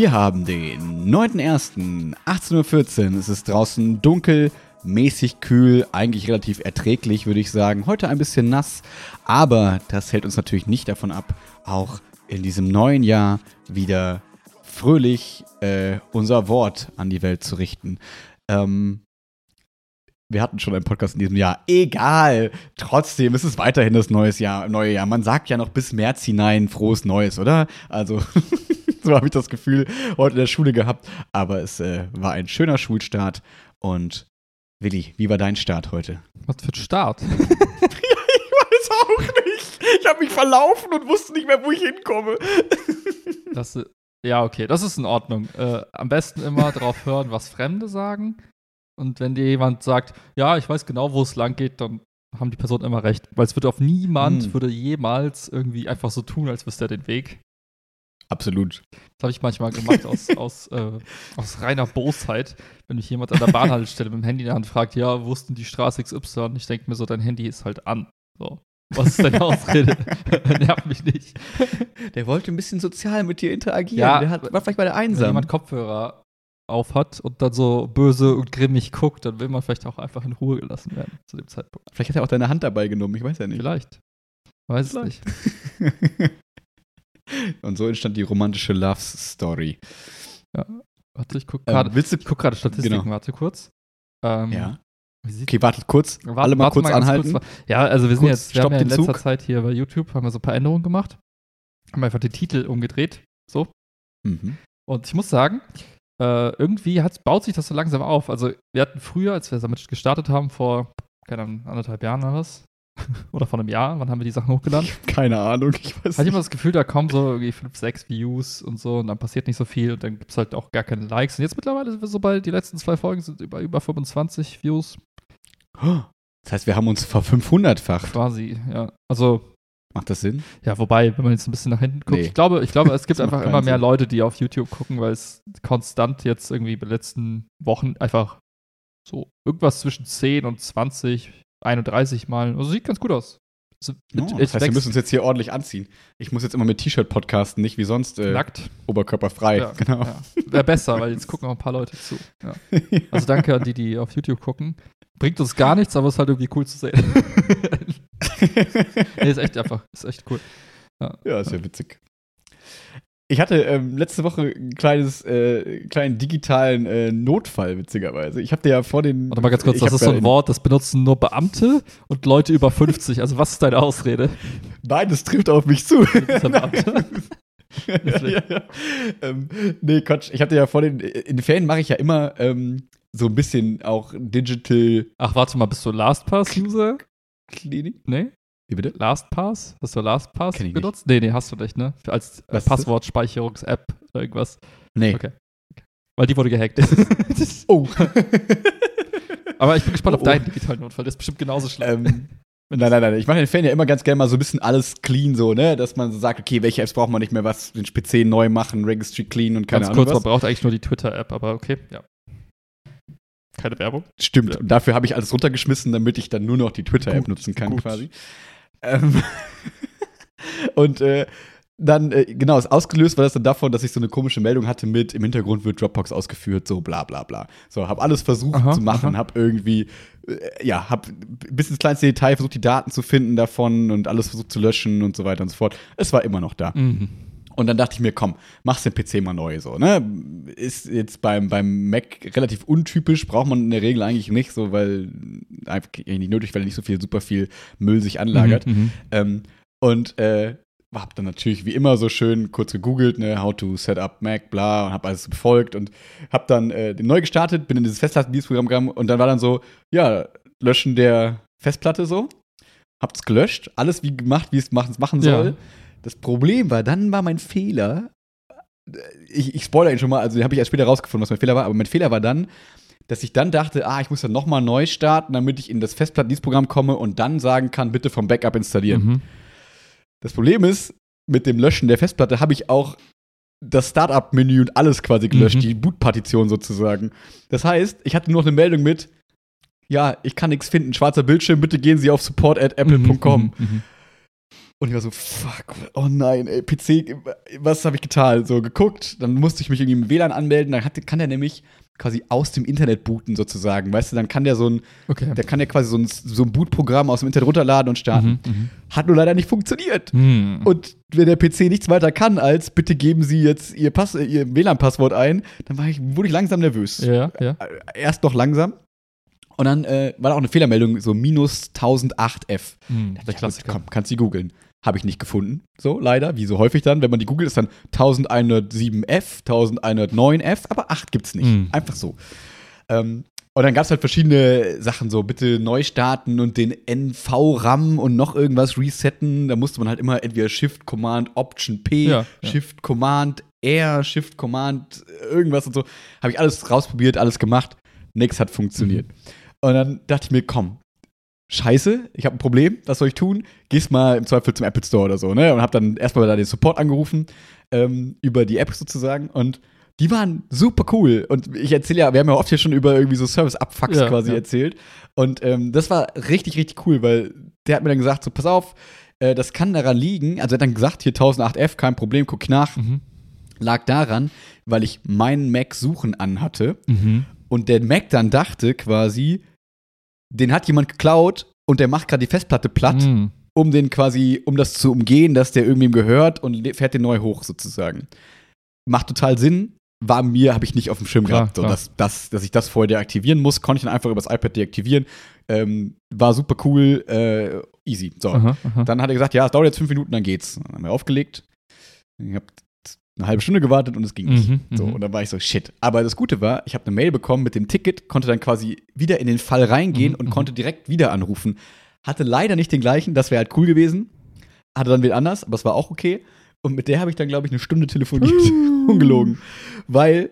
Wir haben den 9.01.18.14 Uhr. Es ist draußen dunkel, mäßig kühl, eigentlich relativ erträglich, würde ich sagen. Heute ein bisschen nass, aber das hält uns natürlich nicht davon ab, auch in diesem neuen Jahr wieder fröhlich äh, unser Wort an die Welt zu richten. Ähm, wir hatten schon einen Podcast in diesem Jahr. Egal. Trotzdem ist es weiterhin das neues Jahr, neue Jahr. Man sagt ja noch bis März hinein frohes Neues, oder? Also, so habe ich das Gefühl heute in der Schule gehabt. Aber es äh, war ein schöner Schulstart. Und Willi, wie war dein Start heute? Was für ein Start? ja, ich weiß auch nicht. Ich habe mich verlaufen und wusste nicht mehr, wo ich hinkomme. Das, ja, okay, das ist in Ordnung. Äh, am besten immer drauf hören, was Fremde sagen. Und wenn dir jemand sagt, ja, ich weiß genau, wo es lang geht, dann haben die Personen immer recht. Weil es würde auf niemand Hm. würde jemals irgendwie einfach so tun, als wüsste er den Weg. Absolut. Das habe ich manchmal gemacht aus, aus, äh, aus reiner Bosheit, wenn mich jemand an der Bahnhaltestelle mit dem Handy in der Hand fragt, ja, wo ist denn die Straße XY? Ich denke mir so, dein Handy ist halt an. So. Was ist deine Ausrede? Nervt mich nicht. Der wollte ein bisschen sozial mit dir interagieren. Ja, der hat, war vielleicht mal der Wenn einsam. jemand Kopfhörer auf hat und dann so böse und grimmig guckt, dann will man vielleicht auch einfach in Ruhe gelassen werden zu dem Zeitpunkt. Vielleicht hat er auch deine Hand dabei genommen, ich weiß ja nicht. Vielleicht. Weiß es nicht. Und so entstand die romantische Love Story. Warte, ich guck Ähm, gerade willst du. ich guck gerade Statistiken, Genau. warte kurz. Ähm, Ja. Okay, wartet kurz. Warte- Alle mal kurz ganz anhalten. kurz. ja, also wir sind Kurz, jetzt, wir haben ja in letzter Zug. Zeit hier bei YouTube haben wir so ein paar Änderungen gemacht. Haben einfach den Titel umgedreht. So. Mhm. Und ich muss sagen, äh, irgendwie baut sich das so langsam auf. Also wir hatten früher, als wir damit gestartet haben, vor, keine Ahnung, anderthalb Jahren oder was? oder vor einem Jahr, wann haben wir die Sachen hochgeladen? Keine Ahnung, ich weiß Hatte ich immer das Gefühl, da kommen so irgendwie fünf, sechs Views und so und dann passiert nicht so viel und dann gibt es halt auch gar keine Likes. Und jetzt mittlerweile sind wir so bei, die letzten zwei Folgen sind über, über 25 Views Das heißt, wir haben uns ver 500-facht. quasi, ja. Also, Macht das Sinn? ja, wobei, wenn man jetzt ein bisschen nach hinten guckt, Nee. ich glaube, ich glaube, es gibt einfach immer mehr Sinn. Leute, die auf YouTube gucken, weil es konstant jetzt irgendwie in den letzten Wochen einfach so irgendwas zwischen 10 und 20, 31 Mal, also sieht ganz gut aus. Es, Oh, es das heißt, wir müssen uns jetzt hier ordentlich anziehen. Ich muss jetzt immer mit T-Shirt podcasten, nicht wie sonst äh, nackt. oberkörperfrei. Ja, genau. ja. Wäre besser, weil jetzt gucken auch ein paar Leute zu. Ja. Also danke an die, die auf YouTube gucken. Bringt uns gar nichts, aber ist halt irgendwie cool zu sehen. nee, ist echt einfach, ist echt cool. Ja, ist ja witzig. Ich hatte ähm, letzte Woche ein kleines, äh, kleinen digitalen äh, Notfall, witzigerweise. Ich habe dir ja vor den. Warte mal ganz kurz, das ist so ein in- Wort, das benutzen nur Beamte und Leute über 50. Also was ist deine Ausrede? Nein, das trifft auf mich zu. Ja, ja, ja. Ähm, nee, Quatsch. Ich hatte ja vor den. In den Ferien mache ich ja immer ähm, so ein bisschen auch Digital Ach, warte mal, bist du LastPass-User? Klinik. Nee? Wie bitte? LastPass? Hast du LastPass ich nicht. benutzt? Nee, nee, hast du nicht, ne? Als äh? Passwortspeicherungs-App oder irgendwas. Nee. Okay. Weil die wurde gehackt. Oh. Aber ich bin gespannt Oh, auf oh. deinen digitalen Notfall. Der ist bestimmt genauso schlimm. ähm, Nein, nein, nein. Ich mache den Ferien ja immer ganz gerne mal so ein bisschen alles clean, so, ne? Dass man so sagt, okay, welche Apps braucht man nicht mehr, was den PC neu machen, Registry clean und keine Ganz Ahnung kurz, man was. braucht eigentlich nur die Twitter-App, aber okay, ja. Keine Werbung. Stimmt. Ja. Und dafür habe ich alles runtergeschmissen, damit ich dann nur noch die Twitter-App nutzen kann, gut. quasi. Ähm und äh, dann, äh, genau, ist ausgelöst war das dann davon, dass ich so eine komische Meldung hatte mit, im Hintergrund wird Dropbox ausgeführt, so bla bla bla. So, habe alles versucht Aha, zu machen, aha. habe irgendwie, äh, ja, habe bis ins kleinste Detail versucht, die Daten zu finden davon und alles versucht zu löschen und so weiter und so fort. Es war immer noch da. Mhm. Und dann dachte ich mir, komm, mach's den PC mal neu so, ne? Ist jetzt beim, beim Mac relativ untypisch, braucht man in der Regel eigentlich nicht so, weil einfach nicht nötig, weil nicht so viel, super viel Müll sich anlagert. Mhm, mhm. Ähm, und äh, hab dann natürlich wie immer so schön kurz gegoogelt, ne, how to set up Mac, bla, und hab alles befolgt und hab dann äh, neu gestartet, bin in dieses Festplattendienstprogramm gegangen und dann war dann so, ja, Löschen der Festplatte so. Hab's gelöscht, alles wie gemacht, wie es machen, machen Ja. Das Problem war, dann war mein Fehler, ich, ich spoilere ihn schon mal, also habe ich erst später rausgefunden, was mein Fehler war, aber mein Fehler war dann, dass ich dann dachte, ah, ich muss dann nochmal neu starten, damit ich in das Festplattendienstprogramm komme und dann sagen kann, bitte vom Backup installieren. Mhm. Das Problem ist, mit dem Löschen der Festplatte habe ich auch das Startup-Menü und alles quasi gelöscht, Mhm. die Boot-Partition sozusagen. Das heißt, ich hatte nur noch eine Meldung mit, ja, ich kann nichts finden, schwarzer Bildschirm, bitte gehen Sie auf support at apple.com. Mhm, mhm. Und ich war so, fuck, oh nein, ey, PC, was habe ich getan? So geguckt, dann musste ich mich irgendwie im WLAN anmelden, dann hat, kann der nämlich quasi aus dem Internet booten sozusagen. Weißt du, dann kann der so ein, Okay. der kann ja quasi so ein, so ein Bootprogramm aus dem Internet runterladen und starten. Mhm, Hat nur leider nicht funktioniert. mhm. Und wenn der PC nichts weiter kann als, bitte geben Sie jetzt Ihr, Pass, äh, Ihr WLAN-Passwort ein, dann war ich, wurde ich langsam nervös. ja, ja. Äh, Erst noch langsam. Und dann äh, war da auch eine Fehlermeldung, so minus 1008F. Mhm. Ja, Der Klassiker. Komm, kannst du googeln. Habe ich nicht gefunden. So, leider. Wie so häufig dann. Wenn man die googelt, ist dann 1107F, 1109F, aber 8 gibt's nicht. Mhm. Einfach so. Ähm, und dann gab es halt verschiedene Sachen, so bitte neu starten und den NV-RAM und noch irgendwas resetten. Da musste man halt immer entweder Shift Command Option P, Ja, ja. Shift Command R, Shift Command irgendwas und so. Habe ich alles rausprobiert, alles gemacht. Nix hat funktioniert. Mhm. Und dann dachte ich mir, komm, scheiße, ich habe ein Problem, was soll ich tun? Gehst mal im Zweifel zum Apple Store oder so, ne? Und habe dann erstmal da den Support angerufen, ähm, über die App sozusagen. Und die waren super cool. Und ich erzähle ja, wir haben ja oft hier schon über irgendwie so Service-Abfucks Ja, quasi ja. erzählt. Und ähm, das war richtig, richtig cool, weil der hat mir dann gesagt, so, pass auf, äh, das kann daran liegen, also er hat dann gesagt, hier 1008F, kein Problem, guck nach. Mhm. Lag daran, weil ich meinen Mac suchen anhatte Mhm. und der Mac dann dachte quasi, den hat jemand geklaut und der macht gerade die Festplatte platt, Mhm. um den quasi, um das zu umgehen, dass der irgendwem gehört und fährt den neu hoch sozusagen. Macht total Sinn. War mir, habe ich nicht auf dem Schirm Klar, gehabt, so, dass, dass, dass ich das vorher deaktivieren muss. Konnte ich dann einfach übers iPad deaktivieren. Ähm, war super cool, äh, easy. So. Aha, aha. Dann hat er gesagt, ja, es dauert jetzt fünf Minuten, dann geht's. Dann haben wir aufgelegt. Ich habe eine halbe Stunde gewartet und es ging nicht. Mhm, So, mhm. und dann war ich so, shit. Aber das Gute war, ich habe eine Mail bekommen mit dem Ticket, konnte dann quasi wieder in den Fall reingehen Mhm, und mhm. konnte direkt wieder anrufen. Hatte leider nicht den gleichen, das wäre halt cool gewesen. Hatte dann wen anders, aber es war auch okay. Und mit der habe ich dann, glaube ich, eine Stunde telefoniert. Ungelogen. Weil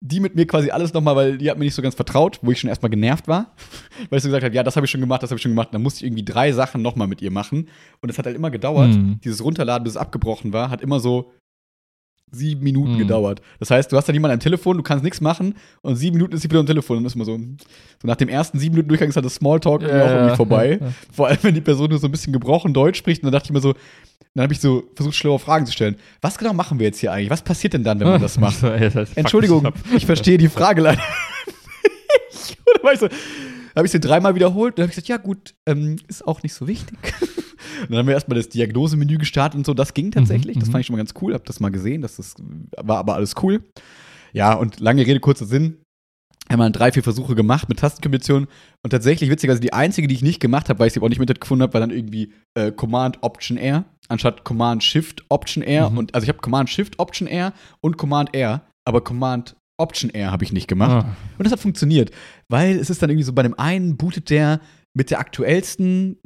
die mit mir quasi alles nochmal, weil die hat mir nicht so ganz vertraut, wo ich schon erstmal genervt war. Weil sie gesagt hat, ja, das habe ich schon gemacht, das habe ich schon gemacht. Dann musste ich irgendwie drei Sachen nochmal mit ihr machen. Und es hat halt immer gedauert. Mhm. Dieses Runterladen, bis es abgebrochen war, hat immer so sieben Minuten Mhm. gedauert. Das heißt, du hast dann jemanden am Telefon, du kannst nichts machen und sieben Minuten ist sie wieder am Telefon. Und das ist immer so, so nach dem ersten sieben Minuten Durchgang ist halt das Smalltalk irgendwie auch irgendwie vorbei. Ja, ja. Vor allem, wenn die Person nur so ein bisschen gebrochen Deutsch spricht. Und dann dachte ich mir so, dann habe ich so versucht, schlaue Fragen zu stellen. Was genau machen wir jetzt hier eigentlich? Was passiert denn dann, wenn man das macht? Entschuldigung, ich verstehe die Frage leider nicht. Und dann war ich so, habe ich sie dreimal wiederholt und dann habe ich gesagt, ja gut, ähm, ist auch nicht so wichtig. Und dann haben wir erstmal das Diagnosemenü gestartet und so, das ging tatsächlich. Mhm, das mhm. fand ich schon mal ganz cool, habe das mal gesehen, das ist, war aber alles cool. Ja, und lange Rede, kurzer Sinn. Haben wir drei, vier Versuche gemacht mit Tastenkombinationen und tatsächlich witzigerweise die einzige, die ich nicht gemacht habe, weil ich sie auch nicht mit gefunden habe, war dann irgendwie äh, Command Option R anstatt Command Shift Option R Mhm. und also ich habe Command Shift Option R und Command R, aber Command Option R habe ich nicht gemacht. Ah. Und das hat funktioniert, weil es ist dann irgendwie so, bei dem einen bootet der mit der aktuellsten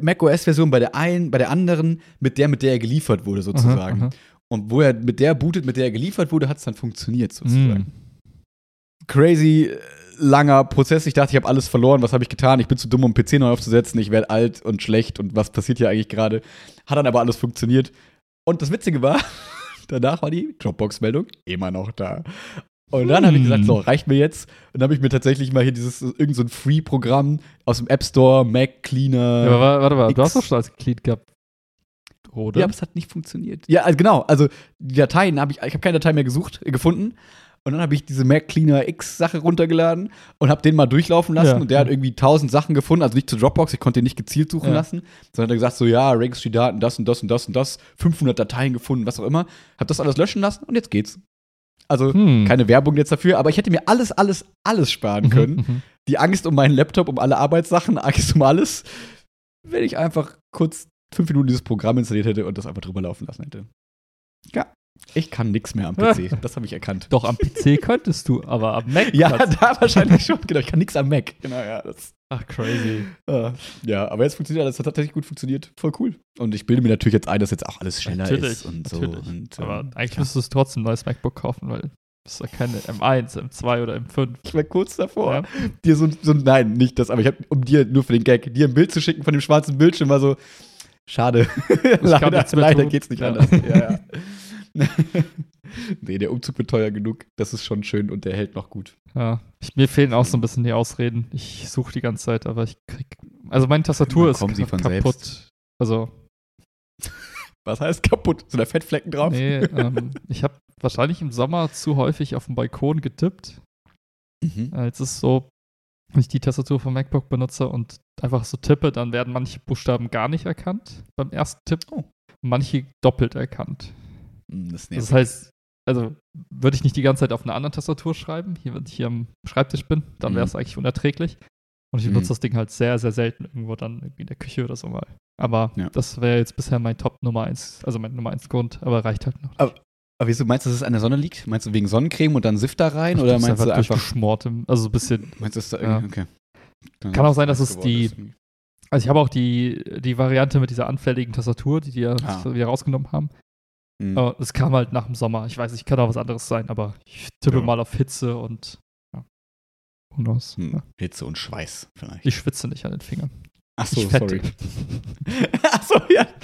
macOS-Version, bei der einen, bei der anderen mit der, mit der er geliefert wurde, sozusagen. Aha. Und wo er mit der bootet, mit der er geliefert wurde, hat es dann funktioniert, sozusagen. Mhm. Crazy äh, langer Prozess. Ich dachte, ich habe alles verloren. Was habe ich getan? Ich bin zu dumm, um PC neu aufzusetzen. Ich werde alt und schlecht. Und was passiert hier eigentlich gerade? Hat dann aber alles funktioniert. Und das Witzige war, danach war die Dropbox-Meldung immer noch da. Und dann habe ich gesagt, Hm. so, reicht mir jetzt. Und dann habe ich mir tatsächlich mal hier dieses, irgend so ein Free-Programm aus dem App Store, Mac Cleaner. Ja, warte mal, du X. hast doch schon als Glied gehabt. Oder? Ja, aber es hat nicht funktioniert. Ja, also genau. Also die Dateien habe ich, ich habe keine Datei mehr gesucht, äh, gefunden. Und dann habe ich diese Mac Cleaner X Sache runtergeladen und habe den mal durchlaufen lassen. Ja. Und der hat irgendwie tausend Sachen gefunden, also nicht zur Dropbox, ich konnte den nicht gezielt suchen Ja. lassen, sondern hat er gesagt so, ja, Registry-Daten, das und das und das und das, 500 Dateien gefunden, was auch immer. Hab das alles löschen lassen und jetzt geht's. Also Hm. keine Werbung jetzt dafür, aber ich hätte mir alles, alles, alles sparen Mhm, können. mhm. Die Angst um meinen Laptop, um alle Arbeitssachen, Angst um alles, wenn ich einfach kurz fünf Minuten dieses Programm installiert hätte und das einfach drüber laufen lassen hätte. Ja, ich kann nichts mehr am PC. Das habe ich erkannt. Doch, am PC könntest du, aber am Mac Ja, da wahrscheinlich schon. Genau, ich kann nichts am Mac. Genau, ja. Das, Ach, crazy. äh, ja, aber jetzt funktioniert alles. Das hat tatsächlich gut funktioniert. Voll cool. Und ich bilde mir natürlich jetzt ein, dass jetzt auch alles schneller Natürlich, ist und so. natürlich. Und, aber ähm, eigentlich ja. müsstest du trotzdem ein neues MacBook kaufen, weil das ist ja keine M1, M2 oder M5. ich war kurz davor, Ja. dir so, so, nein, nicht das, aber ich habe, um dir nur für den Gag, dir ein Bild zu schicken von dem schwarzen Bildschirm, war so, schade. leider leider tun. geht's nicht Ja. anders. Ja, ja. nee, der Umzug wird teuer genug. Das ist schon schön und der hält noch gut. Ja, ich, mir fehlen auch so ein bisschen die Ausreden. Ich suche die ganze Zeit, aber ich krieg. Also meine Tastatur ist kaputt. selbst. Also Was heißt kaputt? Sind da Fettflecken drauf? Nee, ähm, ich habe wahrscheinlich im Sommer zu häufig auf dem Balkon getippt. Mhm. Äh, Jetzt ist es so, wenn ich die Tastatur vom MacBook benutze und einfach so tippe, dann werden manche Buchstaben gar nicht erkannt beim ersten Tipp. Oh. Manche doppelt erkannt. Hm, Das, Das heißt, also würde ich nicht die ganze Zeit auf einer anderen Tastatur schreiben, hier, wenn ich hier am Schreibtisch bin, dann Mhm. wäre es eigentlich unerträglich. Und ich Mhm. benutze das Ding halt sehr, sehr selten irgendwo dann irgendwie in der Küche oder so mal. Aber Ja. das wäre jetzt bisher mein Top Nummer 1, also mein Nummer 1 Grund, aber reicht halt noch. Aber wieso meinst du, dass es an der Sonne liegt? Meinst du wegen Sonnencreme und dann Sift da rein? Oder Das ist meinst du einfach. durchgeschmort, im- also so ein bisschen. Meinst du, dass da Ja. irgendwie. Okay. Kann auch sein, dass es die- ist. Also ich habe auch die, die Variante mit dieser anfälligen Tastatur, die die ja Ah. wieder rausgenommen haben. Hm. Aber es kam halt nach dem Sommer. Ich weiß nicht, kann auch was anderes sein, aber ich tippe Ja. mal auf Hitze und ja. Who knows? Hm. Ja. Hitze und Schweiß vielleicht. Ich schwitze nicht an den Fingern. Ach so, ich fette. sorry. Ach so, ja.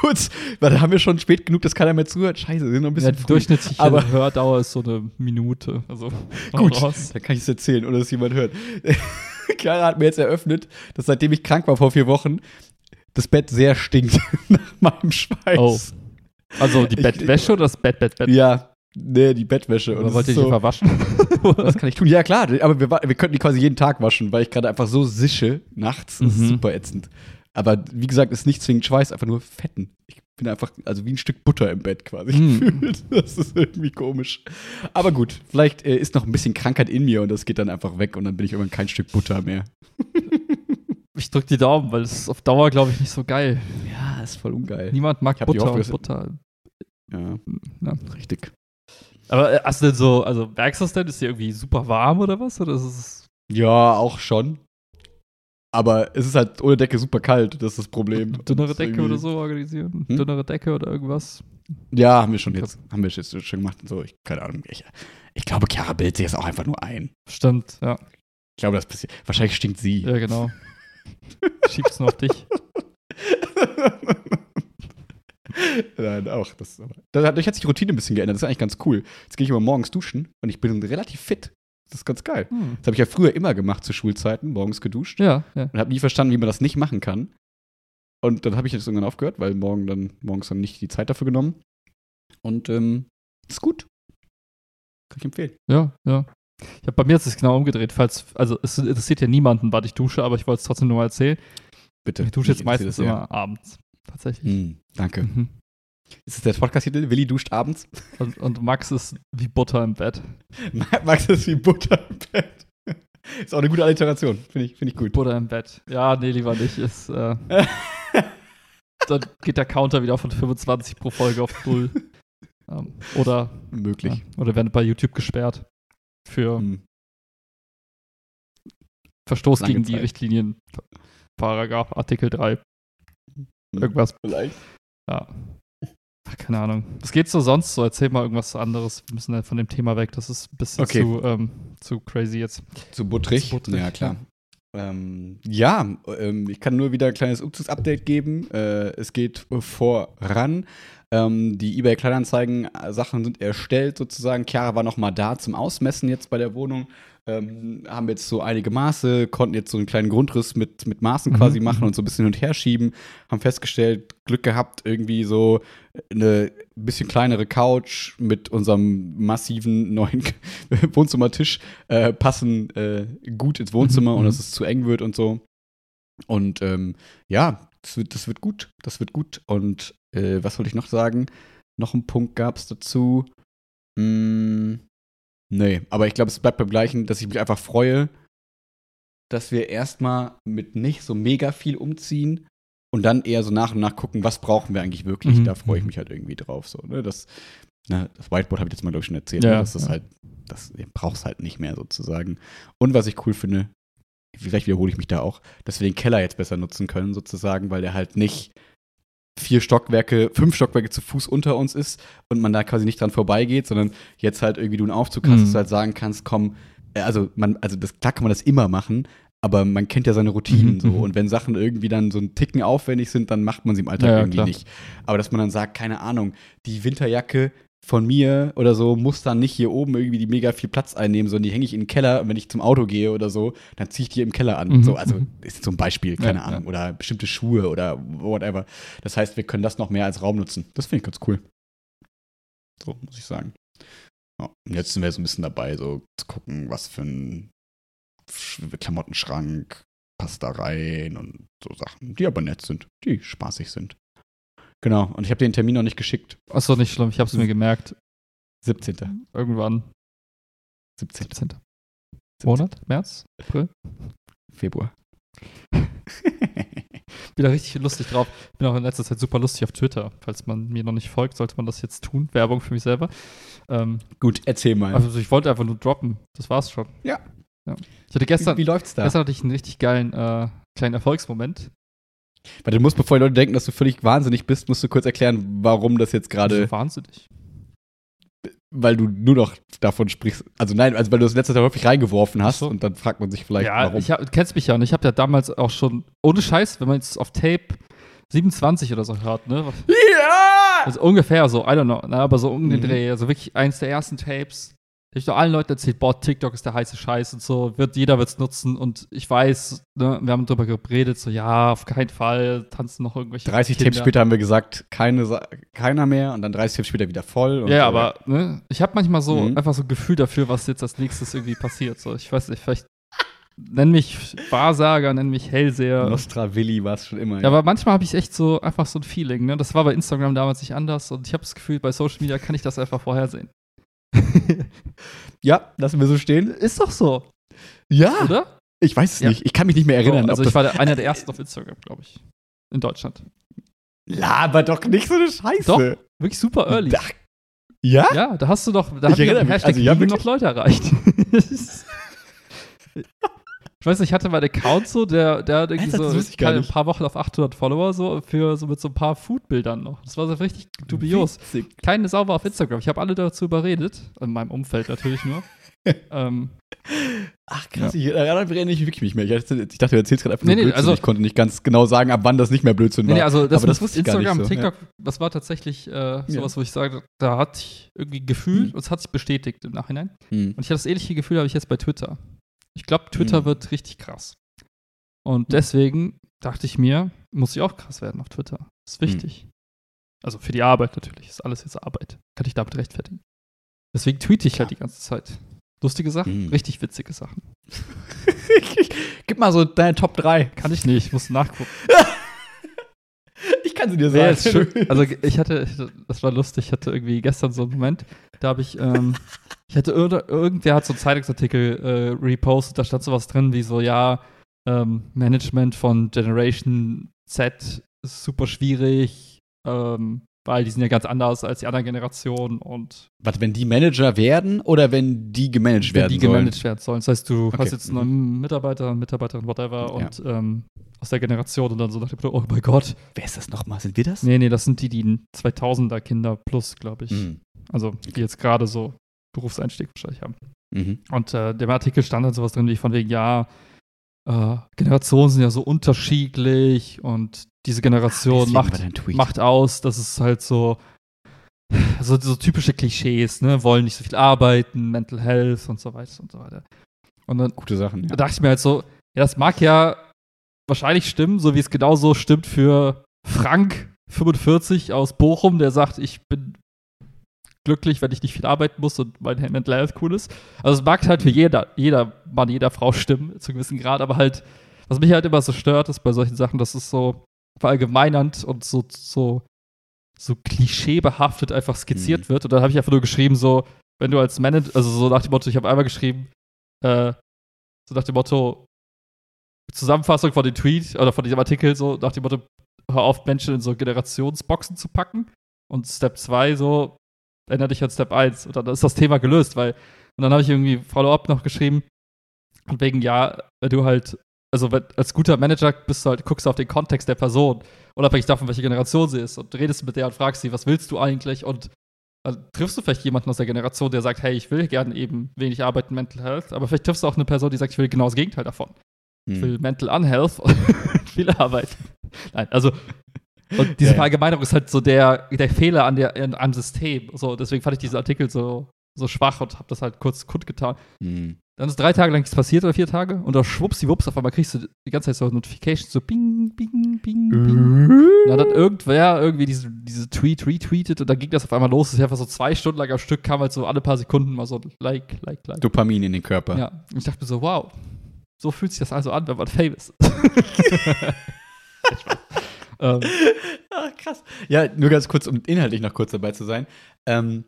Kurz, weil da haben wir schon spät genug, dass keiner mehr zuhört. Scheiße, wir sind noch ein Ja, bisschen die früh. durchschnittliche aber- Hördauer ist so eine Minute. Also Gut, raus. dann kann ich es erzählen, ohne dass jemand hört. Clara hat mir jetzt eröffnet, dass seitdem ich krank war vor vier Wochen, das Bett sehr stinkt nach meinem Schweiß. Oh. Also die Ich- Bettwäsche oder das Bett, Bett, Bett? Ja, nee, die Bettwäsche. Oder es wollt ihr ist die so, verwaschen? was kann ich tun? Ja, klar, aber wir, wir könnten die quasi jeden Tag waschen, weil ich gerade einfach so sische nachts. Das ist Mhm. super ätzend. Aber wie gesagt, ist nicht zwingend Schweiß, einfach nur Fetten. Ich bin einfach, also wie ein Stück Butter im Bett quasi Mhm. gefühlt. Das ist irgendwie komisch. Aber gut, vielleicht äh, ist noch ein bisschen Krankheit in mir und das geht dann einfach weg und dann bin ich irgendwann kein Stück Butter mehr. Ich drück die Daumen, weil es ist auf Dauer, glaube ich, nicht so geil. Ja, ist voll ungeil. Niemand mag Butter Hoffnung, und Butter. Ja, Ja. richtig. Aber äh, hast du denn so, also merkst du das denn? Ist die irgendwie super warm oder was? Oder ist es Ja, auch schon. Aber es ist halt ohne Decke super kalt, das ist das Problem. dünnere Decke oder so organisieren? Hm? Dünnere Decke oder irgendwas? Ja, haben wir schon jetzt, haben wir jetzt schon gemacht und so. Ich, keine Ahnung. Ich, ich glaube, Chiara bildet sich jetzt auch einfach nur ein. Stimmt, ja. Ich glaube, das passiert. Wahrscheinlich stinkt sie. Ja, genau. Schieb's nur auf dich. Nein, auch. Das, dadurch hat sich die Routine ein bisschen geändert. Das ist eigentlich ganz cool. Jetzt gehe ich immer morgens duschen und ich bin relativ fit. Das ist ganz geil. Hm. Das habe ich ja früher immer gemacht zu Schulzeiten, morgens geduscht. Ja, ja. Und habe nie verstanden, wie man das nicht machen kann. Und dann habe ich jetzt irgendwann aufgehört, weil morgen dann, morgens dann nicht die Zeit dafür genommen. Und ähm, ist gut. Kann ich empfehlen. Ja, ja. Ich hab, bei mir hat es genau umgedreht, falls, also es interessiert ja niemanden, wann ich dusche, aber ich wollte es trotzdem nur mal erzählen. Bitte. Ich dusche jetzt meistens immer abends. Tatsächlich. Hm, danke. Mhm. Ist das der Podcast-Titel? Willi duscht abends? Und, und Max ist wie Butter im Bett. Max ist wie Butter im Bett. Ist auch eine gute Alliteration. Finde ich, find ich gut. Butter im Bett. Ja, nee, lieber nicht. Ist, äh, dann geht der Counter wieder von 25 pro Folge auf null. ähm, oder, ja, Möglich. oder werden bei YouTube gesperrt. Für Hm. Verstoß Lange gegen die Zeit. Richtlinien. Paragraph Artikel 3. Hm. Irgendwas. Vielleicht. Ja. Ach, keine Ahnung. Was geht so sonst so? Erzähl mal irgendwas anderes. Wir müssen halt von dem Thema weg. Das ist ein bisschen Okay. zu, ähm, zu crazy jetzt. Zu buttrig? Zu buttrig, Ja, klar. Ähm, ja, ähm, ich kann nur wieder ein kleines Umzugsupdate geben. Äh, es geht voran. Ähm, die eBay Kleinanzeigen-Sachen sind erstellt sozusagen. Chiara war noch mal da zum Ausmessen jetzt bei der Wohnung. Ähm, haben jetzt so einige Maße, konnten jetzt so einen kleinen Grundriss mit, mit Maßen Mhm, quasi machen mhm. und so ein bisschen hin und her schieben. Haben festgestellt, Glück gehabt, irgendwie so eine bisschen kleinere Couch mit unserem massiven neuen Wohnzimmertisch äh, passen äh, gut ins Wohnzimmer Mhm, und mhm. dass es zu eng wird und so. Und ähm, ja, das wird, das wird gut. Das wird gut. Und äh, was wollte ich noch sagen? Noch einen Punkt gab es dazu. Hm, nee, aber ich glaube, es bleibt beim gleichen, dass ich mich einfach freue, dass wir erstmal mit nicht so mega viel umziehen und dann eher so nach und nach gucken, was brauchen wir eigentlich wirklich. Mhm, Da freue ich mhm. mich halt irgendwie drauf. So, ne? das, ne, das Whiteboard habe ich jetzt mal, glaube ich, schon erzählt. Ja, ne? Das ist ja. halt, das brauchst halt nicht mehr sozusagen. Und was ich cool finde, vielleicht wiederhole ich mich da auch, dass wir den Keller jetzt besser nutzen können, sozusagen, weil der halt nicht vier Stockwerke, fünf Stockwerke zu Fuß unter uns ist und man da quasi nicht dran vorbeigeht, sondern jetzt halt irgendwie du einen Aufzug hast, Mhm. dass du halt sagen kannst, komm, äh, also man, also das, klar kann man das immer machen, aber man kennt ja seine Routinen Mhm, so. mhm. Und wenn Sachen irgendwie dann so ein Ticken aufwendig sind, dann macht man sie im Alltag ja, irgendwie klar. nicht. Aber dass man dann sagt, keine Ahnung, die Winterjacke von mir oder so muss dann nicht hier oben irgendwie die mega viel Platz einnehmen, sondern die hänge ich in den Keller und wenn ich zum Auto gehe oder so, dann ziehe ich die im Keller an. Mhm. So, also ist so ein Beispiel, keine Ja, Ahnung. ja. Oder bestimmte Schuhe oder whatever. Das heißt, wir können das noch mehr als Raum nutzen. Das finde ich ganz cool. So, muss ich sagen. Ja, und jetzt sind wir so ein bisschen dabei, so zu gucken, was für ein Sch- Klamottenschrank passt da rein und so Sachen, die aber nett sind, die spaßig sind. Genau, und ich habe den Termin noch nicht geschickt. Achso, nicht schlimm, ich hab's mir gemerkt. 17. Irgendwann. 17. 17. Monat? März? April? Februar. Bin da richtig lustig drauf. Bin auch in letzter Zeit super lustig auf Twitter. Falls man mir noch nicht folgt, sollte man das jetzt tun. Werbung für mich selber. Ähm, Gut, erzähl mal. also ich wollte einfach nur droppen. Das war's schon. Ja. ja. Ich hatte gestern, wie, wie läuft's da? gestern hatte ich einen richtig geilen äh, kleinen Erfolgsmoment. Weil du musst, bevor die Leute denken, dass du völlig wahnsinnig bist, musst du kurz erklären, warum das jetzt gerade, Also wahnsinnig. weil du nur noch davon sprichst. Also nein, also weil du das letzte Jahr häufig reingeworfen hast so. und dann fragt man sich vielleicht, ja, warum. ich hab, du kennst mich ja und ich habe ja damals auch schon, ohne Scheiß, wenn man jetzt auf Tape 27 oder so hört, ne? ja! Also ungefähr so, I don't know, ne, aber so um den Mhm. Dreh. Also wirklich eins der ersten Tapes. Ich doch allen Leuten erzählt, boah, TikTok ist der heiße Scheiß und so, wird, jeder wird's nutzen und ich weiß, ne, wir haben drüber geredet, so, ja, auf keinen Fall, tanzen noch irgendwelche 30 Kinder. Tapes später haben wir gesagt, keine, keiner mehr und dann 30 Tapes später wieder voll. Ja, so. aber ne, ich habe manchmal so Mhm. einfach so ein Gefühl dafür, was jetzt als nächstes irgendwie passiert. So, ich weiß nicht, vielleicht nenn mich Wahrsager, nenn mich Hellseher. Nostra Willi war es schon immer. Ja, aber manchmal habe ich echt so einfach so ein Feeling. Ne? Das war bei Instagram damals nicht anders und ich habe das Gefühl, bei Social Media kann ich das einfach vorhersehen. ja, lassen wir so stehen. Ist doch so, Ja, oder? ich weiß es Ja. nicht. Ich kann mich nicht mehr erinnern. So, also ich war der, einer der ersten auf Instagram, glaube ich. In Deutschland. Laber doch nicht so eine Scheiße. Doch. Wirklich super early. Ach, ja? Ja, da hast du doch, da Ich hat mich, Hashtag also ja, noch Leute erreicht. ich weiß nicht, ich hatte meinen Account so, der, der hat irgendwie? Das so ich ein paar Wochen auf 800 Follower, so, für so mit so ein paar Foodbildern noch. Das war so richtig dubios. Witzig. Keine Sau war auf Instagram. Ich habe alle dazu überredet. In meinem Umfeld natürlich nur. ähm, Ach krass, ich daran erinnere ich wirklich nicht mehr. Ich dachte, ich dachte du erzählst gerade einfach nur Nee, nee, Blödsinn. also- ich konnte nicht ganz genau sagen, ab wann das nicht mehr Blödsinn nee, war. nee, also das, das wusste Instagram, so, TikTok, das war tatsächlich äh, sowas, wo ich sage, da hatte ich irgendwie Gefühl Hm. und es hat sich bestätigt im Nachhinein. Hm. Und ich hatte das ähnliche Gefühl habe ich jetzt bei Twitter. Ich glaube, Twitter Mhm. wird richtig krass. Und deswegen dachte ich mir, muss ich auch krass werden auf Twitter. Ist wichtig. Also für die Arbeit natürlich. Ist alles jetzt Arbeit. Kann ich damit rechtfertigen. Deswegen tweete ich halt die ganze Zeit. Lustige Sachen, Mhm. richtig witzige Sachen. Gib mal so deine Top 3. Kann ich nicht, ich muss nachgucken. Ich kann sie dir Nee, sagen. ist schön. Also ich hatte, das war lustig, ich hatte irgendwie gestern so einen Moment, da habe ich, ähm, ich hatte ir irgendwer hat so einen Zeitungsartikel äh, repostet, da stand sowas drin wie so, ja, ähm, Management von Generation Z ist super schwierig, ähm, weil die sind ja ganz anders als die anderen Generationen und Warte, wenn die Manager werden oder wenn die gemanagt wenn werden die sollen? gemanagt werden sollen. Das heißt, du Okay. hast jetzt einen neuen Mitarbeiter, Mitarbeiterin, whatever, Ja. und ähm, aus der Generation und dann so nach dem oh mein Gott. Wer ist das nochmal? Sind wir das? Nee, nee, das sind die, die 2000er Kinder plus, glaube ich. Hm. Also, die jetzt gerade so Berufseinstieg wahrscheinlich haben. Mhm. Und äh, dem Artikel stand dann sowas drin, wie von wegen, ja, äh, Generationen sind ja so unterschiedlich und diese Generation Deswegen macht, macht aus, dass es halt so, so, so typische Klischees, ne, wollen nicht so viel arbeiten, Mental Health und so weiter und so weiter. Und dann Gute Sachen. da Ja. dachte ich mir halt so, ja, das mag ja wahrscheinlich stimmen, so wie es genauso stimmt für Frank 45 aus Bochum, der sagt, ich bin glücklich, wenn ich nicht viel arbeiten muss und mein Mental Health cool ist. Also es mag halt für jeder, jeder Mann, jeder Frau stimmen, zu einem gewissen Grad, aber halt, was mich halt immer so stört, ist bei solchen Sachen, dass es so verallgemeinernd und so, so, so klischeebehaftet einfach skizziert Mhm. wird. Und dann habe ich einfach nur geschrieben, so, wenn du als Manager, also so nach dem Motto, ich habe einmal geschrieben, äh, so nach dem Motto, Zusammenfassung von dem Tweet oder von diesem Artikel, so nach dem Motto, hör auf, Menschen in so Generationsboxen zu packen. Und Step 2 so, erinnere dich an Step 1. Und dann ist das Thema gelöst, weil, und dann habe ich irgendwie Follow-up noch geschrieben, und wegen, ja, wenn du halt, also wenn, als guter Manager bist du halt, guckst du auf den Kontext der Person, unabhängig davon, welche Generation sie ist, und redest mit der und fragst sie, was willst du eigentlich? Und dann triffst du vielleicht jemanden aus der Generation, der sagt, hey, ich will gerne eben wenig arbeiten, Mental Health, aber vielleicht triffst du auch eine Person, die sagt, ich will genau das Gegenteil davon. Ich Hm. will Mental Unhealth und viel Arbeit. Nein, also Und diese ja, Verallgemeinerung ist halt so der, der Fehler an der, an, am System. So, deswegen fand ich diesen Artikel so, so schwach und habe das halt kurz kundgetan. Mhm. Dann ist drei Tage lang nichts passiert oder vier Tage und da schwuppsdiwupps, auf einmal kriegst du die ganze Zeit so Notifications, so bing, bing, bing, bing. Mhm. dann hat irgendwer irgendwie diese, diese Tweet retweetet und dann ging das auf einmal los. Das ist einfach so zwei Stunden lang am Stück, kam halt so alle paar Sekunden mal so Like, Like, Like. Dopamin in den Körper. Ja. Und ich dachte mir so, wow, so fühlt sich das also an, wenn man famous ist. ähm. Ach, krass. Ja, nur ganz kurz, um inhaltlich noch kurz dabei zu sein. Ähm,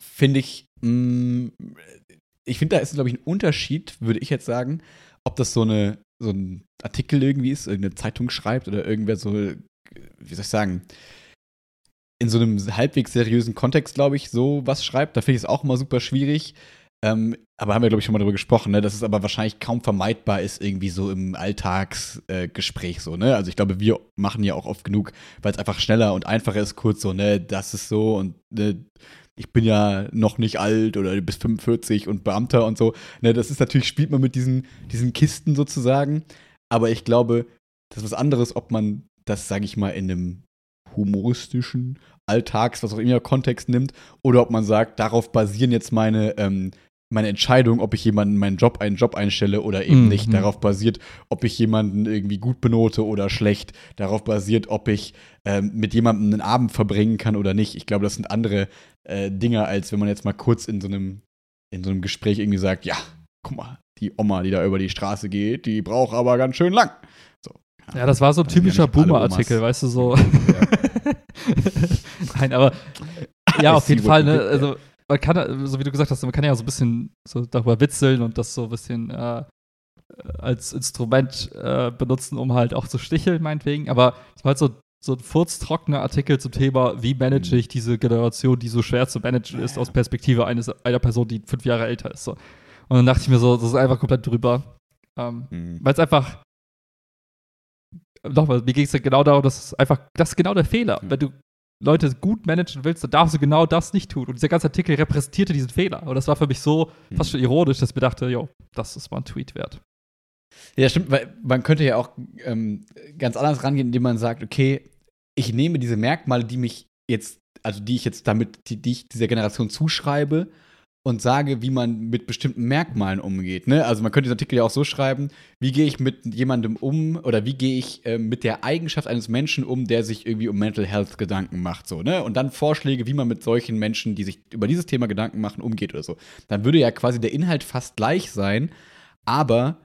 Finde ich, mh, mm, ich finde, da ist, glaube ich, ein Unterschied, würde ich jetzt sagen, ob das so, eine, so ein Artikel irgendwie ist, irgendeine Zeitung schreibt oder irgendwer so, wie soll ich sagen, in so einem halbwegs seriösen Kontext, glaube ich, so was schreibt. Da finde ich es auch immer super schwierig. Ähm, aber haben wir, glaube ich, schon mal darüber gesprochen, ne? dass es aber wahrscheinlich kaum vermeidbar ist, irgendwie so im Alltagsgespräch äh, so, ne? Also ich glaube, wir machen ja auch oft genug, weil es einfach schneller und einfacher ist, kurz so, ne, das ist so und ne, ich bin ja noch nicht alt oder bis 45 und Beamter und so. Ne, das ist natürlich, spielt man mit diesen, diesen Kisten sozusagen. Aber ich glaube, das ist was anderes, ob man das, sage ich mal, in einem humoristischen Alltags, was auch immer Kontext nimmt, oder ob man sagt, darauf basieren jetzt meine ähm, meine Entscheidung, ob ich jemanden meinen Job einen Job einstelle oder eben mhm. nicht, darauf basiert, ob ich jemanden irgendwie gut benote oder schlecht, darauf basiert, ob ich ähm, mit jemandem einen Abend verbringen kann oder nicht. Ich glaube, das sind andere äh, Dinge, als wenn man jetzt mal kurz in so einem in so einem Gespräch irgendwie sagt, ja, guck mal, die Oma, die da über die Straße geht, die braucht aber ganz schön lang. So, ja, ja, das war so ein typischer Boomer-Artikel, weißt du, so. Ja. Nein, aber ja, auf jeden Fall, ne, also man kann, so wie du gesagt hast, man kann ja so ein bisschen so darüber witzeln und das so ein bisschen äh, als Instrument äh, benutzen, um halt auch zu sticheln, meinetwegen. Aber es war halt so, so ein furztrockener Artikel zum Thema, wie manage ich diese Generation, die so schwer zu managen ist, aus Perspektive eines, einer Person, die fünf Jahre älter ist. So. Und dann dachte ich mir so, das ist einfach komplett drüber. Ähm, mhm. Weil es einfach nochmal, mir ging es ja genau darum, dass es einfach, das ist genau der Fehler. Mhm. Wenn du Leute gut managen willst, dann darfst du genau das nicht tun. Und dieser ganze Artikel repräsentierte diesen Fehler. Und das war für mich so hm. fast schon ironisch, dass ich mir dachte, jo, das ist mal ein Tweet wert. Ja, stimmt, weil man könnte ja auch ähm, ganz anders rangehen, indem man sagt, okay, ich nehme diese Merkmale, die mich jetzt, also die ich jetzt damit, die, die ich dieser Generation zuschreibe, und sage, wie man mit bestimmten Merkmalen umgeht. Ne? Also man könnte diesen Artikel ja auch so schreiben, wie gehe ich mit jemandem um oder wie gehe ich äh, mit der Eigenschaft eines Menschen um, der sich irgendwie um Mental Health Gedanken macht. So, ne? Und dann Vorschläge, wie man mit solchen Menschen, die sich über dieses Thema Gedanken machen, umgeht oder so. Dann würde ja quasi der Inhalt fast gleich sein, aber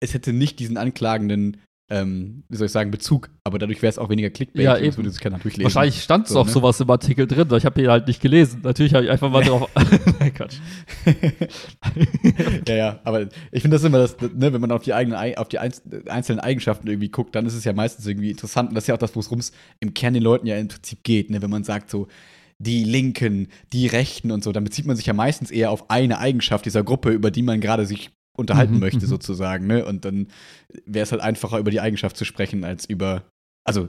es hätte nicht diesen anklagenden ähm, wie soll ich sagen, Bezug, aber dadurch wäre es auch weniger Clickbait. Ja, eben. Würde sich keiner durchlesen. Wahrscheinlich stand es so, auch ne? sowas im Artikel drin, ich habe ihn halt nicht gelesen. Natürlich habe ich einfach mal drauf. Nein, Quatsch. ja, ja, aber ich finde das immer, das, ne, wenn man auf die eigenen, auf die einzelnen Eigenschaften irgendwie guckt, dann ist es ja meistens irgendwie interessant. Und das ist ja auch das, worum es im Kern den Leuten ja im Prinzip geht, ne? wenn man sagt so, die Linken, die Rechten und so, dann bezieht man sich ja meistens eher auf eine Eigenschaft dieser Gruppe, über die man gerade sich unterhalten mhm, möchte, mhm. sozusagen. Ne? Und dann wäre es halt einfacher, über die Eigenschaft zu sprechen, als über, also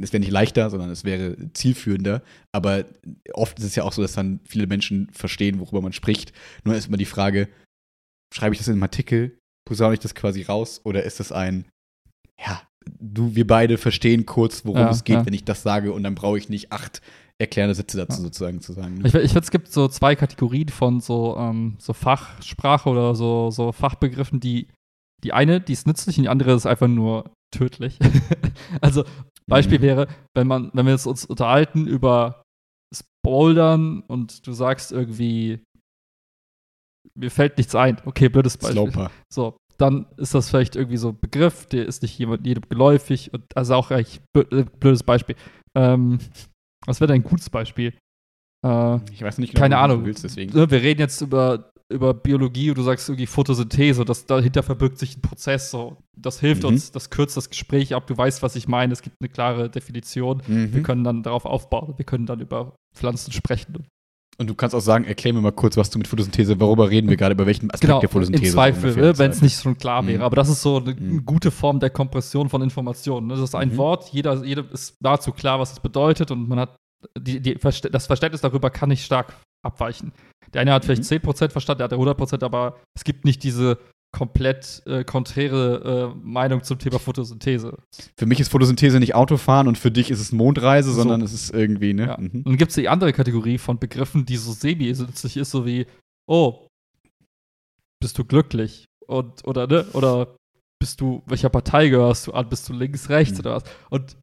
es wäre nicht leichter, sondern es wäre zielführender. Aber oft ist es ja auch so, dass dann viele Menschen verstehen, worüber man spricht. Nur ist immer die Frage, schreibe ich das in einem Artikel, posaune ich das quasi raus oder ist das ein, ja, du, wir beide verstehen kurz, worum ja, es geht, ja. wenn ich das sage und dann brauche ich nicht acht erklärende Sätze dazu ja. sozusagen zu sagen. Ne? Ich, ich finde, es gibt so zwei Kategorien von so, ähm, so Fachsprache oder so, so Fachbegriffen, die die eine, die ist nützlich und die andere ist einfach nur tödlich. also Beispiel mhm. wäre, wenn man, wenn wir jetzt uns unterhalten über das Bouldern und du sagst irgendwie, mir fällt nichts ein. Okay, blödes Beispiel. Sloper. So, dann ist das vielleicht irgendwie so ein Begriff, der ist nicht jemand, jedem geläufig und also auch echt blödes Beispiel. Ähm, was wäre denn ein gutes Beispiel? Äh, ich weiß nicht genau, keine Ahnung. Willst, deswegen. Ne, wir reden jetzt über, über Biologie und du sagst irgendwie Photosynthese, das, dahinter verbirgt sich ein Prozess. So. Das hilft mhm. uns, das kürzt das Gespräch ab. Du weißt, was ich meine. Es gibt eine klare Definition. Mhm. Wir können dann darauf aufbauen. Wir können dann über Pflanzen sprechen. Und du kannst auch sagen, erklär mir mal kurz, was du mit Photosynthese, worüber reden wir gerade, über welchen Aspekt genau, der Photosynthese? Im Zweifel, ne, wenn es nicht schon klar wäre. Mhm. Aber das ist so eine mhm. gute Form der Kompression von Informationen. Das ist ein mhm. Wort, jeder, jeder ist nahezu klar, was es bedeutet und man hat die, die, das Verständnis darüber kann nicht stark abweichen. Der eine hat vielleicht mhm. 10% verstanden, der hat 100%, aber es gibt nicht diese komplett äh, konträre äh, Meinung zum Thema Photosynthese. Für mich ist Photosynthese nicht Autofahren und für dich ist es Mondreise, So. sondern es ist irgendwie, ne? Ja. Mhm. Und dann gibt es die andere Kategorie von Begriffen, die so semi-nützlich ist, so wie, oh, bist du glücklich? Und, oder, ne? Oder bist du, welcher Partei gehörst du an? Bist du links, rechts Mhm. oder was? Und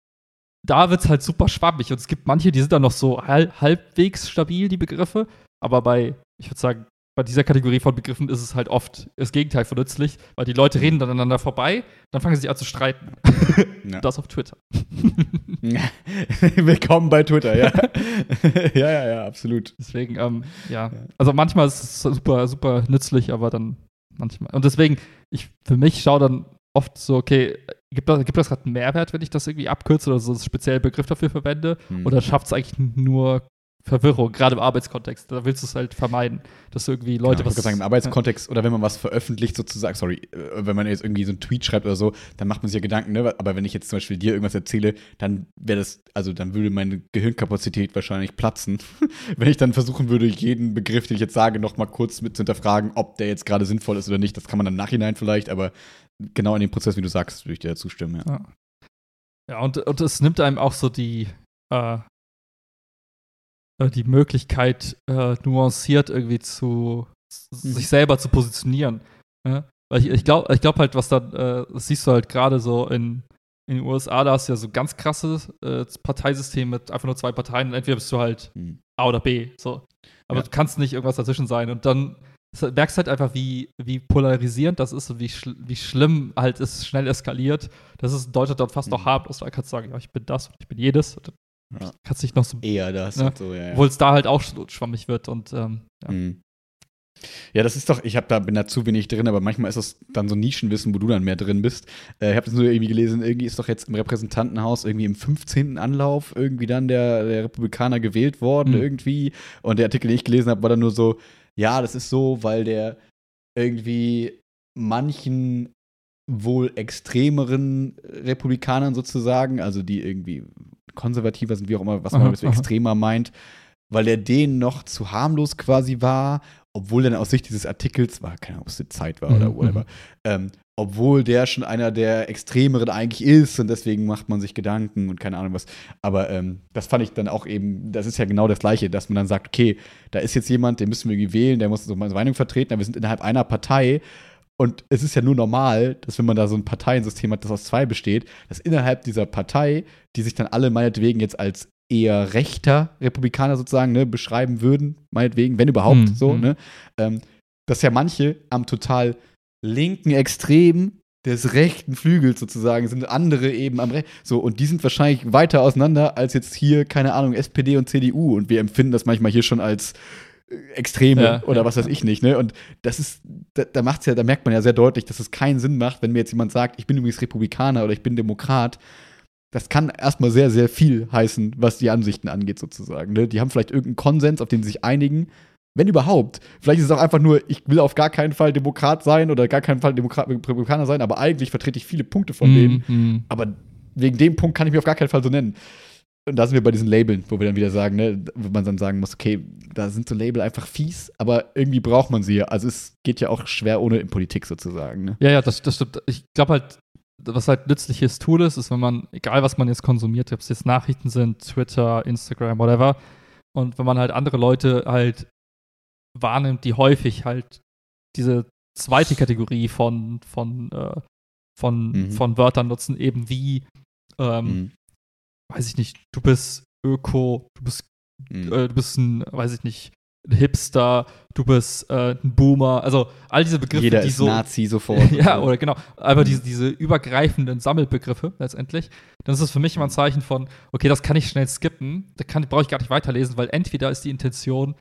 da wird es halt super schwammig. Und es gibt manche, die sind dann noch so hal halbwegs stabil, die Begriffe. Aber bei, ich würde sagen, bei dieser Kategorie von Begriffen ist es halt oft das Gegenteil von nützlich, weil die Leute reden dann aneinander vorbei, dann fangen sie sich an zu streiten. Ja. Das auf Twitter. Willkommen bei Twitter, ja. ja, ja, ja, absolut. Deswegen, ähm, ja. Also manchmal ist es super, super nützlich, aber dann manchmal. Und deswegen, ich für mich schaue dann oft so, okay, gibt das, gibt das gerade einen Mehrwert, wenn ich das irgendwie abkürze oder so einen speziellen Begriff dafür verwende? Hm. Oder schafft es eigentlich nur Verwirrung, gerade im Arbeitskontext? Da willst du es halt vermeiden, dass du irgendwie Leute ja, ich was. würde sagen, im Arbeitskontext oder wenn man was veröffentlicht sozusagen, sorry, äh, wenn man jetzt irgendwie so einen Tweet schreibt oder so, dann macht man sich ja Gedanken, ne? Aber wenn ich jetzt zum Beispiel dir irgendwas erzähle, dann wäre das, also dann würde meine Gehirnkapazität wahrscheinlich platzen, wenn ich dann versuchen würde, jeden Begriff, den ich jetzt sage, noch mal kurz mit zu hinterfragen, ob der jetzt gerade sinnvoll ist oder nicht. Das kann man dann Nachhinein vielleicht, aber genau in dem Prozess, wie du sagst, würde ich dir zustimmen, ja. Ja, ja und, und es nimmt einem auch so die, äh, äh, die Möglichkeit, äh, nuanciert irgendwie zu Mhm. sich selber zu positionieren. Ne? Weil ich, ich glaube ich glaub halt, was dann, äh, das siehst du halt gerade so in, in den USA, da hast du ja so ganz krasses äh, Parteisystem mit einfach nur zwei Parteien und entweder bist du halt Hm. A oder B. So. Aber Ja. du kannst nicht irgendwas dazwischen sein. Und dann merkst du halt einfach, wie, wie polarisierend das ist und wie, schl wie schlimm halt es schnell eskaliert. Das ist in Deutschland dann fast noch Mhm. harmlos. Da kannst du sagen, ja, ich bin das und ich bin jedes. Und dann Ja. kannst dich noch so, Eher das und so, ja. ja. obwohl es da halt auch sch- schwammig wird. Und ähm, ja. Mhm. Ja, das ist doch, ich hab da, bin da zu wenig drin, aber manchmal ist das dann so Nischenwissen, wo du dann mehr drin bist. Äh, ich habe das nur irgendwie gelesen, irgendwie ist doch jetzt im Repräsentantenhaus irgendwie im 15. Anlauf irgendwie dann der, der Republikaner gewählt worden Mhm. irgendwie. Und der Artikel, den ich gelesen habe, war dann nur so, ja, das ist so, weil der irgendwie manchen wohl extremeren Republikanern sozusagen, also die irgendwie konservativer sind, wie auch immer, was man Aha, mit aha. extremer meint, weil der denen noch zu harmlos quasi war, obwohl dann aus Sicht dieses Artikels, war keine Ahnung, ob es die Zeit war oder Mhm, whatever, ähm, obwohl der schon einer der extremeren eigentlich ist und deswegen macht man sich Gedanken und keine Ahnung was. Aber ähm, das fand ich dann auch eben, das ist ja genau das Gleiche, dass man dann sagt, okay, da ist jetzt jemand, den müssen wir irgendwie wählen, der muss so meine Meinung vertreten, aber wir sind innerhalb einer Partei und es ist ja nur normal, dass wenn man da so ein Parteiensystem hat, das aus zwei besteht, dass innerhalb dieser Partei, die sich dann alle meinetwegen jetzt als eher rechter Republikaner sozusagen ne, beschreiben würden, meinetwegen, wenn überhaupt Mhm, so, mhm. ne, ähm, dass ja manche am total linken Extrem des rechten Flügels sozusagen sind andere eben am rechten. So, und die sind wahrscheinlich weiter auseinander als jetzt hier, keine Ahnung, SPD und CDU. Und wir empfinden das manchmal hier schon als Extreme Ja, oder ja, was weiß ich nicht, ne? Und das ist, da, da macht's ja, da merkt man ja sehr deutlich, dass es keinen Sinn macht, wenn mir jetzt jemand sagt, ich bin übrigens Republikaner oder ich bin Demokrat. Das kann erstmal sehr, sehr viel heißen, was die Ansichten angeht, sozusagen. Ne? Die haben vielleicht irgendeinen Konsens, auf den sie sich einigen, wenn überhaupt. Vielleicht ist es auch einfach nur, ich will auf gar keinen Fall Demokrat sein oder gar keinen Fall Demokrat, Republikaner sein, aber eigentlich vertrete ich viele Punkte von denen. Mhm. Aber wegen dem Punkt kann ich mich auf gar keinen Fall so nennen. Und da sind wir bei diesen Labeln, wo wir dann wieder sagen, ne, wo man dann sagen muss, okay, da sind so Label einfach fies, aber irgendwie braucht man sie ja. Also es geht ja auch schwer ohne in Politik sozusagen. Ne? Ja, ja, das, das stimmt. Ich glaube halt, was halt nützliches Tool ist, ist, wenn man, egal was man jetzt konsumiert, ob es jetzt Nachrichten sind, Twitter, Instagram, whatever, und wenn man halt andere Leute halt wahrnimmt, die häufig halt diese zweite Kategorie von, von, äh, von, Mhm. von Wörtern nutzen, eben wie, ähm, Mhm. Weiß ich nicht, du bist Öko, du bist Mhm. äh, du bist ein, weiß ich nicht, ein Hipster, du bist äh, ein Boomer, also all diese Begriffe, Jeder die ist so. Nazi sofort. ja, oder genau, einfach Mhm. diese, diese übergreifenden Sammelbegriffe letztendlich, dann ist es für mich immer ein Zeichen von, okay, das kann ich schnell skippen, da kann, brauche ich gar nicht weiterlesen, weil entweder ist die Intention,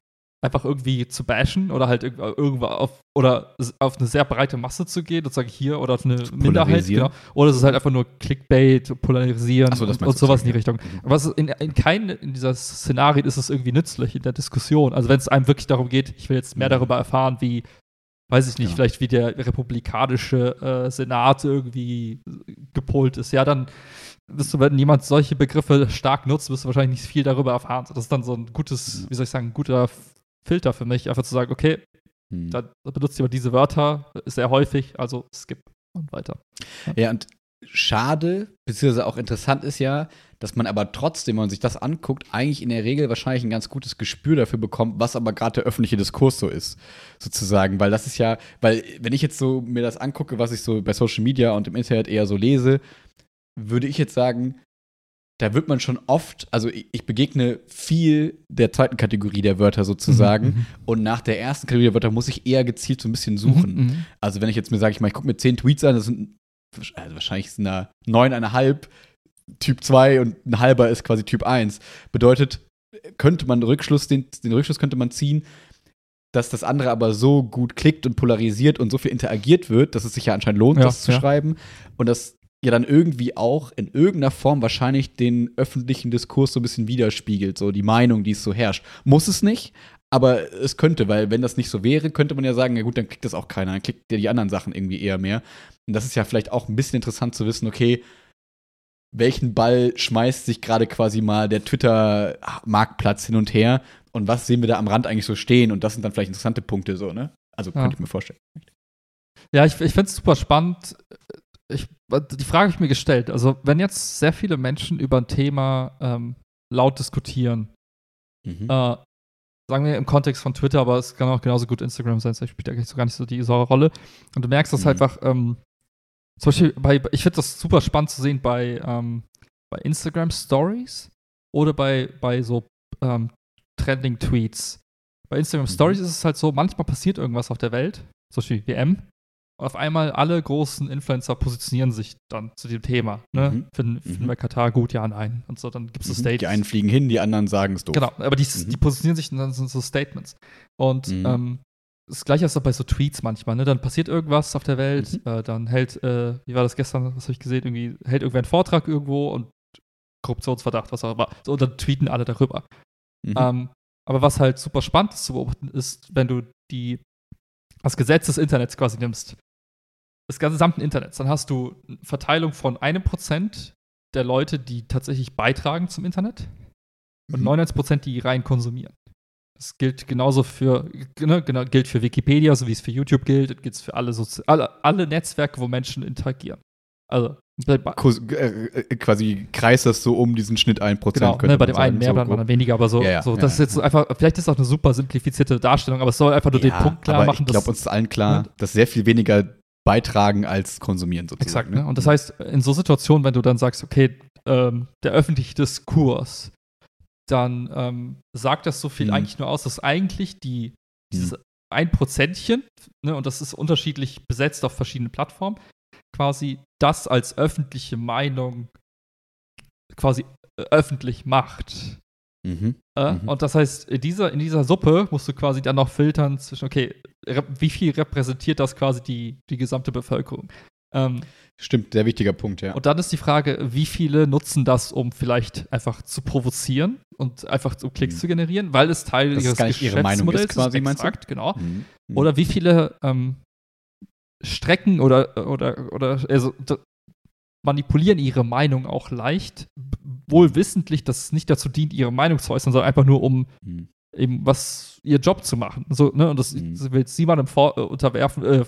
einfach irgendwie zu bashen oder halt irgendwo, irgendwo auf oder auf eine sehr breite Masse zu gehen und sagen hier oder auf eine Minderheit, genau. Oder es ist halt einfach nur Clickbait, polarisieren so, und, und sowas in die. Richtung. Mhm. Aber in, in keinem in dieser Szenarien ist es irgendwie nützlich in der Diskussion. Also wenn es einem wirklich darum geht, ich will jetzt mehr Mhm. darüber erfahren, wie, weiß ich nicht, Genau. vielleicht wie der republikanische äh, Senat irgendwie gepolt ist, ja, dann wirst du, wenn jemand solche Begriffe stark nutzt, wirst du wahrscheinlich nicht viel darüber erfahren. Das ist dann so ein gutes, Ja. wie soll ich sagen, ein guter Filter für mich, einfach zu sagen, okay, hm. da benutzt jemand diese Wörter sehr häufig, also skip und weiter. Ja, ja und schade, beziehungsweise auch interessant ist ja, dass man aber trotzdem, wenn man sich das anguckt, eigentlich in der Regel wahrscheinlich ein ganz gutes Gespür dafür bekommt, was aber gerade der öffentliche Diskurs so ist, sozusagen. Weil das ist ja, weil wenn ich jetzt so mir das angucke, was ich so bei Social Media und im Internet eher so lese, würde ich jetzt sagen, da wird man schon oft, also ich, begegne viel der zweiten Kategorie der Wörter sozusagen. Mhm, mhm, und nach der ersten Kategorie der Wörter muss ich eher gezielt so ein bisschen suchen. Mhm, mhm. also wenn ich jetzt mir sage, ich mal, ich gucke mir zehn Tweets an, das sind also wahrscheinlich sind da neuneinhalb Typ 2 und ein halber ist quasi Typ 1. Bedeutet, könnte man Rückschluss, den, den Rückschluss könnte man ziehen, dass das andere aber so gut klickt und polarisiert und so viel interagiert wird, dass es sich ja anscheinend lohnt, ja, das zu ja. schreiben. Und das ja dann irgendwie auch in irgendeiner Form wahrscheinlich den öffentlichen Diskurs so ein bisschen widerspiegelt, so die Meinung, die es so herrscht. Muss es nicht, aber es könnte, weil wenn das nicht so wäre, könnte man ja sagen, ja gut, dann klickt das auch keiner, dann klickt ja die anderen Sachen irgendwie eher mehr. Und das ist ja vielleicht auch ein bisschen interessant zu wissen, okay, welchen Ball schmeißt sich gerade quasi mal der Twitter-Marktplatz hin und her und was sehen wir da am Rand eigentlich so stehen und das sind dann vielleicht interessante Punkte so, ne? Also ja. könnte ich mir vorstellen. Ja, ich, ich finde es super spannend. Ich, die Frage habe ich mir gestellt. Also, wenn jetzt sehr viele Menschen über ein Thema ähm, laut diskutieren, mhm. äh, sagen wir im Kontext von Twitter, aber es kann auch genauso gut Instagram sein, das spielt eigentlich so gar nicht so die Rolle. Und du merkst das mhm. einfach, ähm, zum Beispiel bei, ich finde das super spannend zu sehen bei, ähm, bei Instagram Stories oder bei, bei so ähm, Trending Tweets. Bei Instagram mhm. Stories ist es halt so, manchmal passiert irgendwas auf der Welt, zum Beispiel WM, auf einmal alle großen Influencer positionieren sich dann zu dem Thema. Ne? Mhm. Finden, finden mhm. wir Katar gut, ja, nein. Und so, dann gibt es so mhm. Statements. Die einen fliegen hin, die anderen sagen es doof. Genau, aber die, mhm. die positionieren sich und dann sind so Statements. Und mhm. ähm, das gleiche ist auch bei so Tweets manchmal, ne? Dann passiert irgendwas auf der Welt, mhm. äh, dann hält, äh, wie war das gestern, was habe ich gesehen, irgendwie hält irgendwer einen Vortrag irgendwo und Korruptionsverdacht, was auch immer. So, und dann tweeten alle darüber. Mhm. Ähm, aber was halt super spannend ist zu beobachten, ist, wenn du die, das Gesetz des Internets quasi nimmst, des gesamten Internets, dann hast du eine Verteilung von einem Prozent der Leute, die tatsächlich beitragen zum Internet und mhm. 99 Prozent, die rein konsumieren. Das gilt genauso für, ne, genau, gilt für Wikipedia, so wie es für YouTube gilt, das gilt für alle, Sozi alle, alle Netzwerke, wo Menschen interagieren. Also äh, äh, quasi kreist das so um diesen Schnitt 1%. Genau, ne, bei dem einen mehr, so bei dem anderen weniger, aber so, ja, ja, so das ja, ist jetzt einfach, vielleicht ist das auch eine super simplifizierte Darstellung, aber es soll einfach nur den Punkt klar machen. Ich glaube, uns ist allen klar, ne? dass sehr viel weniger beitragen als konsumieren sozusagen. Exakt, ne? Und das heißt, in so Situationen, wenn du dann sagst, okay, ähm, der öffentliche Diskurs dann ähm, sagt das so viel mhm. eigentlich nur aus, dass eigentlich die, dieses mhm. ein Prozentchen, ne, und das ist unterschiedlich besetzt auf verschiedenen Plattformen, quasi das als öffentliche Meinung quasi äh, öffentlich macht. Mhm. Äh, mhm. Und das heißt, in dieser, in dieser Suppe musst du quasi dann noch filtern zwischen, okay, wie viel repräsentiert das quasi die, die gesamte Bevölkerung? Ähm, Stimmt, sehr wichtiger Punkt, ja. Und dann ist die Frage, wie viele nutzen das, um vielleicht einfach zu provozieren und einfach so Klicks mhm. zu generieren, weil es Teil das ihres ist ihre Meinung ist quasi, meinst du? genau. Mhm. Mhm. Oder wie viele ähm, Strecken oder, oder, oder also, manipulieren ihre Meinung auch leicht, wohl wissentlich, dass es nicht dazu dient, ihre Meinung zu äußern, sondern einfach nur um mhm. Eben was, ihr Job zu machen. So, ne? Und das mhm. will sie mal vor, äh, unterwerfen, äh,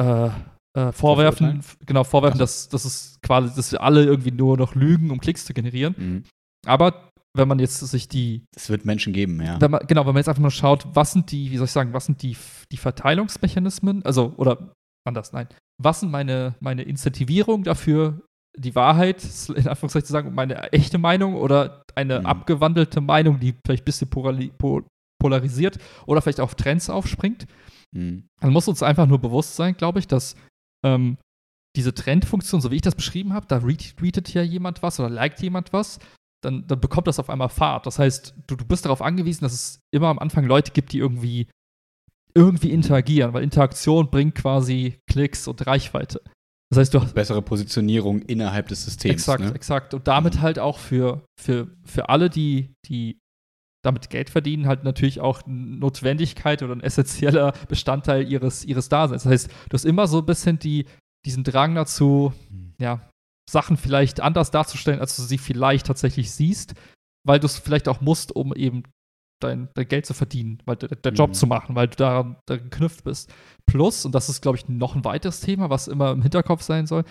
äh, äh, vorwerfen, genau, vorwerfen, dass, dass es quasi, dass wir alle irgendwie nur noch lügen, um Klicks zu generieren. Mhm. Aber wenn man jetzt sich die. Es wird Menschen geben, ja. Wenn man, genau, wenn man jetzt einfach nur schaut, was sind die, wie soll ich sagen, was sind die, die Verteilungsmechanismen, also, oder anders, nein, was sind meine, meine Incentivierung dafür, die Wahrheit, in Anführungszeichen zu sagen, meine echte Meinung oder eine mhm. abgewandelte Meinung, die vielleicht ein bisschen polarisiert oder vielleicht auf Trends aufspringt. Mhm. Dann muss uns einfach nur bewusst sein, glaube ich, dass ähm, diese Trendfunktion, so wie ich das beschrieben habe, da retweetet ja jemand was oder liked jemand was, dann, dann bekommt das auf einmal Fahrt. Das heißt, du, du bist darauf angewiesen, dass es immer am Anfang Leute gibt, die irgendwie irgendwie interagieren, weil Interaktion bringt quasi Klicks und Reichweite. Das heißt, du hast bessere Positionierung innerhalb des Systems. Exakt, ne? exakt. Und damit mhm. halt auch für, für, für alle, die, die damit Geld verdienen, halt natürlich auch Notwendigkeit oder ein essentieller Bestandteil ihres, ihres Daseins. Das heißt, du hast immer so ein bisschen die, diesen Drang dazu, mhm. ja, Sachen vielleicht anders darzustellen, als du sie vielleicht tatsächlich siehst, weil du es vielleicht auch musst, um eben dein, dein Geld zu verdienen, weil der, Job Mhm. zu machen, weil du daran, da geknüpft bist. Plus, und das ist, glaube ich, noch ein weiteres Thema, was immer im Hinterkopf sein soll,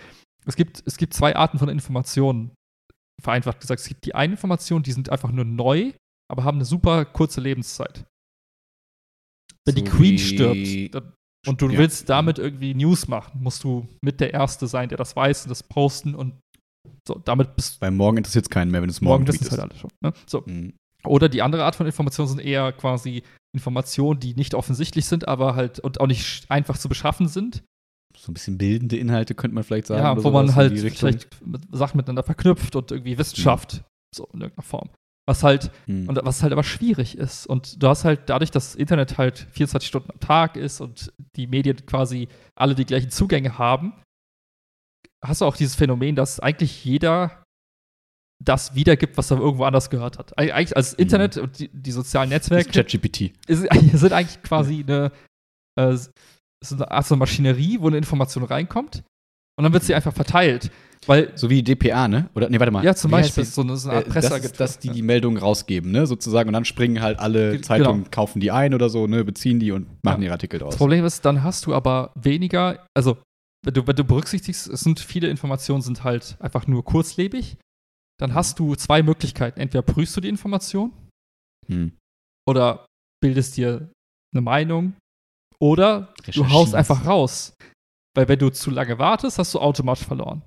es gibt, es gibt zwei Arten von Informationen, vereinfacht gesagt. Es gibt die einen Informationen, die sind einfach nur neu, aber haben eine super kurze Lebenszeit. Wenn die So Queen wie- stirbt dann, und du Ja. willst damit irgendwie News machen, musst du mit der Erste sein, der das weiß und das posten und so, damit bist Weil morgen interessiert es keinen mehr, wenn es morgen, morgen, das ist tweetest. halt alles schon. Ne? So. Mhm. Oder die andere Art von Informationen sind eher quasi Informationen, die nicht offensichtlich sind, aber halt und auch nicht einfach zu beschaffen sind. So ein bisschen bildende Inhalte könnte man vielleicht sagen. ja, wo man halt vielleicht Sachen miteinander verknüpft und irgendwie Wissenschaft, so in irgendeiner Form. Was halt, Mhm. und was halt aber schwierig ist. Und du hast halt dadurch, dass das Internet halt 24 Stunden am Tag ist und die Medien quasi alle die gleichen Zugänge haben, hast du auch dieses Phänomen, dass eigentlich jeder das wiedergibt, was er irgendwo anders gehört hat. Eig- Eigentlich als Internet und die, die sozialen Netzwerke ChatGPT. sind eigentlich quasi eine, äh, ist eine Art so Maschinerie, wo eine Information reinkommt und dann wird sie einfach verteilt. Weil, So wie DPA, ne? Oder, nee, warte mal. ja, zum Wie Beispiel das? so eine, so eine Art Äh, das ist, dass die die Meldungen rausgeben, ne, sozusagen. Und dann springen halt alle Ge- Zeitungen, genau. kaufen die ein oder so, ne, beziehen die und machen Ja. ihre Artikel draus. Das Problem ist, dann hast du aber weniger, also wenn du, wenn du berücksichtigst, es sind viele Informationen sind halt einfach nur kurzlebig, dann hast du zwei Möglichkeiten. Entweder prüfst du die Information Hm. oder bildest dir eine Meinung oder du haust einfach raus. Weil wenn du zu lange wartest, hast du automatisch verloren.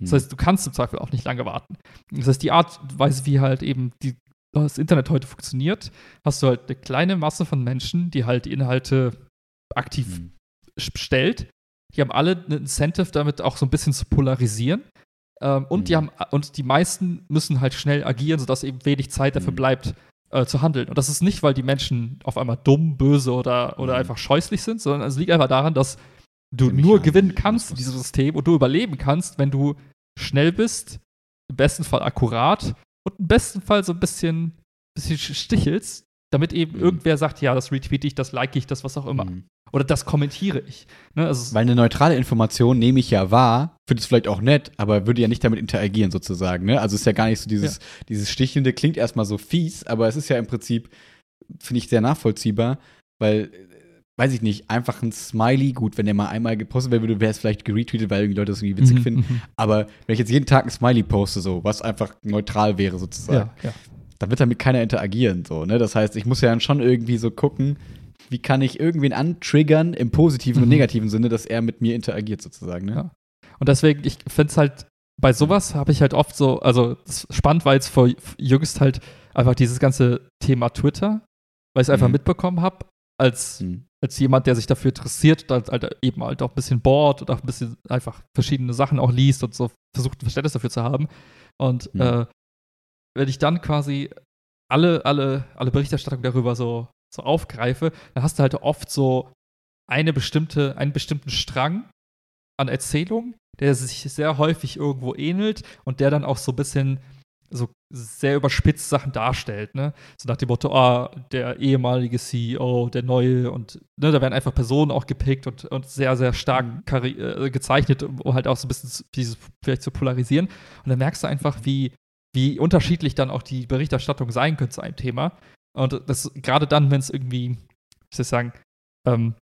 Das Hm. heißt, du kannst im Zweifel auch nicht lange warten. Das heißt, die Art und Weise, wie halt eben die, das Internet heute funktioniert, hast du halt eine kleine Masse von Menschen, die halt die Inhalte aktiv Hm. stellt. Die haben alle ein Incentive, damit auch so ein bisschen zu polarisieren. Ähm, und, die Mhm. haben, und die meisten müssen halt schnell agieren, sodass eben wenig Zeit dafür Mhm. bleibt, äh, zu handeln. Und das ist nicht, weil die Menschen auf einmal dumm, böse oder, oder Mhm. einfach scheußlich sind, sondern es liegt einfach daran, dass du nur gewinnen kannst in diesem System und du überleben kannst, wenn du schnell bist, im besten Fall akkurat und im besten Fall so ein bisschen, bisschen stichelst, damit eben Mhm. irgendwer sagt, ja, das retweete ich, das like ich, das was auch immer. Hm. Oder das kommentiere ich. Ne? Also, Weil eine neutrale Information nehme ich ja wahr, finde es vielleicht auch nett, aber würde ja nicht damit interagieren sozusagen. Ne? Also ist ja gar nicht so dieses, dieses Stichelnde, klingt erstmal so fies, aber es ist ja im Prinzip, finde ich, sehr nachvollziehbar, weil, äh, weiß ich nicht, einfach ein Smiley, gut, wenn der mal einmal gepostet werden würde, wäre es vielleicht geretweetet, weil irgendwie Leute das irgendwie witzig Mhm, finden. mhm. Aber wenn ich jetzt jeden Tag ein Smiley poste, so, was einfach neutral wäre sozusagen, Ja, ja. dann wird damit keiner interagieren. So, ne? Das heißt, ich muss ja dann schon irgendwie so gucken, wie kann ich irgendwen antriggern im positiven und Mhm. negativen Sinne, dass er mit mir interagiert sozusagen. Ne? Ja. Und deswegen, ich finde es halt, bei sowas habe ich halt oft so, also das spannend war jetzt vor jüngst halt einfach dieses ganze Thema Twitter, weil ich es einfach Mhm. mitbekommen habe, als, Hm. als jemand, der sich dafür interessiert, halt, halt eben halt auch ein bisschen bohrt und auch ein bisschen einfach verschiedene Sachen auch liest und so versucht, ein Verständnis dafür zu haben. Und Mhm. äh, wenn ich dann quasi alle, alle, alle Berichterstattung darüber so, so aufgreife, dann hast du halt oft so eine bestimmte, einen bestimmten Strang an Erzählung, der sich sehr häufig irgendwo ähnelt und der dann auch so ein bisschen so sehr überspitzt Sachen darstellt, ne? So nach dem Motto, ah, der ehemalige CEO, der neue und ne, da werden einfach Personen auch gepickt und, und sehr, sehr stark Mhm. äh, gezeichnet, um halt auch so ein bisschen dieses vielleicht zu polarisieren. Und dann merkst du einfach, wie, wie unterschiedlich dann auch die Berichterstattung sein könnte zu einem Thema. Und das gerade dann, wenn es irgendwie, ich soll ich sagen, ähm,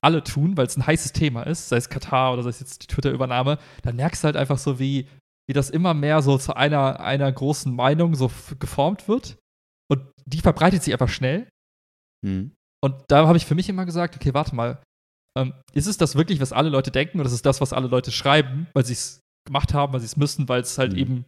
alle tun, weil es ein heißes Thema ist, sei es Katar oder sei es jetzt die Twitter-Übernahme, dann merkst du halt einfach so, wie, wie das immer mehr so zu einer, einer großen Meinung so geformt wird. Und die verbreitet sich einfach schnell. Hm. Und da habe ich für mich immer gesagt, okay, warte mal, ähm, ist es das wirklich, was alle Leute denken, oder ist es das, was alle Leute schreiben, weil sie es gemacht haben, weil sie es müssen, weil es halt Mhm. eben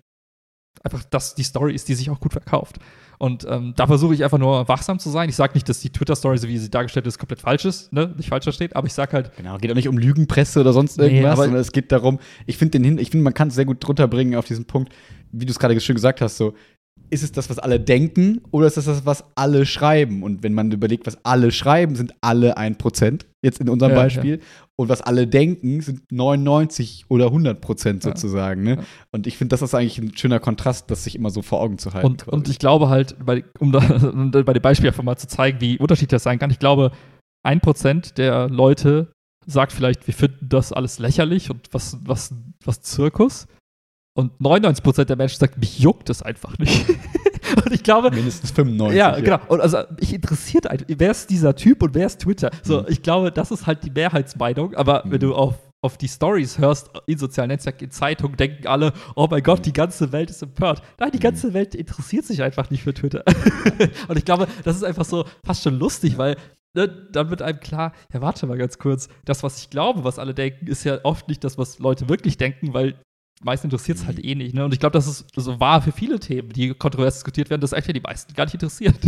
einfach das die Story ist, die sich auch gut verkauft. Und ähm, da versuche ich einfach nur wachsam zu sein. Ich sage nicht, dass die Twitter-Story, so wie sie dargestellt ist, komplett falsch ist, ne? nicht falsch versteht, aber ich sage halt, Genau, geht auch nicht um Lügenpresse oder sonst Nee, irgendwas, aber- sondern es geht darum, ich finde den hin, ich finde, man kann es sehr gut drunter bringen auf diesen Punkt, wie du es gerade schön gesagt hast, so, ist es das, was alle denken, oder ist es das, was alle schreiben? Und wenn man überlegt, was alle schreiben, sind alle 1%, jetzt in unserem Ja, Beispiel. Und was alle denken, sind 99 oder 100 Prozent Ja. sozusagen. Ne? Ja. Und ich finde, das ist eigentlich ein schöner Kontrast, das sich immer so vor Augen zu halten. Und, und ich glaube halt, bei, um da, um bei dem Beispiel einfach mal zu zeigen, wie unterschiedlich das sein kann, ich glaube, ein Prozent der Leute sagt vielleicht, wir finden das alles lächerlich und was, was, was Zirkus. Und 99% der Menschen sagt, mich juckt es einfach nicht. Und ich glaube, Mindestens 95. ja, genau. Und also ich interessiert ein, wer ist dieser Typ und wer ist Twitter? So, Mhm. ich glaube, das ist halt die Mehrheitsmeinung. Aber Mhm. wenn du auf, auf die Stories hörst in sozialen Netzwerken, in Zeitungen, denken alle, oh mein Gott, die ganze Welt ist empört. Nein, die Mhm. ganze Welt interessiert sich einfach nicht für Twitter. und ich glaube, das ist einfach so fast schon lustig, weil ne, dann wird einem klar, ja, warte mal ganz kurz, das, was ich glaube, was alle denken, ist ja oft nicht das, was Leute wirklich denken, weil meist interessiert es halt eh nicht. Ne? Und ich glaube, das ist so wahr für viele Themen, die kontrovers diskutiert werden, dass einfach die meisten gar nicht interessiert.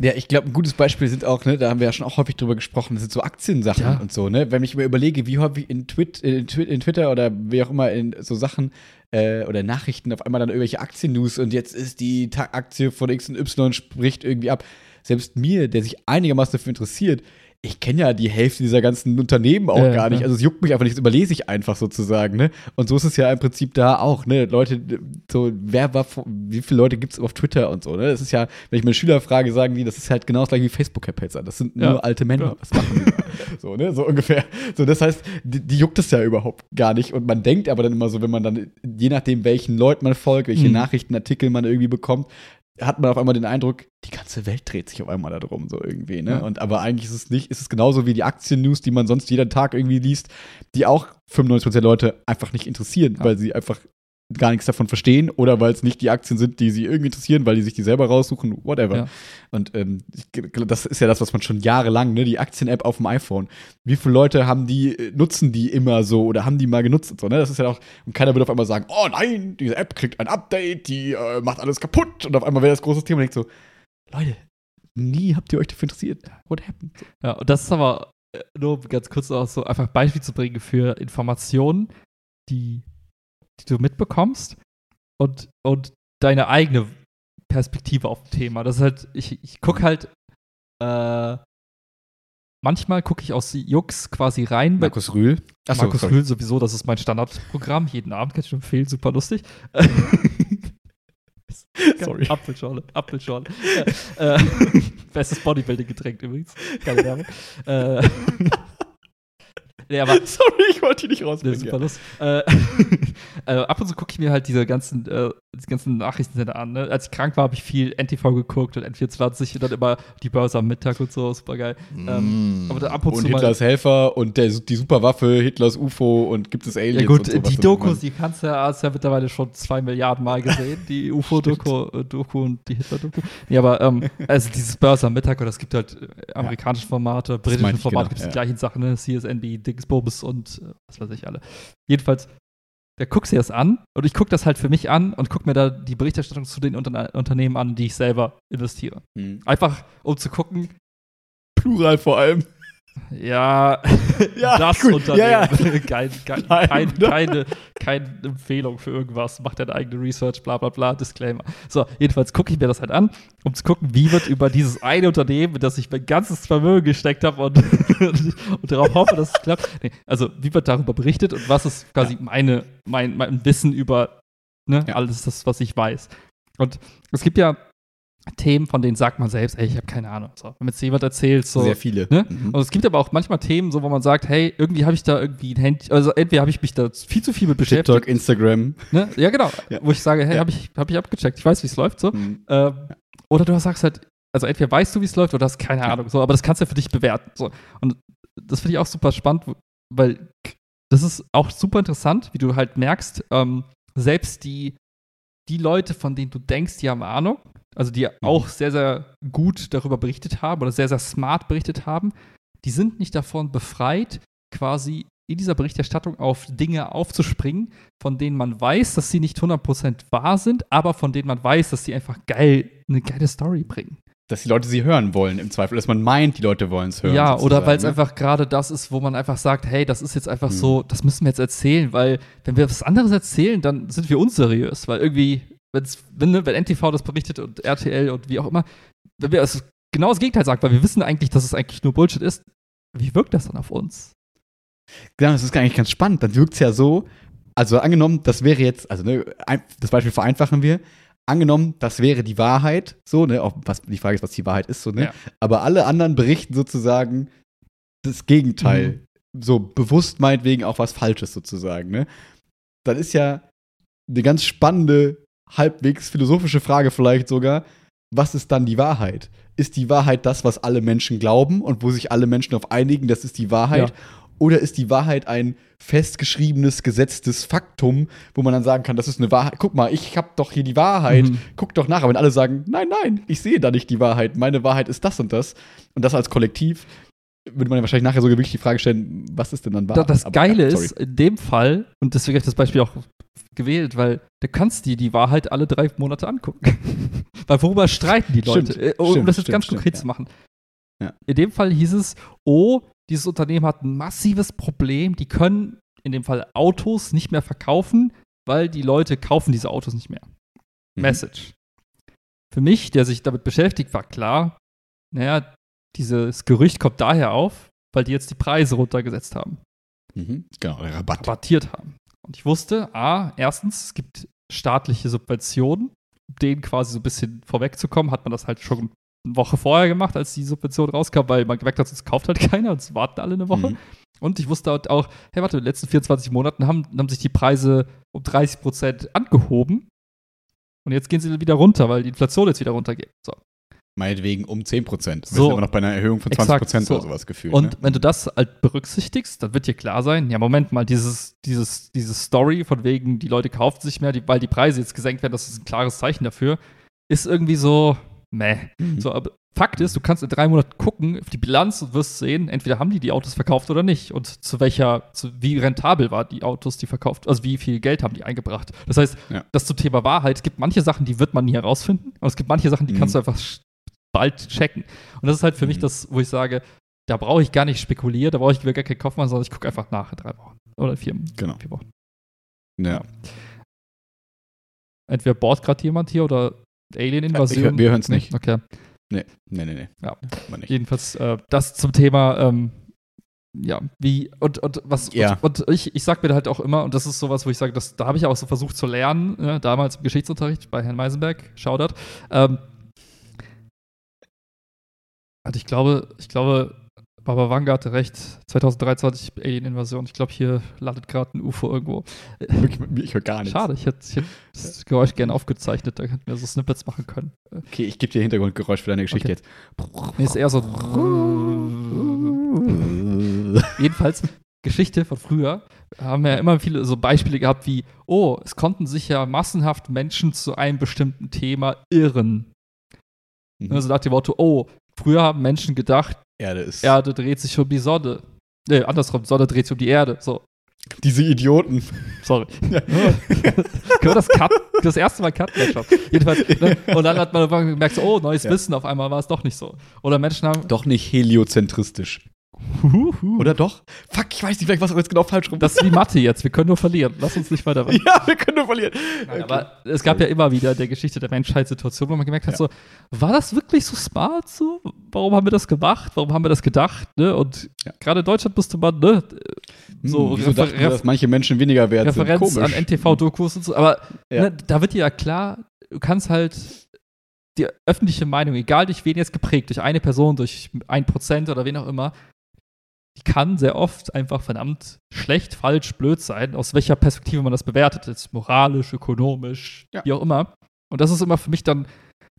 Ja, ich glaube, ein gutes Beispiel sind auch, ne, da haben wir ja schon auch häufig drüber gesprochen, das sind so Aktiensachen Ja. und so, ne? Wenn ich mir überlege, wie häufig in, Twit, in, in Twitter oder wie auch immer in so Sachen äh, oder Nachrichten auf einmal dann irgendwelche Aktien-News und jetzt ist die Aktie von X und Y spricht irgendwie ab. Selbst mir, der sich einigermaßen dafür interessiert, ich kenne ja die Hälfte dieser ganzen Unternehmen auch Ja, gar nicht. ja. Also es juckt mich einfach nicht, das überlese ich einfach sozusagen, ne? Und so ist es ja im Prinzip da auch, ne? Leute, so, wer war, vor- wie viele Leute gibt es auf Twitter und so, ne? Das ist ja, wenn ich meine Schüler frage, sagen die, das ist halt genau das gleiche wie Facebook-Hetzer. Das sind Ja. nur alte Männer. Was machen die? so, ne? So ungefähr. So, das heißt, die, die juckt es ja überhaupt gar nicht. Und man denkt aber dann immer so, wenn man dann, je nachdem, welchen Leuten man folgt, welche Mhm. Nachrichtenartikel man irgendwie bekommt, hat man auf einmal den Eindruck, die ganze Welt dreht sich auf einmal darum, so irgendwie, ne? Ja. Und aber eigentlich ist es nicht, ist es genauso wie die Aktien-News, die man sonst jeden Tag irgendwie liest, die auch 95% der Leute einfach nicht interessieren, Ja. weil sie einfach gar nichts davon verstehen oder weil es nicht die Aktien sind, die sie irgendwie interessieren, weil die sich die selber raussuchen, whatever. Ja. Und ähm, das ist ja das, was man schon jahrelang, ne, die Aktien-App auf dem iPhone. Wie viele Leute haben die, äh, nutzen die immer so oder haben die mal genutzt und so, ne? Das ist ja auch, und keiner wird auf einmal sagen, oh nein, diese App kriegt ein Update, die äh, macht alles kaputt und auf einmal wäre das großes Thema und denkt so, Leute, nie habt ihr euch dafür interessiert. What happened? Ja, und das ist aber äh, nur ganz kurz auch so einfach Beispiel zu bringen für Informationen, die, die du mitbekommst und, und deine eigene Perspektive auf ein Thema. Das ist halt, ich, ich gucke halt, äh, manchmal gucke ich aus Jux quasi rein Markus Rühl. Achso, Markus sorry. Rühl sowieso, das ist mein Standardprogramm. Jeden Abend kann ich empfehlen, super lustig. Sorry. Apfelschorle, Apfelschorle. äh, bestes Bodybuilding-Getränk übrigens. Keine Werbung. Äh, nee, aber Sorry, ich wollte die nicht Nee, rausbringen. super lustig. Äh, äh, ab und zu gucke ich mir halt diese ganzen, äh, die ganzen Nachrichtensender an. Ne? Als ich krank war, habe ich viel NTV geguckt und N24 und dann immer die Börse am Mittag und so, super geil. Ähm, aber da ab und und zu mal- Hitlers Helfer und der, die Superwaffe, Hitlers UFO und gibt es Aliens Ja gut, und sowas. die Dokus, die kannst du ja, hast ja mittlerweile schon zwei Milliarden Mal gesehen, die UFO-Doku äh, Doku und die Hitler-Doku. Nee, aber ähm, also dieses Börse am Mittag, oder es gibt halt äh, amerikanische Formate, britische Formate, genau, gibt es ja. die gleichen Sachen, ne? CSNB, Dingsbums und äh, was weiß ich alle. Jedenfalls, guckst du dir das an und ich gucke das halt für mich an und gucke mir da die Berichterstattung zu den Unter Unternehmen an, die ich selber investiere. Hm. Einfach, um zu gucken, Plural vor allem. Ja, Ja, das gut. Unternehmen. Ja, ja. Kein, kein, Nein, kein, oder? keine, keine Empfehlung für irgendwas. Macht deine eigene Research, bla bla bla, Disclaimer. So, jedenfalls gucke ich mir das halt an, um zu gucken, wie wird über dieses eine Unternehmen, in das ich mein ganzes Vermögen gesteckt habe und, und darauf hoffe, dass es klappt. Nee, also, wie wird darüber berichtet und was ist quasi meine, mein, mein Wissen über ne, Ja. alles das, was ich weiß. Und es gibt ja Themen, von denen sagt man selbst, ey, ich habe keine Ahnung. So, wenn jetzt jemand erzählt, so, Sehr viele. Ne? Mhm. und es gibt aber auch manchmal Themen, so, wo man sagt, hey, irgendwie habe ich da irgendwie ein Handy, also entweder habe ich mich da viel zu viel mit beschäftigt. TikTok, Instagram. Ne? Ja, genau. Ja. Wo ich sage, hey, Ja. habe ich, hab ich abgecheckt, ich weiß, wie es läuft, so. Mhm. Ähm, oder du sagst halt, also entweder weißt du, wie es läuft, oder hast keine. Ahnung, so, aber das kannst du ja für dich bewerten. So. Und das finde ich auch super spannend, weil das ist auch super interessant, wie du halt merkst, ähm, selbst die, die Leute, von denen du denkst, die haben Ahnung, also die auch sehr, sehr gut darüber berichtet haben oder sehr, sehr smart berichtet haben, die sind nicht davon befreit, quasi in dieser Berichterstattung auf Dinge aufzuspringen, von denen man weiß, dass sie nicht 100% wahr sind, aber von denen man weiß, dass sie einfach geil, eine geile Story bringen. Dass die Leute sie hören wollen, im Zweifel. Dass man meint, die Leute wollen es hören. ja, oder weil es ne? einfach gerade das ist, wo man einfach sagt, hey, das ist jetzt einfach Mhm. so, das müssen wir jetzt erzählen, weil wenn wir was anderes erzählen, dann sind wir unseriös, weil irgendwie, wenn's, wenn, ne, wenn NTV das berichtet und RTL und wie auch immer, wenn wir es genau das Gegenteil sagen, weil wir wissen eigentlich, dass es eigentlich nur Bullshit ist, wie wirkt das dann auf uns? Genau, das ist eigentlich ganz spannend. Dann wirkt es ja so, also angenommen, das wäre jetzt, also ne, ein, das Beispiel vereinfachen wir. Angenommen, das wäre die Wahrheit, so, ne, auch was, die Frage ist, was die Wahrheit ist, so, ne? Ja. Aber alle anderen berichten sozusagen das Gegenteil. So bewusst meinetwegen auch was Falsches sozusagen, ne? Dann ist ja eine ganz spannende halbwegs philosophische Frage vielleicht sogar, was ist dann die Wahrheit? Ist die Wahrheit das, was alle Menschen glauben und wo sich alle Menschen auf einigen, das ist die Wahrheit? Ja. Oder ist die Wahrheit ein festgeschriebenes, gesetztes Faktum, wo man dann sagen kann, das ist eine Wahrheit. Guck mal, ich habe doch hier die Wahrheit. Mhm. Guck doch nach. Aber wenn alle sagen, nein, nein, ich sehe da nicht die Wahrheit. Meine Wahrheit ist das und das. Und das als Kollektiv, würde man ja wahrscheinlich nachher sogar wirklich die Frage stellen, was ist denn dann wahr? Da, das Aber, Geile ja, ist, in dem Fall, und deswegen habe ich das Beispiel auch gewählt, weil du kannst dir die Wahrheit alle drei Monate angucken. weil worüber streiten die Leute? Stimmt, Äh, um stimmt, das jetzt stimmt, ganz konkret ja. zu machen. Ja. In dem Fall hieß es, oh, dieses Unternehmen hat ein massives Problem, die können in dem Fall Autos nicht mehr verkaufen, weil die Leute kaufen diese Autos nicht mehr. Mhm. Message. Für mich, der sich damit beschäftigt, war klar, naja, dieses Gerücht kommt daher auf, weil die jetzt die Preise runtergesetzt haben Mhm. Genau, Rabatt. rabattiert haben. Und ich wusste, A, erstens, es gibt staatliche Subventionen, um denen quasi so ein bisschen vorwegzukommen, hat man das halt schon eine Woche vorher gemacht, als die Subvention rauskam, weil man gemerkt hat, es kauft halt keiner, es warten alle eine Woche. Mhm. Und ich wusste halt auch, hey, warte, in den letzten 24 Monaten haben, haben sich die Preise um 30 Prozent angehoben. Und jetzt gehen sie wieder runter, weil die Inflation jetzt wieder runtergeht. So. Meinetwegen um 10 Prozent. Wir So. sind immer noch bei einer Erhöhung von 20 Prozent Exakt, oder so. sowas gefühlt. Und ne? wenn du das halt berücksichtigst, dann wird dir klar sein, ja, Moment mal, dieses, dieses, diese Story von wegen, die Leute kaufen sich mehr, die, weil die Preise jetzt gesenkt werden, das ist ein klares Zeichen dafür, ist irgendwie so, meh. Mhm. So, aber Fakt ist, du kannst in drei Monaten gucken auf die Bilanz und wirst sehen, entweder haben die die Autos verkauft oder nicht und zu welcher, zu, wie rentabel war die Autos, die verkauft, also wie viel Geld haben die eingebracht. Das heißt, Ja. das zum Thema Wahrheit, es gibt manche Sachen, die wird man nie herausfinden, und es gibt manche Sachen, die Mhm. kannst du einfach bald checken. Und das ist halt für mich Mhm. das, wo ich sage, da brauche ich gar nicht spekulieren, da brauche ich gar keinen Kaufmann, sondern ich gucke einfach nach in drei Wochen oder vier, Genau. vier Wochen. Ja. Entweder bohrt gerade jemand hier oder Alien-Invasion. Ich hör- wir hören's nicht. Okay. Nee, nee, nee, nee. Ja. Jedenfalls äh, das zum Thema, ähm, ja, wie, und, und was, Ja. und, und ich, ich sag mir halt auch immer, und das ist sowas, wo ich sage, das, da habe ich auch so versucht zu lernen, ne, damals im Geschichtsunterricht bei Herrn Meisenberg, Shoutout. Ähm, und ich glaube, ich glaube, Baba Wanga hatte recht, 2023 Alien-Invasion. Ich glaube, hier landet gerade ein UFO irgendwo. Ich höre gar nichts. Schade, ich hätte, ich hätte das Geräusch gerne aufgezeichnet, da hätten wir so Snippets machen können. Okay, ich gebe dir Hintergrundgeräusch für deine Geschichte Okay. Nee, ist eher so. jetzt. Jedenfalls, Geschichte von früher, haben wir ja immer viele so Beispiele gehabt wie, oh, es konnten sich ja massenhaft Menschen zu einem bestimmten Thema irren. Mhm. Also nach dem Motto, oh, früher haben Menschen gedacht, Erde ist. Erde dreht sich um die Sonne. Nee, andersrum, Sonne dreht sich um die Erde. So, Diese Idioten. sorry. Können wir das cut? Das erste Mal schon. Jedenfalls, ne? Und dann hat man gemerkt, so, oh, neues Ja. Wissen, auf einmal war es doch nicht so. Oder Menschen haben. Doch nicht heliozentristisch. Oder doch? Fuck, ich weiß nicht, vielleicht war es jetzt genau falsch rum. Das ist wie Mathe jetzt, wir können nur verlieren. Lass uns nicht weiter weiter. ja, wir können nur verlieren. Nein, Okay. aber es gab ja immer wieder in der Geschichte der Menschheit Situationen, wo man gemerkt hat, Ja. so, war das wirklich so smart so? Warum haben wir das gemacht? Warum haben wir das gedacht? Ne? Und Ja. gerade in Deutschland musste man, ne, so hm, wieso dachten wir, dass manche Menschen weniger wert Referenz sind? an Komisch. NTV-Dokus und so, aber Ja. ne, da wird dir ja klar, du kannst halt die öffentliche Meinung, egal durch wen jetzt geprägt, durch eine Person, durch ein Prozent oder wen auch immer, die kann sehr oft einfach verdammt schlecht, falsch, blöd sein, aus welcher Perspektive man das bewertet, jetzt moralisch, ökonomisch, Ja. wie auch immer. Und das ist immer für mich dann,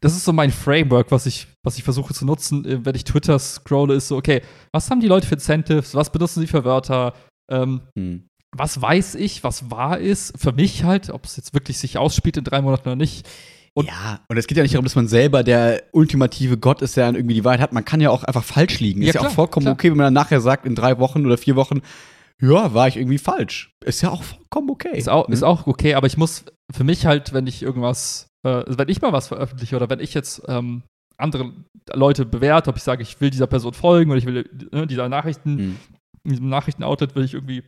das ist so mein Framework, was ich, was ich versuche zu nutzen, äh, wenn ich Twitter scrolle, ist so, okay, was haben die Leute für Incentives, was benutzen sie für Wörter, ähm, Hm. was weiß ich, was wahr ist, für mich halt, ob es jetzt wirklich sich ausspielt in drei Monaten oder nicht. Und- ja, und es geht ja nicht darum, dass man selber der ultimative Gott ist, der dann irgendwie die Wahrheit hat. Man kann ja auch einfach falsch liegen. Ja, ist ja klar, auch vollkommen klar. okay, wenn man dann nachher sagt, in drei Wochen oder vier Wochen, ja, war ich irgendwie falsch. Ist ja auch vollkommen okay. Ist auch, ne? ist auch okay, aber ich muss für mich halt, wenn ich irgendwas, äh, also wenn ich mal was veröffentliche oder wenn ich jetzt ähm, andere Leute bewerte, ob ich sage, ich will dieser Person folgen oder ich will äh, dieser Nachrichten, Hm. diesem Nachrichtenoutlet will ich irgendwie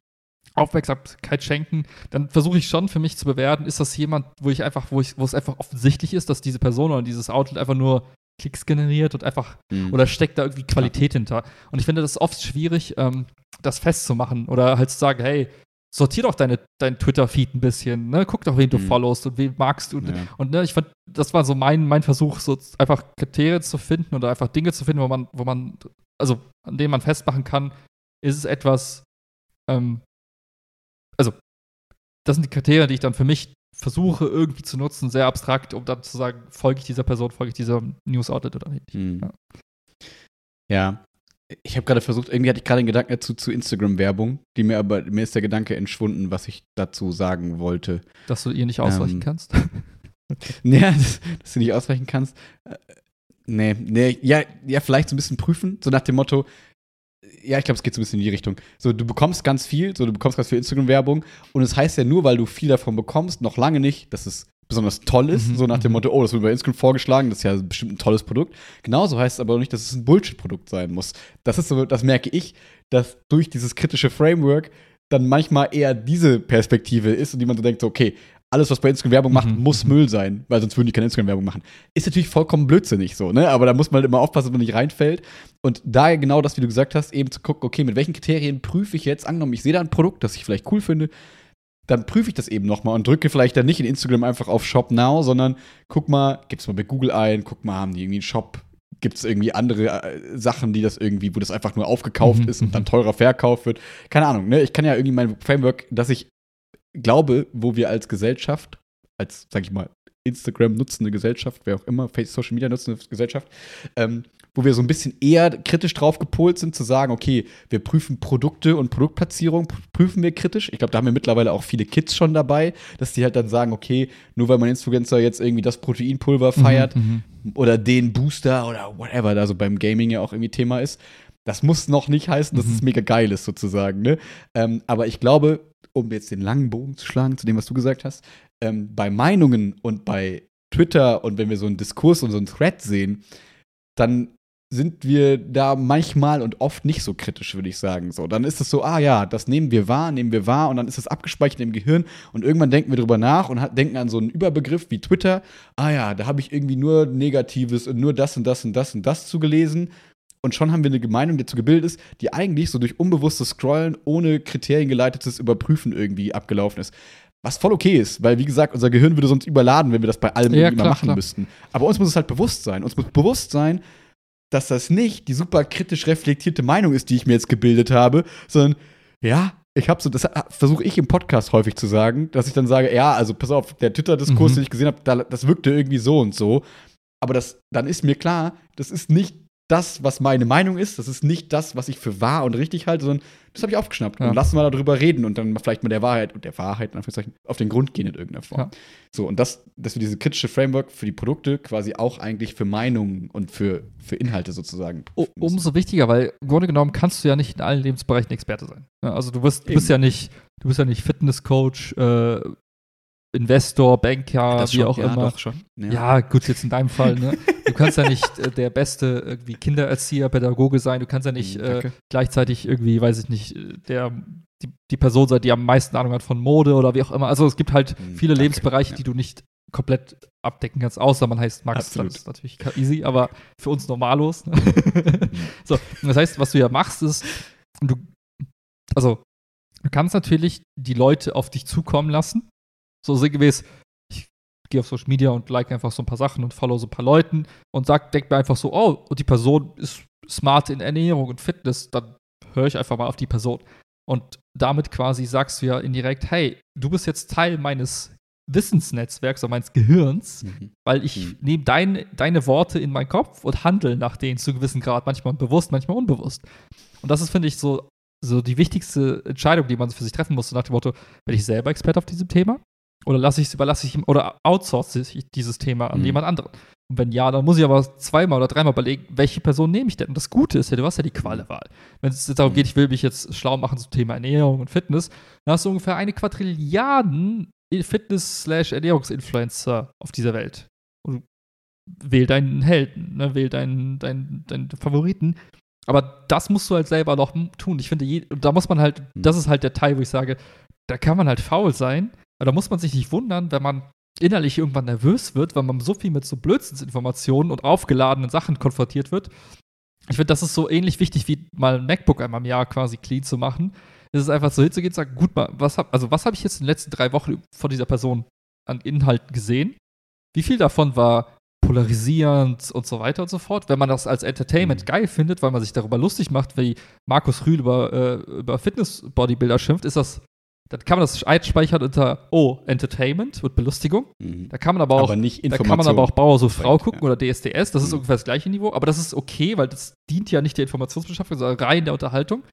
Aufmerksamkeit schenken, dann versuche ich schon für mich zu bewerten, ist das jemand, wo ich einfach, wo ich, wo es einfach offensichtlich ist, dass diese Person oder dieses Outlet einfach nur Klicks generiert und einfach Hm. oder steckt da irgendwie Qualität hinter? Und ich finde das oft schwierig, ähm, das festzumachen oder halt zu sagen, hey, sortier doch deine, dein Twitter-Feed ein bisschen, ne? Guck doch, wen du Mhm. followst und wen magst du. Und, Ja. und ne, ich fand, das war so mein, mein Versuch, so einfach Kriterien zu finden oder einfach Dinge zu finden, wo man, wo man, also an denen man festmachen kann, ist es etwas, ähm, das sind die Kriterien, die ich dann für mich versuche irgendwie zu nutzen, sehr abstrakt, um dann zu sagen, folge ich dieser Person, folge ich dieser News-Outlet oder nicht. Hm. Ja. ja. Ich habe gerade versucht, irgendwie hatte ich gerade einen Gedanken dazu zu Instagram-Werbung, die mir aber, mir ist der Gedanke entschwunden, was ich dazu sagen wollte. Dass du ihr nicht ausweichen ähm, kannst? ja, dass, dass, du nicht ausweichen kannst. Äh, nee, nee, ja, ja, vielleicht so ein bisschen prüfen, so nach dem Motto, ja, ich glaube, es geht so ein bisschen in die Richtung. So, du bekommst ganz viel, so, du bekommst ganz viel Instagram-Werbung und es das heißt ja nur, weil du viel davon bekommst, noch lange nicht, dass es besonders toll ist, mhm. so nach dem mhm. Motto, oh, das wird bei Instagram vorgeschlagen, das ist ja bestimmt ein tolles Produkt. Genauso heißt es aber auch nicht, dass es ein Bullshit-Produkt sein muss. Das ist so, das merke ich, dass durch dieses kritische Framework dann manchmal eher diese Perspektive ist und die man so denkt, so, okay, alles, was bei Instagram Werbung macht, mhm. muss Müll sein, weil sonst würden die keine Instagram Werbung machen. Ist natürlich vollkommen blödsinnig so, ne? Aber da muss man halt immer aufpassen, dass man nicht reinfällt. Und daher genau das, wie du gesagt hast, eben zu gucken, okay, mit welchen Kriterien prüfe ich jetzt, angenommen, ich sehe da ein Produkt, das ich vielleicht cool finde, dann prüfe ich das eben nochmal und drücke vielleicht dann nicht in Instagram einfach auf Shop Now, sondern guck mal, gib's mal bei Google ein, guck mal, haben die irgendwie einen Shop, gibt es irgendwie andere äh, Sachen, die das irgendwie, wo das einfach nur aufgekauft mhm. ist und dann teurer verkauft wird. Keine Ahnung, ne? Ich kann ja irgendwie mein Framework, das ich glaube, wo wir als Gesellschaft, als, sag ich mal, Instagram nutzende Gesellschaft, wer auch immer, Social Media nutzende Gesellschaft, ähm, wo wir so ein bisschen eher kritisch drauf gepolt sind, zu sagen, okay, wir prüfen Produkte und Produktplatzierung, prüfen wir kritisch. Ich glaube, da haben wir mittlerweile auch viele Kids schon dabei, dass die halt dann sagen, okay, nur weil mein Influencer jetzt irgendwie das Proteinpulver mhm, feiert mhm, oder den Booster oder whatever, da so beim Gaming ja auch irgendwie Thema ist, das muss noch nicht heißen, dass mhm. es mega geil ist, sozusagen. Ne? Ähm, aber ich glaube, um jetzt den langen Bogen zu schlagen zu dem, was du gesagt hast, ähm, bei Meinungen und bei Twitter und wenn wir so einen Diskurs und so einen Thread sehen, dann sind wir da manchmal und oft nicht so kritisch, würde ich sagen. So, dann ist es so, ah ja, das nehmen wir wahr, nehmen wir wahr und dann ist es abgespeichert im Gehirn und irgendwann denken wir drüber nach und denken an so einen Überbegriff wie Twitter. Ah ja, da habe ich irgendwie nur Negatives und nur das und das und das und das zugelesen und schon haben wir eine Meinung, die dazu gebildet ist, die eigentlich so durch unbewusstes Scrollen ohne Kriterien geleitetes Überprüfen irgendwie abgelaufen ist. Was voll okay ist, weil wie gesagt, unser Gehirn würde sonst überladen, wenn wir das bei allem ja, immer machen klar. müssten. Aber uns muss es halt bewusst sein. Uns muss bewusst sein, dass das nicht die super kritisch reflektierte Meinung ist, die ich mir jetzt gebildet habe, sondern ja, ich habe so, das versuche ich im Podcast häufig zu sagen, dass ich dann sage, ja, also pass auf, der Twitter-Diskurs, mhm. den ich gesehen habe, das wirkte irgendwie so und so. Aber das, dann ist mir klar, das ist nicht das, was meine Meinung ist. Das ist nicht das, was ich für wahr und richtig halte, sondern das habe ich aufgeschnappt. Ja. Und lassen wir darüber reden und dann vielleicht mal der Wahrheit und der Wahrheit in Anführungszeichen auf den Grund gehen in irgendeiner Form. Ja. So, und das, dass wir diese kritische Framework für die Produkte quasi auch eigentlich für Meinungen und für, für Inhalte sozusagen. umso wichtiger, weil im Grunde genommen kannst du ja nicht in allen Lebensbereichen Experte sein. Also du bist, du bist ja nicht, du bist ja nicht Fitnesscoach, äh, Investor, Banker, wie schon, auch ja, immer. Ja. ja. gut, jetzt in deinem Fall. Ne? Du kannst ja nicht äh, der beste irgendwie Kindererzieher, Pädagoge sein. Du kannst ja nicht hm, äh, gleichzeitig irgendwie, weiß ich nicht, der die, die, Person sein, die am meisten Ahnung hat von Mode oder wie auch immer. Also es gibt halt mhm, viele danke. Lebensbereiche, ja. die du nicht komplett abdecken kannst, außer man heißt Max. Das ist natürlich easy, aber für uns normallos. Ne? Mhm. so, das heißt, was du ja machst, ist, du, also du kannst natürlich die Leute auf dich zukommen lassen so sinngemäß, ich gehe auf Social Media und like einfach so ein paar Sachen und follow so ein paar Leuten und sag, denk mir einfach so, oh, und die Person ist smart in Ernährung und Fitness, dann höre ich einfach mal auf die Person. Und damit quasi sagst du ja indirekt, hey, du bist jetzt Teil meines Wissensnetzwerks oder meines Gehirns, mhm. weil ich mhm. nehme dein, deine Worte in meinen Kopf und handle nach denen zu gewissen Grad, manchmal bewusst, manchmal unbewusst. Und das ist, finde ich, so, so die wichtigste Entscheidung, die man für sich treffen muss, so nach dem Motto, bin ich selber Experte auf diesem Thema? Oder lasse ich es, überlasse ich ihm, oder outsource ich dieses Thema an mhm. jemand anderen? Und wenn ja, dann muss ich aber zweimal oder dreimal überlegen, welche Person nehme ich denn? Und das Gute ist ja, du hast ja die Qualewahl. Wenn es jetzt darum geht, ich will mich jetzt schlau machen zum Thema Ernährung und Fitness, dann hast du ungefähr eine Quadrilliarden Fitness-Ernährungsinfluencer auf dieser Welt. Und wähl deinen Helden, ne? wähl deinen, deinen, deinen Favoriten. Aber das musst du halt selber noch tun. Ich finde, da muss man halt, mhm. das ist halt der Teil, wo ich sage, da kann man halt faul sein, aber da muss man sich nicht wundern, wenn man innerlich irgendwann nervös wird, weil man so viel mit so Blödsinnsinformationen und aufgeladenen Sachen konfrontiert wird. Ich finde, das ist so ähnlich wichtig, wie mal ein MacBook einmal im Jahr quasi clean zu machen. Es ist einfach so hinzugehen und sagen, gut, was hab, also was habe ich jetzt in den letzten drei Wochen von dieser Person an Inhalten gesehen? Wie viel davon war polarisierend und so weiter und so fort. Wenn man das als Entertainment mhm. geil findet, weil man sich darüber lustig macht, wie Markus Rühl über, äh, über Fitness-Bodybuilder schimpft, ist das dann kann man das einspeichern unter, oh, Entertainment wird Belustigung. Mhm. Da kann man aber auch, aber nicht da kann man aber auch Bauer so Frau Direkt, gucken ja. oder DSDS. Das ist Mhm. ungefähr das gleiche Niveau. Aber das ist okay, weil das dient ja nicht der Informationsbeschaffung, sondern rein der Unterhaltung.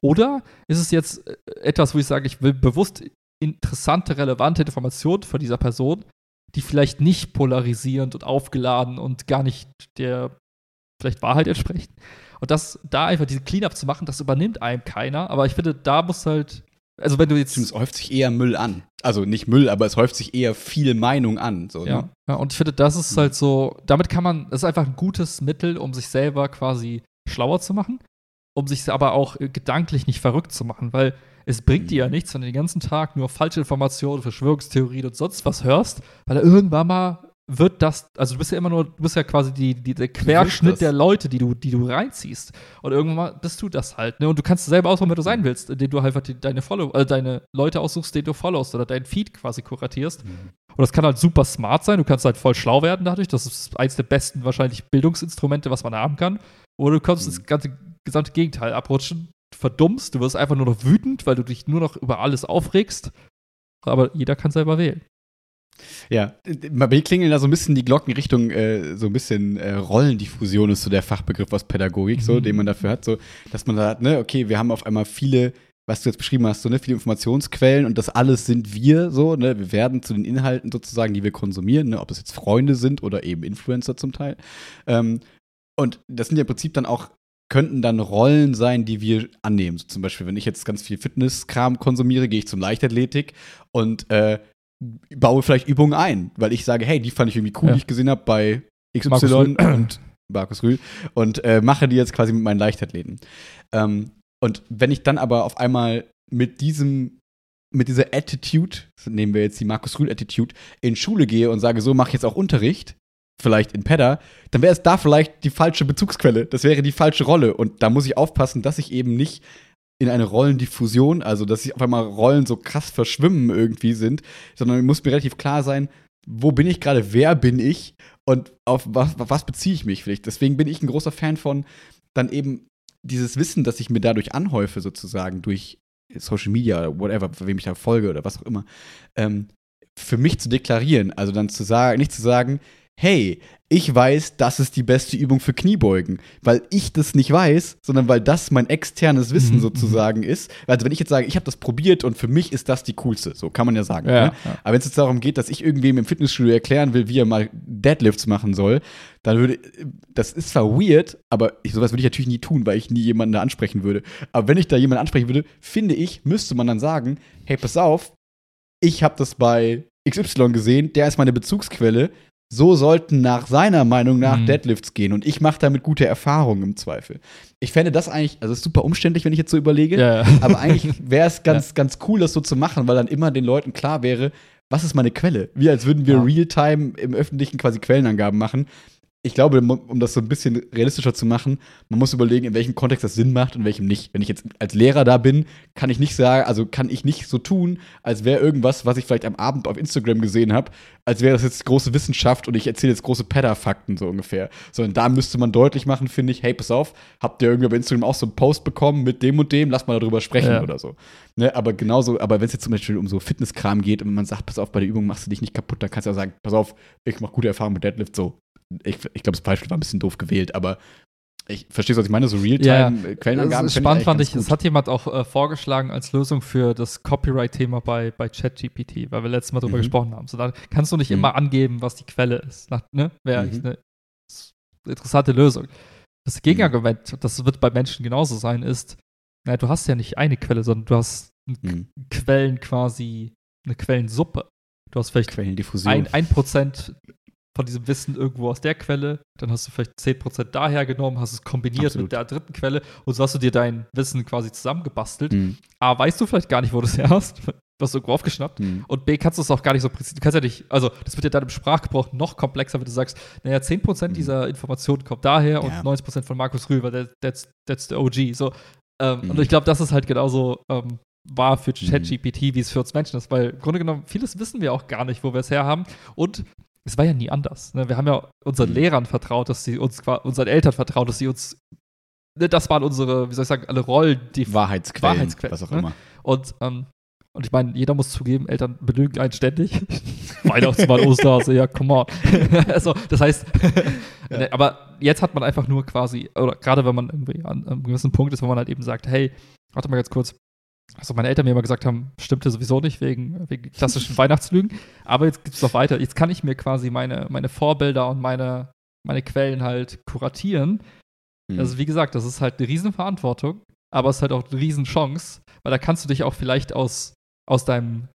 Oder ist es jetzt äh, etwas, wo ich sage, ich will bewusst interessante, relevante Informationen von dieser Person, die vielleicht nicht polarisierend und aufgeladen und gar nicht der vielleicht Wahrheit entsprechen. Und das, da einfach diese Cleanup zu machen, das übernimmt einem keiner. Aber ich finde, da muss halt, also wenn du jetzt Es häuft sich eher Müll an. Also nicht Müll, aber es häuft sich eher viel Meinung an. So, Ja, ne? ja, und ich finde, das ist Mhm. halt so, damit kann man, das ist einfach ein gutes Mittel, um sich selber quasi schlauer zu machen, um sich aber auch äh, gedanklich nicht verrückt zu machen, weil es bringt dir ja Mhm. nichts, wenn du den ganzen Tag nur falsche Informationen, Verschwörungstheorien und sonst was hörst, weil da irgendwann mal wird das, also du bist ja immer nur, du bist ja quasi die, die, der Querschnitt der Leute, die du, die du reinziehst. Und irgendwann mal bist du das halt, ne? Und du kannst selber aussuchen, wer du sein willst, indem du halt einfach die, deine Follow, äh, deine Leute aussuchst, denen du followst oder deinen Feed quasi kuratierst. Mhm. Und das kann halt super smart sein. Du kannst halt voll schlau werden dadurch. Das ist eins der besten wahrscheinlich Bildungsinstrumente, was man haben kann. Oder du kannst Mhm. das ganze gesamte Gegenteil abrutschen. Du verdummst, du wirst einfach nur noch wütend, weil du dich nur noch über alles aufregst. Aber jeder kann selber wählen. Ja, mir klingeln da so ein bisschen die Glocken Richtung äh, so ein bisschen äh, Rollendiffusion ist so der Fachbegriff aus Pädagogik, so, Mhm. den man dafür hat, so, dass man da hat, ne, okay, wir haben auf einmal viele, was du jetzt beschrieben hast, so, ne, viele Informationsquellen und das alles sind wir, so, ne, wir werden zu den Inhalten sozusagen, die wir konsumieren, ne, ob es jetzt Freunde sind oder eben Influencer zum Teil. Ähm, und das sind ja im Prinzip dann auch könnten dann Rollen sein, die wir annehmen. So zum Beispiel, wenn ich jetzt ganz viel Fitnesskram konsumiere, gehe ich zum Leichtathletik und äh, baue vielleicht Übungen ein, weil ich sage, hey, die fand ich irgendwie cool, Ja. die ich gesehen habe bei XY Markus und Markus Rühl und äh, mache die jetzt quasi mit meinen Leichtathleten. Ähm, und wenn ich dann aber auf einmal mit diesem mit dieser Attitude, nehmen wir jetzt die Markus Rühl Attitude, in Schule gehe und sage, so mache ich jetzt auch Unterricht, vielleicht in Pedda, dann wäre es da vielleicht die falsche Bezugsquelle. Das wäre die falsche Rolle. Und da muss ich aufpassen, dass ich eben nicht in eine Rollendiffusion, also dass sich auf einmal Rollen so krass verschwimmen irgendwie sind, sondern muss mir relativ klar sein, wo bin ich gerade, wer bin ich und auf was, was beziehe ich mich vielleicht. Deswegen bin ich ein großer Fan von dann eben dieses Wissen, das ich mir dadurch anhäufe, sozusagen, durch Social Media oder whatever, wem ich da folge oder was auch immer, ähm, für mich zu deklarieren. Also dann zu sagen, nicht zu sagen, hey, ich weiß, das ist die beste Übung für Kniebeugen, weil ich das nicht weiß, sondern weil das mein externes Wissen Mhm, sozusagen ist. Also wenn ich jetzt sage, ich habe das probiert und für mich ist das die coolste, so kann man ja sagen. Ja, ne? ja. Aber wenn es jetzt darum geht, dass ich irgendwem im Fitnessstudio erklären will, wie er mal Deadlifts machen soll, dann würde, das ist zwar weird, aber ich, sowas würde ich natürlich nie tun, weil ich nie jemanden da ansprechen würde. Aber wenn ich da jemanden ansprechen würde, finde ich, müsste man dann sagen, hey, pass auf, ich habe das bei XY gesehen, der ist meine Bezugsquelle. So sollten nach seiner Meinung nach Mhm. Deadlifts gehen und ich mache damit gute Erfahrungen im Zweifel. Ich fände das eigentlich, also ist super umständlich, wenn ich jetzt so überlege, Ja, ja. aber eigentlich wäre es ganz, ganz cool, das so zu machen, weil dann immer den Leuten klar wäre, was ist meine Quelle? Wie als würden wir Ja. real-time im Öffentlichen quasi Quellenangaben machen. Ich glaube, um das so ein bisschen realistischer zu machen, man muss überlegen, in welchem Kontext das Sinn macht und in welchem nicht. Wenn ich jetzt als Lehrer da bin, kann ich nicht sagen, also kann ich nicht so tun, als wäre irgendwas, was ich vielleicht am Abend auf Instagram gesehen habe, als wäre das jetzt große Wissenschaft und ich erzähle jetzt große Pedda-Fakten so ungefähr. Sondern da müsste man deutlich machen, finde ich, hey, pass auf, habt ihr irgendwie bei Instagram auch so einen Post bekommen mit dem und dem, lass mal darüber sprechen Ja. oder so. Ne, aber genauso, aber wenn es jetzt zum Beispiel um so Fitnesskram geht und man sagt, pass auf, bei der Übung machst du dich nicht kaputt, dann kannst du ja sagen, pass auf, ich mache gute Erfahrungen mit Deadlift, so. Ich, ich glaube, das Beispiel war ein bisschen doof gewählt, aber ich verstehe, was ich meine, so Ja, Real-Time-Quellenangaben. Das ist spannend fand ich, es hat jemand auch äh, vorgeschlagen als Lösung für das Copyright-Thema bei, bei ChatGPT, weil wir letztes Mal drüber Mhm. gesprochen haben. So, dann kannst du nicht Mhm. immer angeben, was die Quelle ist. Nach, ne? Wäre Mhm. eigentlich eine interessante Lösung. Das Gegenargument, das wird bei Menschen genauso sein, ist, naja, du hast ja nicht eine Quelle, sondern du hast Mhm. Quellen quasi, eine Quellensuppe. Du hast vielleicht Quellendiffusion. ein, ein Prozent von diesem Wissen irgendwo aus der Quelle, dann hast du vielleicht 10% daher genommen, hast es kombiniert Absolut. mit der dritten Quelle und so hast du dir dein Wissen quasi zusammengebastelt. Mhm. A, weißt du vielleicht gar nicht, wo du es her hast, du hast irgendwo aufgeschnappt. Mhm. Und B, kannst du es auch gar nicht so präzise. Du kannst ja nicht, also das wird ja dann im Sprachgebrauch noch komplexer, wenn du sagst, naja, 10% Mhm. dieser Informationen kommt daher Ja. und 90% von Markus Rühl, weil der, that's, that's the OG. So, ähm, Mhm. Und ich glaube, das ist halt genauso ähm, wahr für Mhm. ChatGPT, wie es für uns Menschen ist, weil im Grunde genommen, vieles wissen wir auch gar nicht, wo wir es her haben. Und es war ja nie anders. Ne? Wir haben ja unseren Mhm. Lehrern vertraut, dass sie uns, unseren Eltern vertraut, dass sie uns, ne, das waren unsere, wie soll ich sagen, alle Rollen, die Wahrheitsquellen, Wahrheitsquellen, was auch ne? immer. und, ähm, Und ich meine, jeder muss zugeben, Eltern belügen einen ständig. Weihnachtsmann, Osterhase, ja, come on. also, das heißt, ja. Ne, aber jetzt hat man einfach nur quasi, oder gerade wenn man irgendwie an einem gewissen Punkt ist, wo man halt eben sagt, hey, warte mal ganz kurz, also meine Eltern mir immer gesagt haben, stimmte sowieso nicht wegen, wegen klassischen Weihnachtslügen. Aber jetzt gibt es noch weiter. Jetzt kann ich mir quasi meine, meine Vorbilder und meine, meine Quellen halt kuratieren. Mhm. Also wie gesagt, das ist halt eine Riesenverantwortung, aber es ist halt auch eine Riesenchance, weil da kannst du dich auch vielleicht aus, aus deinem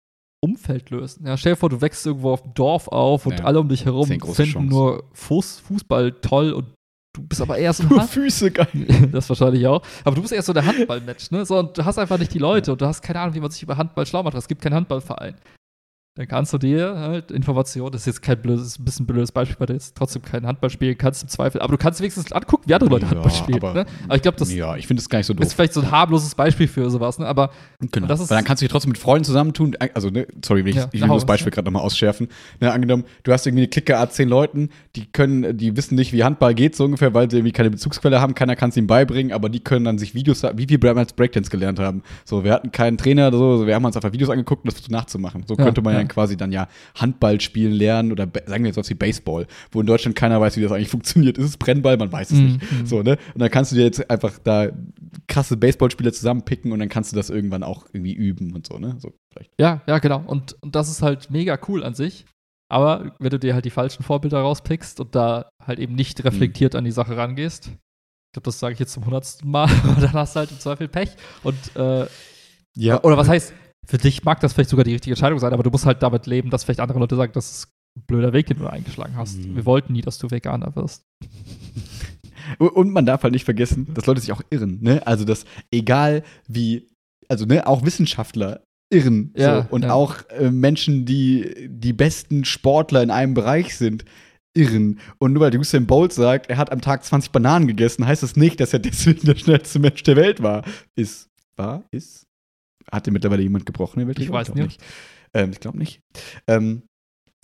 Umfeld lösen. Ja, stell dir vor, du wächst irgendwo auf dem Dorf auf und ja, alle um dich herum finden Chance. nur Fuß, Fußball toll und Du bist aber eher so ein Hand Füße geil. das wahrscheinlich auch. Aber du bist eher so der Handballmatch, ne? So, und du hast einfach nicht die Leute und du hast keine Ahnung, wie man sich über Handball schlau macht. Es gibt keinen Handballverein dann kannst du dir halt Informationen, das ist jetzt kein blödes, ein bisschen blödes Beispiel, weil du jetzt trotzdem kein Handball spielen kannst im Zweifel, aber du kannst wenigstens angucken, wie andere Leute ja, Handball spielen. Aber, ne? aber ich glaube, das ja, ich finde das gar nicht so doof. ist vielleicht so ein harmloses Beispiel für sowas, ne? aber genau. das ist weil dann kannst du dich trotzdem mit Freunden zusammentun, also ne, sorry, ich, ja, ich will das Beispiel ja. gerade nochmal ausschärfen. Ne, angenommen, du hast irgendwie eine Clique A zehn Leuten, die können, die wissen nicht, wie Handball geht, so ungefähr, weil sie irgendwie keine Bezugsquelle haben, keiner kann es ihnen beibringen, aber die können dann sich Videos, wie wir damals Breakdance gelernt haben. So, wir hatten keinen Trainer oder so, wir haben uns einfach Videos angeguckt, um das nachzumachen. So könnte man ja quasi dann ja Handball spielen lernen oder sagen wir jetzt was wie Baseball, wo in Deutschland keiner weiß, wie das eigentlich funktioniert. Ist es Brennball? Man weiß es mm, nicht. Mm. So, ne? Und dann kannst du dir jetzt einfach da krasse Baseballspieler zusammenpicken und dann kannst du das irgendwann auch irgendwie üben und so, ne? So, vielleicht. Ja, ja, genau. Und, und das ist halt mega cool an sich. Aber wenn du dir halt die falschen Vorbilder rauspickst und da halt eben nicht reflektiert mm. an die Sache rangehst, ich glaube, das sage ich jetzt zum hundertsten Mal, dann hast du halt im Zweifel Pech. Und äh, ja. Oder was heißt, für dich mag das vielleicht sogar die richtige Entscheidung sein, aber du musst halt damit leben, dass vielleicht andere Leute sagen, das ist ein blöder Weg, den du eingeschlagen hast. Mhm. Wir wollten nie, dass du Veganer wirst. Und man darf halt nicht vergessen, dass Leute sich auch irren. Ne? Also, dass egal wie, also ne, auch Wissenschaftler irren. Ja, so. Und ja. auch äh, Menschen, die die besten Sportler in einem Bereich sind, irren. Und nur weil Usain Bolt sagt, er hat am Tag 20 Bananen gegessen, heißt das nicht, dass er deswegen der schnellste Mensch der Welt war. Ist, war, ist, hat dir mittlerweile jemand gebrochen? Ich weiß ich nicht. nicht. Ähm, ich glaube nicht. Ähm,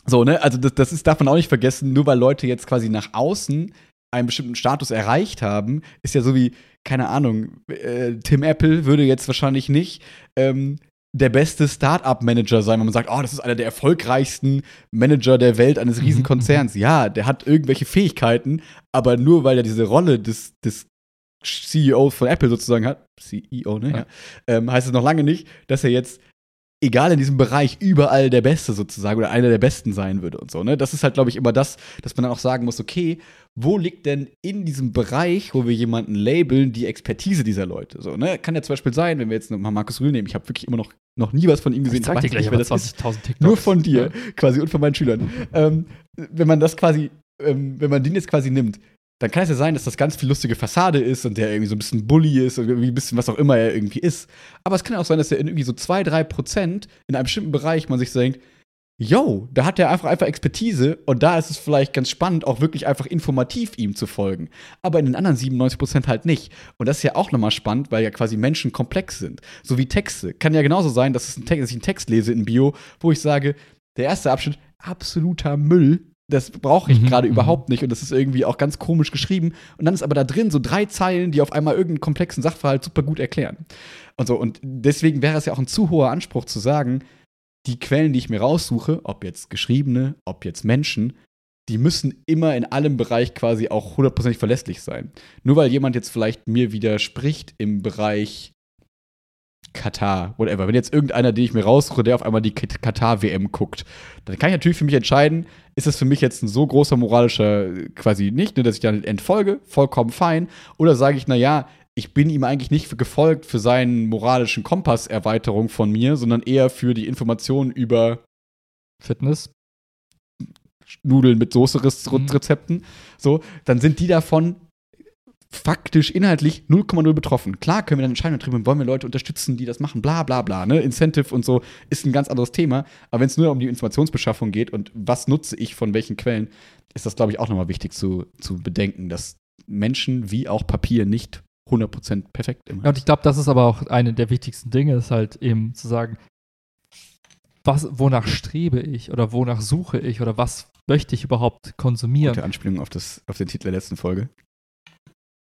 so, ne, also das, das ist, darf man auch nicht vergessen, nur weil Leute jetzt quasi nach außen einen bestimmten Status erreicht haben, ist ja so wie, keine Ahnung, äh, Tim Apple würde jetzt wahrscheinlich nicht ähm, der beste Startup-Manager sein, wenn man sagt, oh, das ist einer der erfolgreichsten Manager der Welt eines mhm, Riesenkonzerns. Ja, der hat irgendwelche Fähigkeiten, aber nur weil er diese Rolle des, des CEO von Apple sozusagen hat, CEO, ne? Ja. Ähm, heißt es noch lange nicht, dass er jetzt, egal in diesem Bereich, überall der Beste sozusagen oder einer der Besten sein würde und so, ne? Das ist halt, glaube ich, immer das, dass man dann auch sagen muss, okay, wo liegt denn in diesem Bereich, wo wir jemanden labeln, die Expertise dieser Leute? So, ne? Kann ja zum Beispiel sein, wenn wir jetzt mal Markus Rühl nehmen, ich habe wirklich immer noch, noch nie was von ihm gesehen. Ich zeig dir gleich nicht, das ist. Nur von dir, ja. quasi, und von meinen Schülern. ähm, wenn man das quasi, ähm, wenn man den jetzt quasi nimmt, dann kann es ja sein, dass das ganz viel lustige Fassade ist und der irgendwie so ein bisschen Bully ist und irgendwie ein bisschen was auch immer er irgendwie ist. Aber es kann auch sein, dass er in irgendwie so zwei, drei Prozent in einem bestimmten Bereich man sich denkt, yo, da hat er einfach einfach Expertise und da ist es vielleicht ganz spannend, auch wirklich einfach informativ ihm zu folgen. Aber in den anderen 97 Prozent halt nicht. Und das ist ja auch nochmal spannend, weil ja quasi Menschen komplex sind. So wie Texte. Kann ja genauso sein, dass ich einen Text lese in Bio, wo ich sage, der erste Abschnitt, absoluter Müll, das brauche ich mhm, gerade mhm. überhaupt nicht und das ist irgendwie auch ganz komisch geschrieben. Und dann ist aber da drin so drei Zeilen, die auf einmal irgendeinen komplexen Sachverhalt super gut erklären. Und so, und deswegen wäre es ja auch ein zu hoher Anspruch zu sagen, die Quellen, die ich mir raussuche, ob jetzt geschriebene, ob jetzt Menschen, die müssen immer in allem Bereich quasi auch hundertprozentig verlässlich sein. Nur weil jemand jetzt vielleicht mir widerspricht im Bereich Katar, whatever. Wenn jetzt irgendeiner, den ich mir raussuche, der auf einmal die Katar-WM guckt, dann kann ich natürlich für mich entscheiden, ist das für mich jetzt ein so großer moralischer quasi nicht, ne, dass ich dann entfolge, vollkommen fein, oder sage ich, naja, ich bin ihm eigentlich nicht gefolgt für seinen moralischen Kompass-Erweiterung von mir, sondern eher für die Informationen über Fitness. Nudeln mit Soße-Rezepten. Mhm. So, dann sind die davon faktisch inhaltlich 0,0 betroffen. Klar können wir dann Entscheidungen treffen, wollen wir Leute unterstützen, die das machen, bla bla bla. Ne? Incentive und so ist ein ganz anderes Thema. Aber wenn es nur um die Informationsbeschaffung geht und was nutze ich von welchen Quellen, ist das, glaube ich, auch nochmal wichtig zu, zu bedenken, dass Menschen wie auch Papier nicht 100% perfekt immer. Ja, und ich glaube, das ist aber auch eine der wichtigsten Dinge, ist halt eben zu sagen, was, wonach strebe ich oder wonach suche ich oder was möchte ich überhaupt konsumieren? Gute Anspielung auf, das, auf den Titel der letzten Folge.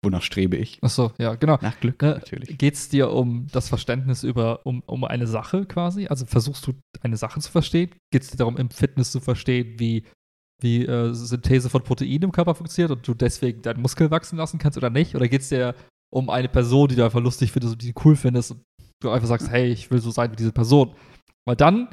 Wonach strebe ich? Achso, ja, genau. Nach Glück, Ne, natürlich. Geht es dir um das Verständnis über, um, um eine Sache quasi? Also versuchst du eine Sache zu verstehen? Geht es dir darum, im Fitness zu verstehen, wie, wie äh, Synthese von Proteinen im Körper funktioniert und du deswegen deinen Muskel wachsen lassen kannst oder nicht? Oder geht es dir um eine Person, die du einfach lustig findest und die du cool findest und du einfach sagst, hey, ich will so sein wie diese Person? Weil dann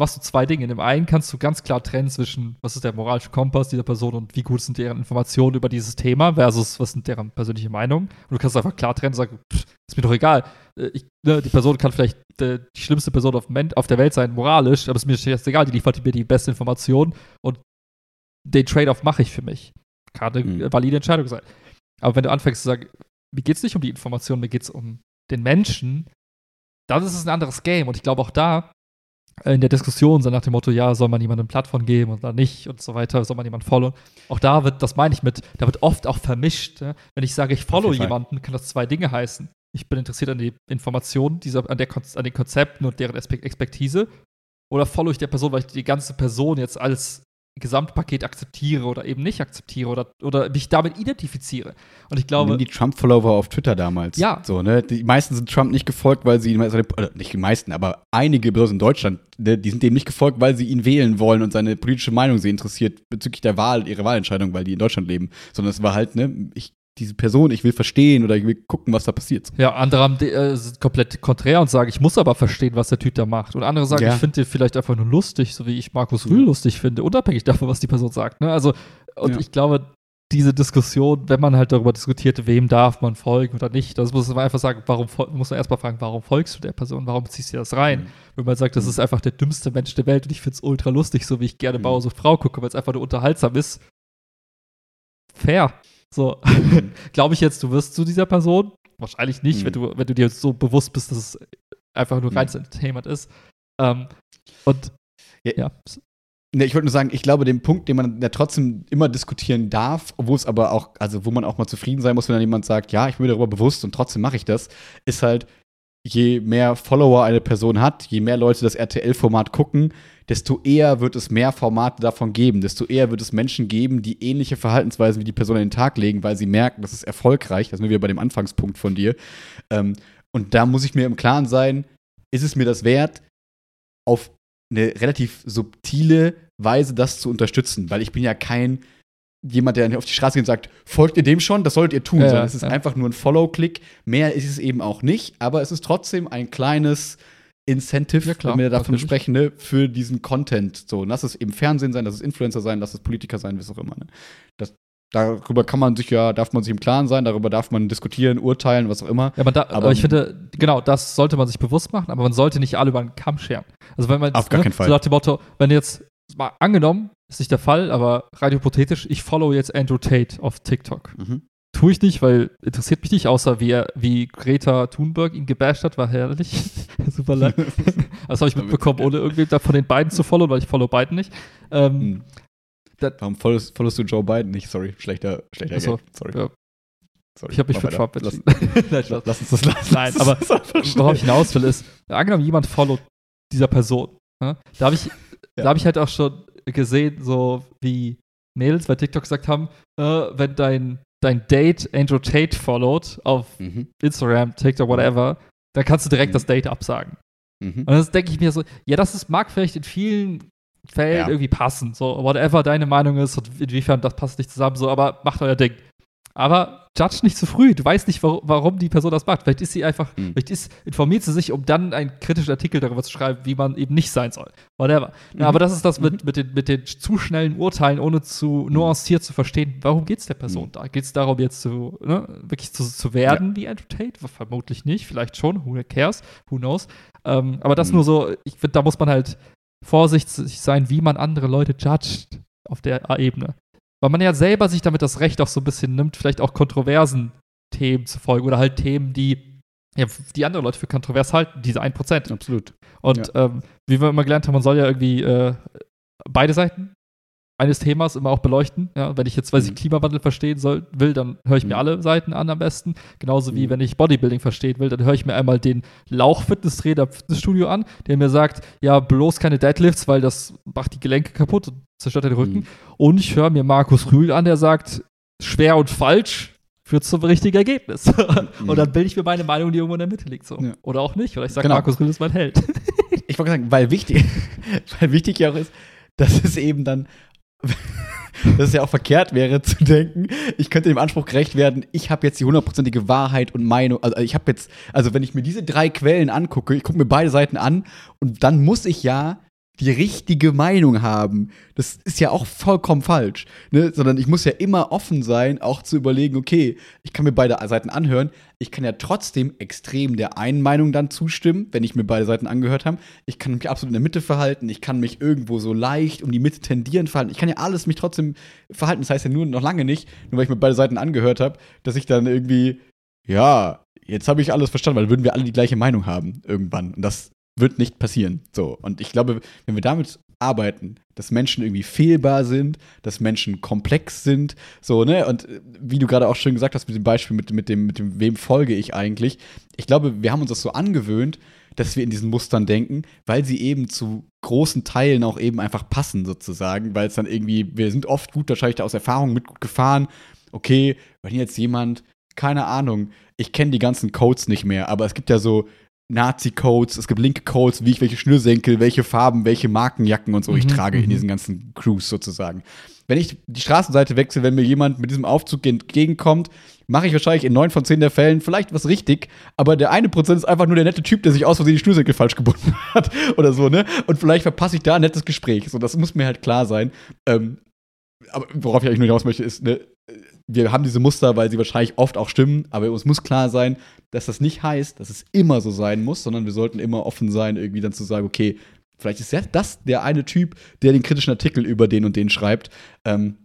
machst du zwei Dinge. In dem einen kannst du ganz klar trennen zwischen, was ist der moralische Kompass dieser Person und wie gut sind deren Informationen über dieses Thema versus was sind deren persönliche Meinungen. Und du kannst einfach klar trennen und sagen, pff, ist mir doch egal. Äh, Ich, ne, die Person kann vielleicht äh, die schlimmste Person auf, auf der Welt sein, moralisch, aber es ist mir jetzt egal, die liefert mir die beste Information und den Trade-off mache ich für mich. Kann eine Mhm. valide Entscheidung sein. Aber wenn du anfängst zu sagen, mir geht es nicht um die Information, mir geht es um den Menschen, dann ist es ein anderes Game. Und ich glaube auch da, in der Diskussion, so nach dem Motto, ja, soll man jemandem eine Plattform geben oder nicht und so weiter, soll man jemanden followen. Auch da wird, das meine ich mit, da wird oft auch vermischt. Ne? Wenn ich sage, ich follow jemanden, kann das zwei Dinge heißen. Ich bin interessiert an die Informationen, dieser, an, der, an den Konzepten und deren Expertise. Oder follow ich der Person, weil ich die ganze Person jetzt als Gesamtpaket akzeptiere oder eben nicht akzeptiere oder, oder mich damit identifiziere. Und ich glaube, Nimm die Trump-Follower auf Twitter damals. Ja. So, ne? Die meisten sind Trump nicht gefolgt, weil sie ihn, also, oder nicht die meisten, aber einige, besonders in Deutschland, ne, die sind dem nicht gefolgt, weil sie ihn wählen wollen und seine politische Meinung sie interessiert bezüglich der Wahl, ihre Wahlentscheidung, weil die in Deutschland leben. Sondern es war halt, ne, ich, diese Person, ich will verstehen oder ich will gucken, was da passiert. Ja, andere haben, äh, sind komplett konträr und sagen, ich muss aber verstehen, was der Typ da macht. Und andere sagen, Ja. ich finde den vielleicht einfach nur lustig, so wie ich Markus Rühl lustig finde, unabhängig davon, was die Person sagt. Ne? Also, und Ja. ich glaube, diese Diskussion, wenn man halt darüber diskutiert, wem darf man folgen oder nicht, das muss man einfach sagen, warum muss man erstmal fragen, warum folgst du der Person, warum ziehst du das rein? Mhm. Wenn man sagt, das Mhm. ist einfach der dümmste Mensch der Welt und ich finde es ultra lustig, so wie ich gerne Mhm. Bauer sucht Frau gucke, weil es einfach nur unterhaltsam ist. Fair. So, glaube ich jetzt, du wirst zu dieser Person? Wahrscheinlich nicht, Mhm. wenn, du, wenn du dir so bewusst bist, dass es einfach nur Mhm. reines Entertainment ist. Ähm, und Ja. ja. Ne, ich wollte nur sagen, ich glaube, den Punkt, den man ja trotzdem immer diskutieren darf, obwohl es aber auch, also wo man auch mal zufrieden sein muss, wenn dann jemand sagt, ja, ich bin mir darüber bewusst und trotzdem mache ich das, ist halt, je mehr Follower eine Person hat, je mehr Leute das RTL-Format gucken, desto eher wird es mehr Formate davon geben, desto eher wird es Menschen geben, die ähnliche Verhaltensweisen wie die Person an den Tag legen, weil sie merken, das ist erfolgreich, das sind wir wieder bei dem Anfangspunkt von dir. Ähm, und da muss ich mir im Klaren sein, ist es mir das wert, auf eine relativ subtile Weise das zu unterstützen, weil ich bin ja kein jemand, der auf die Straße geht und sagt, folgt ihr dem schon, das solltet ihr tun, Ja, sondern es ist ja. einfach nur ein Follow-Click. Mehr ist es eben auch nicht, aber es ist trotzdem ein kleines Incentive, Ja, klar, wenn wir davon natürlich. sprechen, ne, für diesen Content. So, lass es eben Fernsehen sein, lass es Influencer sein, lass es Politiker sein, was auch immer. Ne? Das, darüber kann man sich ja, darf man sich im Klaren sein, darüber darf man diskutieren, urteilen, was auch immer. Ja, man da, aber, Aber- ich finde, genau, das sollte man sich bewusst machen, aber man sollte nicht alle über einen Kamm scheren. Also wenn man Auf gar ne, keinen Fall. so nach dem Motto, wenn jetzt mal angenommen, ist nicht der Fall, aber rein hypothetisch, ich follow jetzt Andrew Tate auf TikTok. Mhm. Tue ich nicht, weil interessiert mich nicht, außer wie, er, wie Greta Thunberg ihn gebasht hat, war herrlich. Super leid. Das habe ich mitbekommen, ohne irgendwie da von den beiden zu followen, weil ich follow beiden nicht. Ähm, Hm. Warum followst, followst du Joe Biden nicht? Sorry, schlechter, schlechter Ach so, Gag. Sorry. ja. Sorry. Ich habe mich für weiter. Trump Lass, entschieden. Spaß. lass uns das lassen. Nein, aber worauf ich hinaus will, ist, angenommen, jemand followt dieser Person. Ne? Da habe ich, Ja. da hab ich halt auch schon gesehen, so wie Mädels bei TikTok gesagt haben, äh, wenn dein, dein Date Andrew Tate followt auf Mhm. Instagram, TikTok, whatever, dann kannst du direkt Mhm. das Date absagen. Mhm. Und das denke ich mir so, ja, das ist, mag vielleicht in vielen Fällen Ja. irgendwie passen, so, whatever deine Meinung ist und inwiefern das passt nicht zusammen, so, aber macht euer Ding. Aber judge nicht zu früh. Du weißt nicht, warum, die Person das macht. Vielleicht ist sie einfach, Mhm. vielleicht ist, informiert sie sich, um dann einen kritischen Artikel darüber zu schreiben, wie man eben nicht sein soll. Whatever. Mhm. Ja, aber das ist das mit, mit, den, mit den zu schnellen Urteilen, ohne zu nuanciert zu verstehen, warum geht es der Person Mhm. da? Geht es darum, jetzt zu, ne, wirklich zu, zu werden wie Andrew Tate? Vermutlich nicht, vielleicht schon, who cares, who knows. Ähm, aber das Mhm. nur so, ich finde, da muss man halt vorsichtig sein, wie man andere Leute judgt auf der Ebene. Weil man ja selber sich damit das Recht auch so ein bisschen nimmt, vielleicht auch kontroversen Themen zu folgen oder halt Themen, die, ja, die andere Leute für kontrovers halten, diese 1%. Absolut. Und ähm, wie wir immer gelernt haben, man soll ja irgendwie äh, beide Seiten eines Themas immer auch beleuchten. Ja, wenn ich jetzt, weiß ich, Mhm. Klimawandel verstehen soll, will, dann höre ich mir Mhm. alle Seiten an am besten. Genauso wie Mhm. wenn ich Bodybuilding verstehen will, dann höre ich mir einmal den Lauch-Fitnesstrainer Fitnessstudio an, der mir sagt, ja, bloß keine Deadlifts, weil das macht die Gelenke kaputt und zerstört den Rücken. Mhm. Und ich höre mir Markus Rühl an, der sagt, schwer und falsch, führt zum richtigen Ergebnis. und dann bilde ich mir meine Meinung, die irgendwo in der Mitte liegt. So. Ja. Oder auch nicht. Oder ich sage, Genau. Markus Rüll ist mein Held. Ich wollte sagen, weil wichtig, weil wichtig ja auch ist, dass es eben dann, dass es ja auch verkehrt wäre zu denken, ich könnte dem Anspruch gerecht werden, ich habe jetzt die hundertprozentige Wahrheit und Meinung, also ich habe jetzt, also wenn ich mir diese drei Quellen angucke, ich gucke mir beide Seiten an und dann muss ich ja die richtige Meinung haben. Das ist ja auch vollkommen falsch, ne? sondern ich muss ja immer offen sein, auch zu überlegen, okay, ich kann mir beide Seiten anhören, ich kann ja trotzdem extrem der einen Meinung dann zustimmen, wenn ich mir beide Seiten angehört habe. Ich kann mich absolut in der Mitte verhalten, ich kann mich irgendwo so leicht um die Mitte tendieren verhalten. Ich kann ja alles mich trotzdem verhalten. Das heißt ja nur noch lange nicht, nur weil ich mir beide Seiten angehört habe, dass ich dann irgendwie, ja, jetzt habe ich alles verstanden, weil würden wir alle die gleiche Meinung haben irgendwann. Und das wird nicht passieren. So. Und ich glaube, wenn wir damit arbeiten, dass Menschen irgendwie fehlbar sind, dass Menschen komplex sind, so, ne? Und äh, wie du gerade auch schön gesagt hast mit dem Beispiel, mit, mit, dem, mit dem, wem folge ich eigentlich, ich glaube, wir haben uns das so angewöhnt, dass wir in diesen Mustern denken, weil sie eben zu großen Teilen auch eben einfach passen, sozusagen, weil es dann irgendwie, wir sind oft gut wahrscheinlich da aus Erfahrung mit gut gefahren. Okay, wenn jetzt jemand, keine Ahnung, ich kenne die ganzen Codes nicht mehr, aber es gibt ja so Nazi-Codes, es gibt linke Codes, wie ich welche Schnürsenkel, welche Farben, welche Markenjacken und so ich Mhm, trage in mhm. diesen ganzen Crews sozusagen. Wenn ich die Straßenseite wechsle, wenn mir jemand mit diesem Aufzug entgegenkommt, mache ich wahrscheinlich in neun von zehn der Fällen vielleicht was richtig, aber der eine Prozent ist einfach nur der nette Typ, der sich aus Versehen die Schnürsenkel falsch gebunden hat oder so, ne? Und vielleicht verpasse ich da ein nettes Gespräch. So, das muss mir halt klar sein. Ähm, aber worauf ich eigentlich nur hinaus möchte, ist, ne, wir haben diese Muster, weil sie wahrscheinlich oft auch stimmen, aber uns muss klar sein, dass das nicht heißt, dass es immer so sein muss, sondern wir sollten immer offen sein, irgendwie dann zu sagen, okay, vielleicht ist ja das der eine Typ, der den kritischen Artikel über den und den schreibt. Ähm,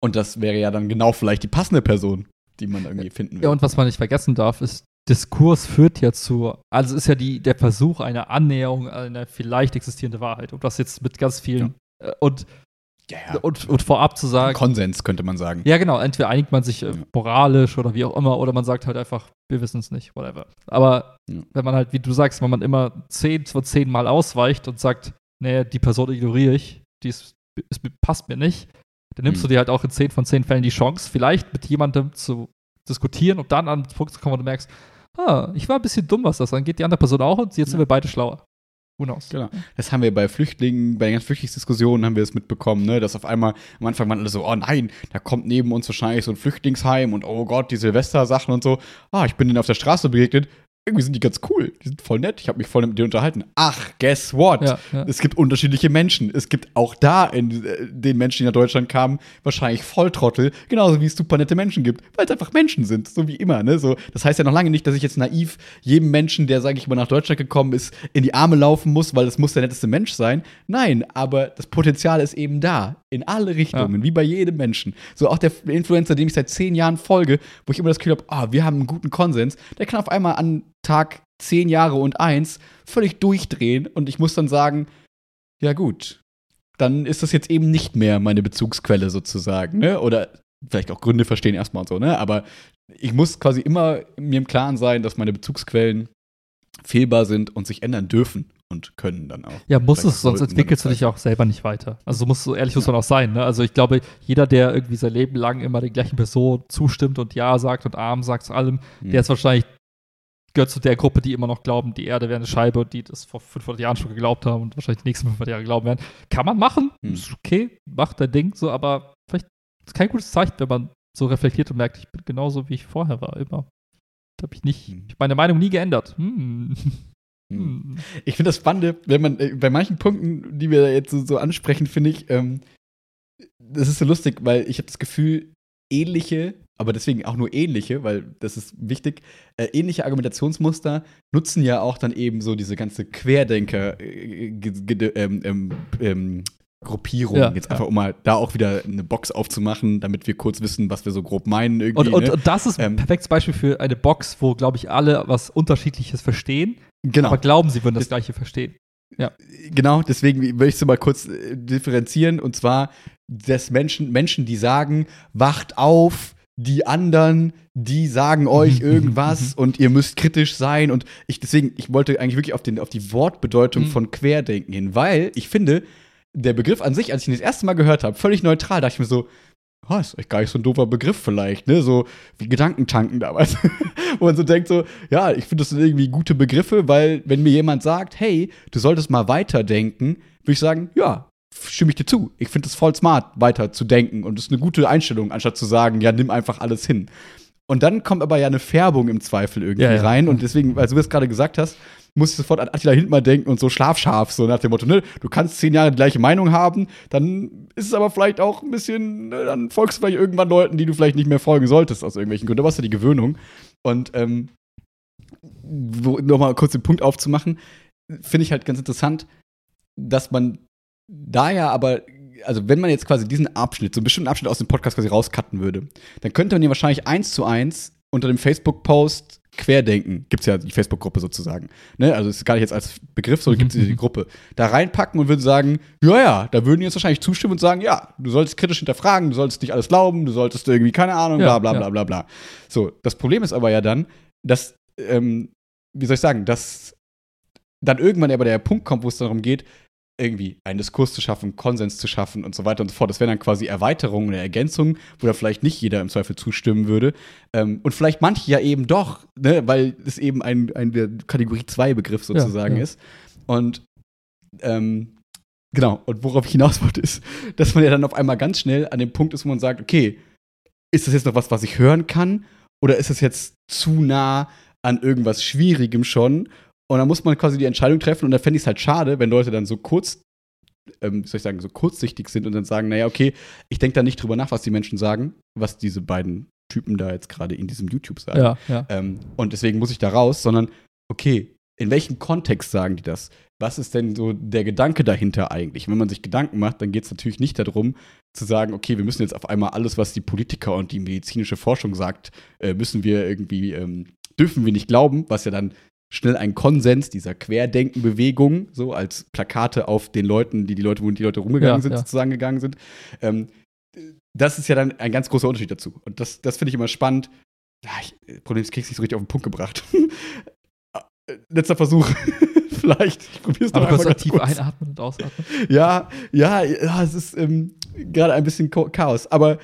und das wäre ja dann genau vielleicht die passende Person, die man irgendwie finden will. Ja, und was man nicht vergessen darf, ist, Diskurs führt ja zu, also ist ja die, der Versuch einer Annäherung an eine vielleicht existierende Wahrheit. Und das jetzt mit ganz vielen. äh, Und, ja, ja. und, und vorab zu sagen, Konsens könnte man sagen. ja genau, entweder einigt man sich äh, moralisch oder wie auch immer, oder man sagt halt einfach, wir wissen es nicht, whatever. Aber wenn man halt, wie du sagst, wenn man immer zehn von zehn Mal ausweicht und sagt, nee, die Person ignoriere ich, die ist, ist, passt mir nicht, dann nimmst Mhm. du dir halt auch in zehn von zehn Fällen die Chance, vielleicht mit jemandem zu diskutieren und dann an den Punkt zu kommen, wo du merkst, ah, ich war ein bisschen dumm, was das angeht, die andere Person auch und jetzt sind wir beide schlauer. Who? Genau. Das haben wir bei Flüchtlingen, bei den ganzen Flüchtlingsdiskussionen haben wir es mitbekommen, ne, dass auf einmal am Anfang waren alle so, oh nein, da kommt neben uns wahrscheinlich so ein Flüchtlingsheim und oh Gott, die Silvester-Sachen und so. Ah, ich bin denen auf der Straße begegnet. Irgendwie sind die ganz cool. Die sind voll nett. Ich habe mich voll mit denen unterhalten. Ach, guess what? Ja, ja. Es gibt unterschiedliche Menschen. Es gibt auch da in äh, den Menschen, die nach Deutschland kamen, wahrscheinlich Volltrottel, genauso wie es super nette Menschen gibt, weil es einfach Menschen sind, so wie immer. Ne? So, das heißt ja noch lange nicht, dass ich jetzt naiv jedem Menschen, der, sage ich mal, nach Deutschland gekommen ist, in die Arme laufen muss, weil es muss der netteste Mensch sein. Nein, aber das Potenzial ist eben da, in alle Richtungen, wie bei jedem Menschen. So auch der Influencer, dem ich seit zehn Jahren folge, wo ich immer das Gefühl habe, ah, wir haben einen guten Konsens, der kann auf einmal an Tag zehn Jahre und eins völlig durchdrehen und ich muss dann sagen, ja gut, dann ist das jetzt eben nicht mehr meine Bezugsquelle sozusagen, ne? Oder vielleicht auch Gründe verstehen erstmal und so, ne? Aber ich muss quasi immer mir im Klaren sein, dass meine Bezugsquellen fehlbar sind und sich ändern dürfen und können dann auch. Ja, muss es, sonst entwickelst du dich auch selber nicht weiter. Also so muss so ehrlich muss man auch sein. Ne? Also ich glaube, jeder, der irgendwie sein Leben lang immer der gleichen Person zustimmt und Ja sagt und Arm sagt zu allem, Mhm. der ist wahrscheinlich gehört zu der Gruppe, die immer noch glauben, die Erde wäre eine Scheibe und die das vor 500 Jahren schon geglaubt haben und wahrscheinlich die nächsten 500 Jahre glauben werden. Kann man machen, Mhm. ist okay, macht dein Ding so, aber vielleicht ist kein gutes Zeichen, wenn man so reflektiert und merkt, ich bin genauso, wie ich vorher war, immer. Da habe ich nicht, Mhm. ich meine Meinung nie geändert. Hm. Mhm. Hm. Ich finde das Spannende, wenn man äh, bei manchen Punkten, die wir jetzt so, so ansprechen, finde ich, ähm, das ist so lustig, weil ich habe das Gefühl, ähnliche, aber deswegen auch nur ähnliche, weil das ist wichtig, äh, ähnliche Argumentationsmuster nutzen ja auch dann eben so diese ganze Querdenker äh, ähm, ähm, ähm, Ja, jetzt ja. einfach um mal da auch wieder eine Box aufzumachen, damit wir kurz wissen, was wir so grob meinen irgendwie. Und, und, ne? und das ist ein Ähm, perfektes Beispiel für eine Box, wo, glaube ich, alle was Unterschiedliches verstehen, genau. aber glauben, sie würden das Das- Gleiche verstehen. Genau, deswegen will ich so mal kurz äh, differenzieren. Und zwar, dass Menschen, Menschen, die sagen, wacht auf, die anderen, die sagen euch Mhm, irgendwas und ihr müsst kritisch sein. Und ich deswegen, ich wollte eigentlich wirklich auf, den, auf die Wortbedeutung Mhm. von Querdenken hin, weil ich finde, der Begriff an sich, als ich ihn das erste Mal gehört habe, völlig neutral, dachte ich mir so, oh, ist echt gar nicht so ein doofer Begriff vielleicht, ne? So wie Gedankentanken damals. Wo man so denkt, so, ja, ich finde das sind irgendwie gute Begriffe, weil wenn mir jemand sagt, hey, du solltest mal weiterdenken, würde ich sagen, ja, stimme ich dir zu. Ich finde es voll smart, weiter zu denken und das ist eine gute Einstellung, anstatt zu sagen, ja, nimm einfach alles hin. Und dann kommt aber ja eine Färbung im Zweifel irgendwie Ja, ja. rein und deswegen, als du es gerade gesagt hast, muss ich sofort an Attila Hindmann denken und so schlafscharf, so nach dem Motto, ne, du kannst zehn Jahre die gleiche Meinung haben, dann ist es aber vielleicht auch ein bisschen, ne, dann folgst du vielleicht irgendwann Leuten, die du vielleicht nicht mehr folgen solltest, aus irgendwelchen Gründen. Da war ja die Gewöhnung. Und ähm, nochmal kurz den Punkt aufzumachen, finde ich halt ganz interessant, dass man da ja aber, also wenn man jetzt quasi diesen Abschnitt, so einen bestimmten Abschnitt aus dem Podcast quasi rauscutten würde, dann könnte man ja wahrscheinlich eins zu eins unter dem Facebook-Post Querdenken, gibt es ja die Facebook-Gruppe sozusagen. Ne? Also es ist gar nicht jetzt als Begriff, sondern gibt es die Gruppe. Da reinpacken und würden sagen, ja, ja, da würden die jetzt wahrscheinlich zustimmen und sagen, ja, du solltest kritisch hinterfragen, du solltest nicht alles glauben, du solltest irgendwie, keine Ahnung, bla bla bla bla bla. So, das Problem ist aber ja dann, dass, ähm, wie soll ich sagen, dass dann irgendwann aber der Punkt kommt, wo es darum geht, irgendwie einen Diskurs zu schaffen, Konsens zu schaffen und so weiter und so fort. Das wären dann quasi Erweiterungen oder Ergänzungen, wo da vielleicht nicht jeder im Zweifel zustimmen würde. Ähm, und vielleicht manche ja eben doch, ne, weil es eben ein, ein Kategorie 2 Begriff sozusagen ja. ist. Und ähm, genau, und worauf ich hinaus wollte, ist, dass man ja dann auf einmal ganz schnell an dem Punkt ist, wo man sagt, okay, ist das jetzt noch was, was ich hören kann? Oder ist es jetzt zu nah an irgendwas Schwierigem schon? Und dann muss man quasi die Entscheidung treffen und da fände ich es halt schade, wenn Leute dann so kurz, ähm, wie soll ich sagen, so kurzsichtig sind und dann sagen, naja, okay, ich denke da nicht drüber nach, was die Menschen sagen, was diese beiden Typen da jetzt gerade in diesem YouTube sagen. Ja, ja. Ähm, und deswegen muss ich da raus, sondern, okay, in welchem Kontext sagen die das? Was ist denn so der Gedanke dahinter eigentlich? Wenn man sich Gedanken macht, dann geht es natürlich nicht darum, zu sagen, okay, wir müssen jetzt auf einmal alles, was die Politiker und die medizinische Forschung sagt, äh, müssen wir irgendwie, ähm, dürfen wir nicht glauben, was ja dann schnell ein Konsens dieser Querdenkenbewegung, so als Plakate auf den Leuten, die die Leute, wo die Leute rumgegangen Ja, sind, ja. sozusagen gegangen sind. Ähm, das ist ja dann ein ganz großer Unterschied dazu. Und das, das finde ich immer spannend. Ja, ich, Problem ist, ich krieg's nicht so richtig auf den Punkt gebracht. Äh, Letzter Versuch. Vielleicht. Ich probiere es noch Aber einmal kurz ganz tief kurz. einatmen und ausatmen. Ja, ja, ja, es ist ähm, gerade ein bisschen Chaos, aber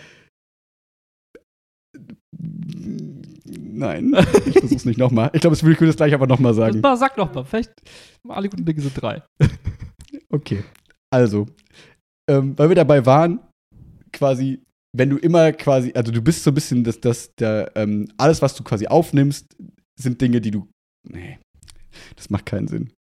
nein, ich versuch's nicht nochmal. Ich glaube, ich würde das gleich aber nochmal sagen. Na, sag doch mal, vielleicht alle guten Dinge sind drei. Okay, also, ähm, weil wir dabei waren, quasi, wenn du immer quasi, also du bist so ein bisschen, dass das, der, ähm, alles, was du quasi aufnimmst, sind Dinge, die du, nee, das macht keinen Sinn.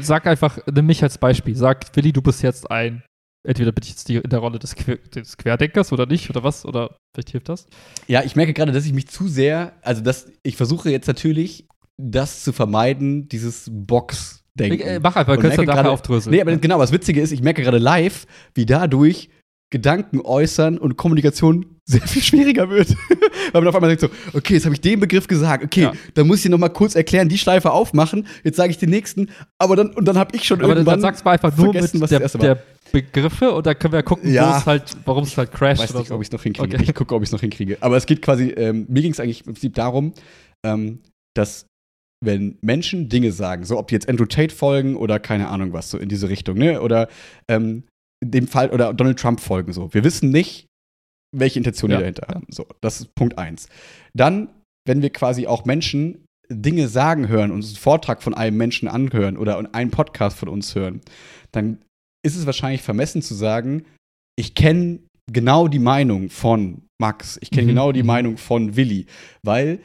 Sag einfach, nimm mich als Beispiel. Sag, Willi, du bist jetzt ein, entweder bin ich jetzt die, in der Rolle des, Que des Querdenkers oder nicht, oder was, oder vielleicht hilft das. Ja, ich merke gerade, dass ich mich zu sehr, also dass ich versuche jetzt natürlich, das zu vermeiden, dieses Box-Denken. Ich, äh, mach einfach, kannst du nachher gerade- aufdröseln. Nee, aber genau, was Witzige ist, ich merke gerade live, wie dadurch Gedanken äußern und Kommunikation sehr viel schwieriger wird. Weil man auf einmal denkt so, okay, jetzt habe ich den Begriff gesagt, okay, Ja. dann muss ich noch mal kurz erklären, die Schleife aufmachen, jetzt sage ich den nächsten, aber dann, und dann habe ich schon aber dann, irgendwann dann sagst du einfach nur vergessen, mit was der, erste war. der Begriffe und dann können wir gucken, Ja. halt, warum es halt crasht weiß nicht, so. ob ich es noch hinkriege. Okay. Ich gucke, ob ich es noch hinkriege. Aber es geht quasi, ähm, mir ging es eigentlich im Prinzip darum, ähm, dass wenn Menschen Dinge sagen, so ob die jetzt Andrew Tate folgen oder keine Ahnung was, so in diese Richtung, ne? Oder ähm, in dem Fall, oder Donald Trump folgen, so. Wir wissen nicht, welche Intention die Ja, dahinter ja. haben. So, das ist Punkt eins. Dann, wenn wir quasi auch Menschen Dinge sagen hören, uns einen Vortrag von einem Menschen anhören oder einen Podcast von uns hören, dann ist es wahrscheinlich vermessen zu sagen, ich kenne genau die Meinung von Max, ich kenne Mhm, genau die mhm. Meinung von Willi, weil,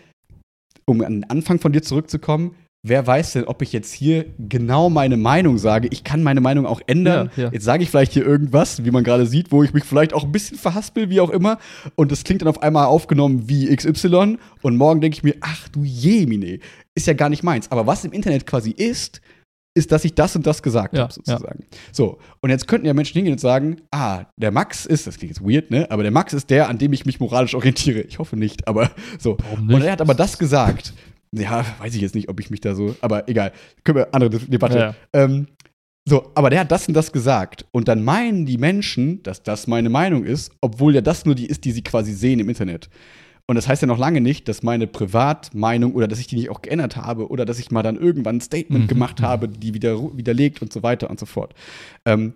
um an den Anfang von dir zurückzukommen, wer weiß denn, ob ich jetzt hier genau meine Meinung sage? Ich kann meine Meinung auch ändern. Ja, ja. Jetzt sage ich vielleicht hier irgendwas, wie man gerade sieht, wo ich mich vielleicht auch ein bisschen verhaspel, wie auch immer. Und das klingt dann auf einmal aufgenommen wie XY. Und morgen denke ich mir, ach du Jemine, ist ja gar nicht meins. Aber was im Internet quasi ist, ist, dass ich das und das gesagt Ja, habe, sozusagen. So, und jetzt könnten ja Menschen hingehen und sagen, ah, der Max ist, das klingt jetzt weird, ne? Aber der Max ist der, an dem ich mich moralisch orientiere. Ich hoffe nicht, aber so. Nicht? Und er hat aber das gesagt. Ja, weiß ich jetzt nicht, ob ich mich da so, aber egal. Können wir andere Debatte. Ja, ja. Ähm, so, aber der hat das und das gesagt. Und dann meinen die Menschen, dass das meine Meinung ist, obwohl ja das nur die ist, die sie quasi sehen im Internet. Und das heißt ja noch lange nicht, dass meine Privatmeinung oder dass ich die nicht auch geändert habe oder dass ich mal dann irgendwann ein Statement Mhm, gemacht mhm. habe, die wieder, widerlegt und so weiter und so fort. Ähm,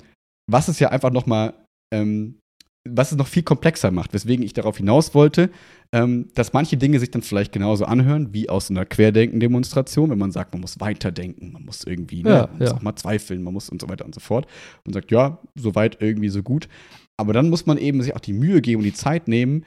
was es ja einfach noch mal ähm, was es noch viel komplexer macht, weswegen ich darauf hinaus wollte, ähm, dass manche Dinge sich dann vielleicht genauso anhören wie aus einer Querdenken-Demonstration, wenn man sagt, man muss weiterdenken, man muss irgendwie, ne, Ja, man muss ja. auch mal zweifeln, man muss und so weiter und so fort. Und sagt, ja, soweit irgendwie so gut. Aber dann muss man eben sich auch die Mühe geben und die Zeit nehmen,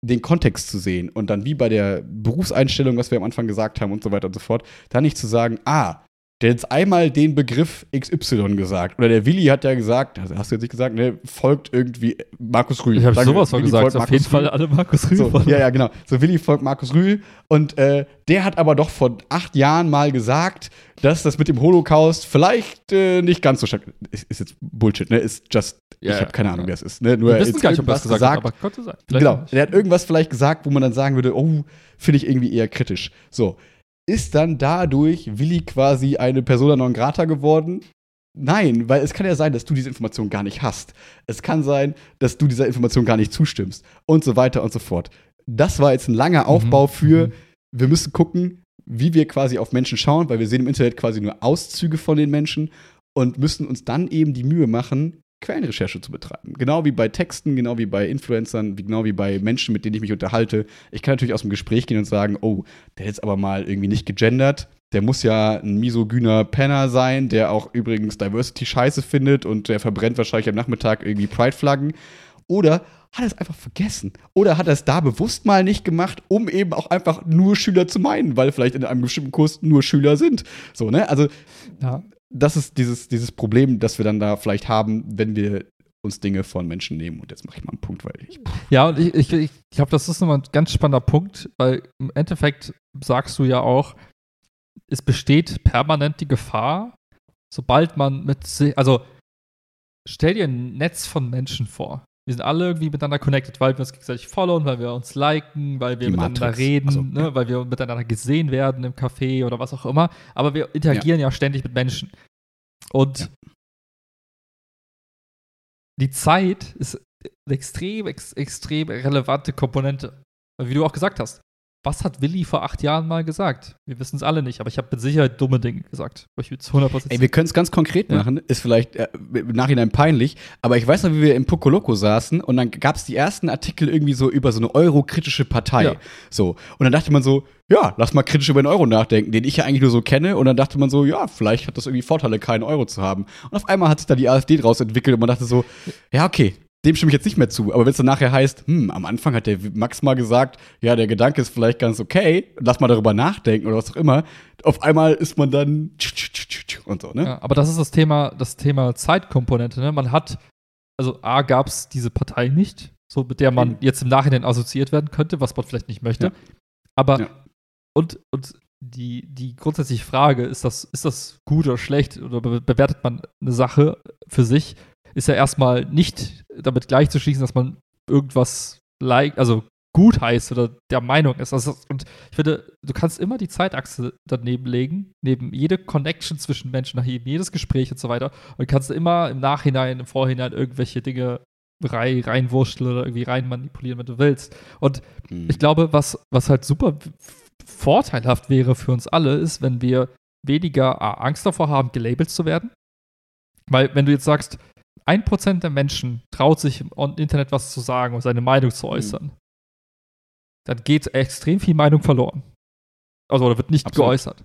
den Kontext zu sehen und dann wie bei der Berufseinstellung, was wir am Anfang gesagt haben und so weiter und so fort, dann nicht zu sagen, ah, der hat jetzt einmal den Begriff XY gesagt. Oder der Willi hat ja gesagt, also hast du jetzt nicht gesagt, ne, folgt irgendwie Markus Rühl. Ich habe sowas von Willi gesagt. Auf Markus jeden Fall Rühl. alle Markus Rühl. So, ja, ja, genau. So, Willi folgt Markus Rühl und äh, der hat aber doch vor acht Jahren mal gesagt, dass das mit dem Holocaust vielleicht äh, nicht ganz so stark ist. Ist jetzt Bullshit, ne? Ist just, Ja, ich habe keine Ahnung, ja. wer es ist. Ne? Nur Wir wissen gar nicht, ob er es irgendwas gesagt hat, aber könnte sein. Vielleicht Genau, nicht. der hat irgendwas vielleicht gesagt, wo man dann sagen würde, oh, finde ich irgendwie eher kritisch. So, ist dann dadurch Willi quasi eine Persona non grata geworden? Nein, weil es kann ja sein, dass du diese Information gar nicht hast. Es kann sein, dass du dieser Information gar nicht zustimmst und so weiter und so fort. Das war jetzt ein langer Aufbau Mhm. für, Mhm. wir müssen gucken, wie wir quasi auf Menschen schauen, weil wir sehen im Internet quasi nur Auszüge von den Menschen und müssen uns dann eben die Mühe machen, Quellenrecherche zu betreiben. Genau wie bei Texten, genau wie bei Influencern, genau wie bei Menschen, mit denen ich mich unterhalte. Ich kann natürlich aus dem Gespräch gehen und sagen, oh, der jetzt aber mal irgendwie nicht gegendert. Der muss ja ein misogyner Penner sein, der auch übrigens Diversity scheiße findet und der verbrennt wahrscheinlich am Nachmittag irgendwie Pride-Flaggen. Oder hat er es einfach vergessen? Oder hat er es da bewusst mal nicht gemacht, um eben auch einfach nur Schüler zu meinen, weil vielleicht in einem bestimmten Kurs nur Schüler sind. So, ne? Also, Ja. Das ist dieses, dieses Problem, das wir dann da vielleicht haben, wenn wir uns Dinge von Menschen nehmen. Und jetzt mache ich mal einen Punkt, weil ich. Ja, und ich, ich, ich glaube, das ist nochmal ein ganz spannender Punkt, weil im Endeffekt sagst du ja auch, es besteht permanent die Gefahr, sobald man mit also stell dir ein Netz von Menschen vor. Wir sind alle irgendwie miteinander connected, weil wir uns gegenseitig followen, weil wir uns liken, weil wir Die miteinander Matrix. reden, Also, ne, weil wir miteinander gesehen werden im Café oder was auch immer. Aber wir interagieren ja, ständig mit Menschen. Und Ja. die Zeit ist eine extrem, ex, extrem relevante Komponente. Wie du auch gesagt hast, was hat Willi vor acht Jahren mal gesagt? Wir wissen es alle nicht, aber ich habe mit Sicherheit dumme Dinge gesagt. Ich will zu 100% Ey, wir können es ganz konkret Ja. machen, ist vielleicht äh, im Nachhinein peinlich, aber ich weiß noch, wie wir im Pokoloko saßen und dann gab es die ersten Artikel irgendwie so über so eine eurokritische Partei. Ja. So. Und dann dachte man so, ja, lass mal kritisch über den Euro nachdenken, den ich ja eigentlich nur so kenne. Und dann dachte man so, ja, vielleicht hat das irgendwie Vorteile, keinen Euro zu haben. Und auf einmal hat sich da die AfD draus entwickelt und man dachte so, ja, okay. Dem stimme ich jetzt nicht mehr zu. Aber wenn es dann nachher heißt, hm, am Anfang hat der Max mal gesagt, ja, der Gedanke ist vielleicht ganz okay, lass mal darüber nachdenken oder was auch immer. Auf einmal ist man dann und so, ne? Ja, aber das ist das Thema, das Thema Zeitkomponente. Ne? Man hat, also A gab es diese Partei nicht, so mit der man Eben. jetzt im Nachhinein assoziiert werden könnte, was man vielleicht nicht möchte. Ja. Aber Ja. und, und die, die grundsätzliche Frage, ist das, ist das gut oder schlecht oder be bewertet man eine Sache für sich, ist ja erstmal nicht damit gleichzuschließen, dass man irgendwas like, also gut heißt oder der Meinung ist. Also, und ich finde, du kannst immer die Zeitachse daneben legen, neben jede Connection zwischen Menschen, nach jedem, jedes Gespräch und so weiter. Und kannst immer im Nachhinein, im Vorhinein irgendwelche Dinge rein, reinwurschteln oder irgendwie rein manipulieren, wenn du willst. Und Hm. ich glaube, was, was halt super vorteilhaft wäre für uns alle, ist, wenn wir weniger Angst davor haben, gelabelt zu werden. Weil, wenn du jetzt sagst, ein Prozent der Menschen traut sich im Internet was zu sagen und seine Meinung zu äußern, dann geht extrem viel Meinung verloren. Also, oder wird nicht Absolut. geäußert.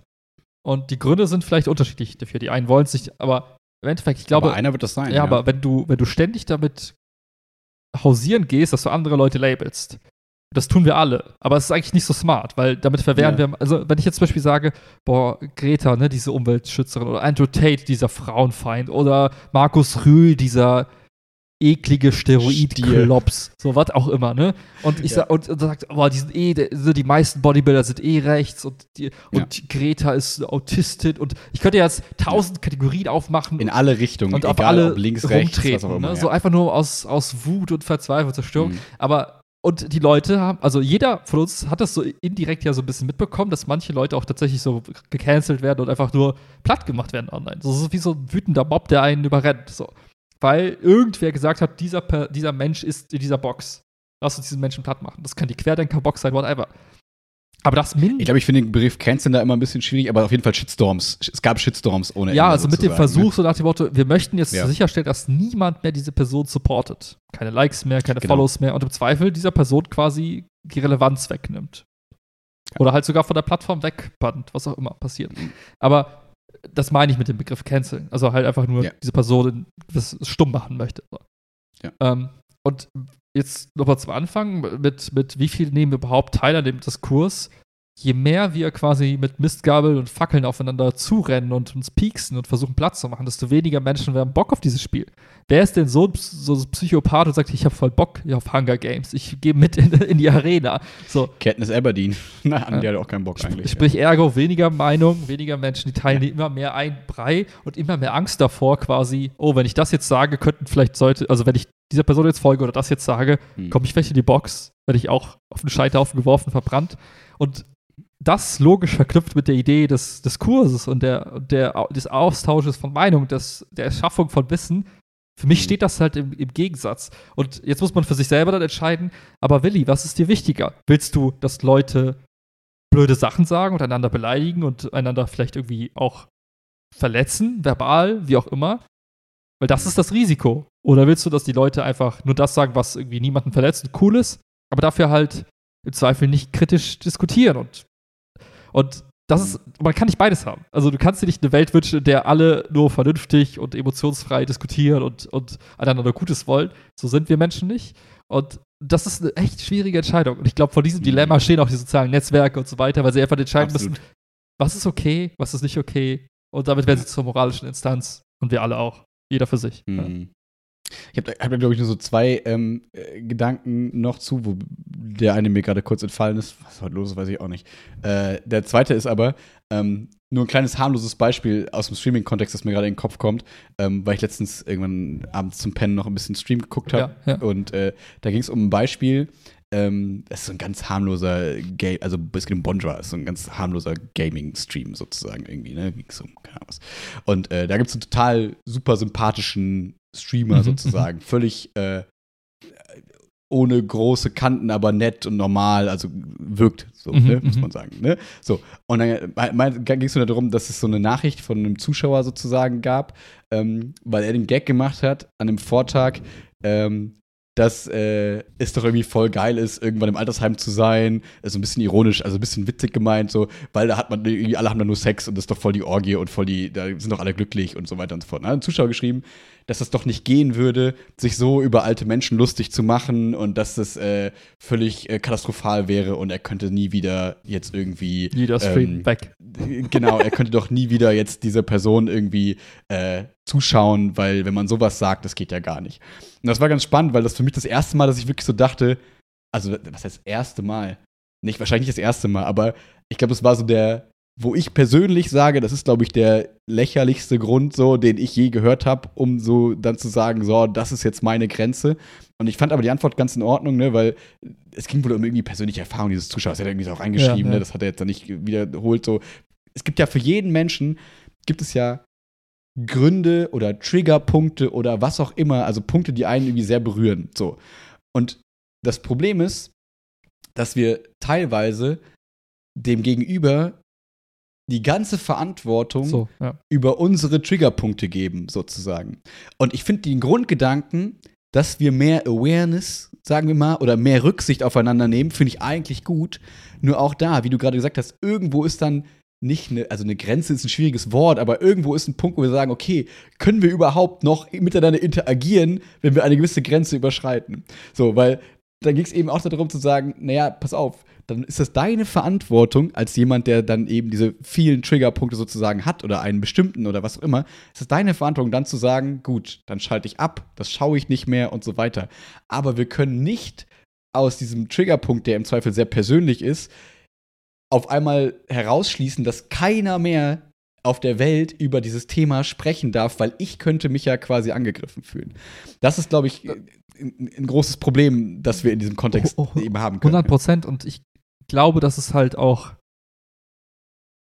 Und die Gründe sind vielleicht unterschiedlich dafür. Die einen wollen es nicht, aber im Endeffekt, ich glaube, aber einer wird das sein. ja, aber wenn du, wenn du ständig damit hausieren gehst, dass du andere Leute labelst, das tun wir alle. Aber es ist eigentlich nicht so smart, weil damit verwehren Ja. wir, also wenn ich jetzt zum Beispiel sage, boah, Greta, ne, diese Umweltschützerin, oder Andrew Tate, dieser Frauenfeind, oder Markus Rühl, dieser eklige Steroidklops, so was auch immer, ne? Und ich Ja. sag, und, und sagt, boah, die sind eh, die meisten Bodybuilder sind eh rechts und, die, und Greta ist Autistin und ich könnte jetzt tausend Kategorien aufmachen in alle Richtungen, und auf egal alle ob links, rechts, was auch immer. ne? ja. So einfach nur aus, aus Wut und Verzweiflung Zerstörung. Mhm. Aber und die Leute haben, also jeder von uns hat das so indirekt ja so ein bisschen mitbekommen, dass manche Leute auch tatsächlich so gecancelt werden und einfach nur platt gemacht werden online. So, so wie so ein wütender Mob, der einen überrennt. So. Weil irgendwer gesagt hat, dieser, dieser Mensch ist in dieser Box. Lass uns diesen Menschen platt machen. Das kann die Querdenker-Box sein, whatever. Aber das mindert. Ich glaube, ich finde den Begriff Canceln da immer ein bisschen schwierig, aber auf jeden Fall Shitstorms. Es gab Shitstorms ohne Ja, Ende also mit dem Versuch, ne? so nach dem Motto, wir möchten jetzt ja. sicherstellen, dass niemand mehr diese Person supportet. Keine Likes mehr, keine genau. Follows mehr und im Zweifel dieser Person quasi die Relevanz wegnimmt. Ja. Oder halt sogar von der Plattform wegbannt, was auch immer passiert. Aber das meine ich mit dem Begriff Canceln. Also halt einfach nur ja. diese Person das stumm machen möchte. Ja. Ähm, und jetzt nochmal zum Anfang, mit, mit wie viel nehmen wir überhaupt teil an dem Diskurs? Je mehr wir quasi mit Mistgabeln und Fackeln aufeinander zurennen und uns pieksen und versuchen Platz zu machen, desto weniger Menschen werden Bock auf dieses Spiel. Wer ist denn so, so ein Psychopath und sagt, ich habe voll Bock auf Hunger Games, ich gehe mit in, in, die Arena. So. Katniss Aberdeen. Na, ja. die hat auch keinen Bock eigentlich. Sprich, ja. ergo, weniger Meinung, weniger Menschen, die teilen ja. immer mehr ein Brei und immer mehr Angst davor quasi, oh, wenn ich das jetzt sage, könnten vielleicht sollte, also wenn ich dieser Person jetzt folge oder das jetzt sage, hm. komme ich vielleicht in die Box, werde ich auch auf den Scheiterhaufen geworfen, verbrannt. Und das logisch verknüpft mit der Idee des, des Kurses und der, der, des Austausches von Meinung, des, der Erschaffung von Wissen, für mich hm. steht das halt im, im, Gegensatz. Und jetzt muss man für sich selber dann entscheiden, aber Willi, was ist dir wichtiger? Willst du, dass Leute blöde Sachen sagen und einander beleidigen und einander vielleicht irgendwie auch verletzen, verbal, wie auch immer? Weil das ist das Risiko. Oder willst du, dass die Leute einfach nur das sagen, was irgendwie niemanden verletzt und cool ist, aber dafür halt im Zweifel nicht kritisch diskutieren und und das ist, man kann nicht beides haben. Also du kannst dir nicht eine Welt wünschen, in der alle nur vernünftig und emotionsfrei diskutieren und, und einander Gutes wollen. So sind wir Menschen nicht. Und das ist eine echt schwierige Entscheidung. Und ich glaube, vor diesem mhm. Dilemma stehen auch die sozialen Netzwerke und so weiter, weil sie einfach entscheiden Absolut. müssen, was ist okay, was ist nicht okay. Und damit werden sie zur moralischen Instanz. Und wir alle auch. Jeder für sich. Mhm. Ich habe hab da, glaube ich, nur so zwei ähm, äh, Gedanken noch zu, wo der eine mir gerade kurz entfallen ist. Was heute los ist, weiß ich auch nicht. Äh, der zweite ist aber ähm, nur ein kleines harmloses Beispiel aus dem Streaming-Kontext, das mir gerade in den Kopf kommt, ähm, weil ich letztens irgendwann abends zum Pennen noch ein bisschen Stream geguckt habe. Ja, ja. Und äh, da ging es um ein Beispiel. Ähm, das ist so ein ganz harmloser Game, also es geht um Bonjour, ist so ein ganz harmloser Gaming-Stream sozusagen irgendwie, ne? Ging's um, keine Ahnung was. Und äh, da gibt es einen total super sympathischen Streamer mhm. sozusagen. Völlig äh, ohne große Kanten, aber nett und normal, also wirkt so, mhm, ne, muss mhm. man sagen. Ne? So, und dann, dann ging es nur darum, dass es so eine Nachricht von einem Zuschauer sozusagen gab, ähm, weil er den Gag gemacht hat an dem Vortag, ähm, dass äh, es doch irgendwie voll geil ist, irgendwann im Altersheim zu sein. Also ein bisschen ironisch, also ein bisschen witzig gemeint, so, weil da hat man irgendwie, alle haben da nur Sex und das ist doch voll die Orgie und voll die, da sind doch alle glücklich und so weiter und so fort. Da hat ein Zuschauer geschrieben, dass das doch nicht gehen würde, sich so über alte Menschen lustig zu machen und dass das äh, völlig äh, katastrophal wäre und er könnte nie wieder jetzt irgendwie. Jeder Stream ähm, weg. Genau, er könnte doch nie wieder jetzt diese Person irgendwie äh, zuschauen, weil wenn man sowas sagt, das geht ja gar nicht. Und das war ganz spannend, weil das für mich das erste Mal, dass ich wirklich so dachte, also was heißt das erste Mal? Nicht wahrscheinlich das erste Mal, aber ich glaube, das war so der, wo ich persönlich sage, das ist, glaube ich, der lächerlichste Grund, so, den ich je gehört habe, um so dann zu sagen, so, das ist jetzt meine Grenze. Und ich fand aber die Antwort ganz in Ordnung, ne, weil es ging wohl um irgendwie persönliche Erfahrung dieses Zuschauers. Er hat irgendwie so auch reingeschrieben, ja, ja. Ne, das hat er jetzt dann nicht wiederholt. So, es gibt ja für jeden Menschen gibt es ja Gründe oder Triggerpunkte oder was auch immer, also Punkte, die einen irgendwie sehr berühren. So. Und das Problem ist, dass wir teilweise dem Gegenüber die ganze Verantwortung so, ja. über unsere Triggerpunkte geben, sozusagen. Und ich finde den Grundgedanken, dass wir mehr Awareness, sagen wir mal, oder mehr Rücksicht aufeinander nehmen, finde ich eigentlich gut. Nur auch da, wie du gerade gesagt hast, irgendwo ist dann nicht eine, also eine Grenze ist ein schwieriges Wort, aber irgendwo ist ein Punkt, wo wir sagen, okay, können wir überhaupt noch miteinander interagieren, wenn wir eine gewisse Grenze überschreiten? So, weil da ging es eben auch darum zu sagen, naja, pass auf, dann ist das deine Verantwortung als jemand, der dann eben diese vielen Triggerpunkte sozusagen hat oder einen bestimmten oder was auch immer, ist es deine Verantwortung dann zu sagen, gut, dann schalte ich ab, das schaue ich nicht mehr und so weiter. Aber wir können nicht aus diesem Triggerpunkt, der im Zweifel sehr persönlich ist, auf einmal herausschließen, dass keiner mehr auf der Welt über dieses Thema sprechen darf, weil ich könnte mich ja quasi angegriffen fühlen. Das ist, glaube ich, ein, ein, großes Problem, das wir in diesem Kontext oh, oh, eben haben können. 100 Prozent und ich glaube, das ist halt auch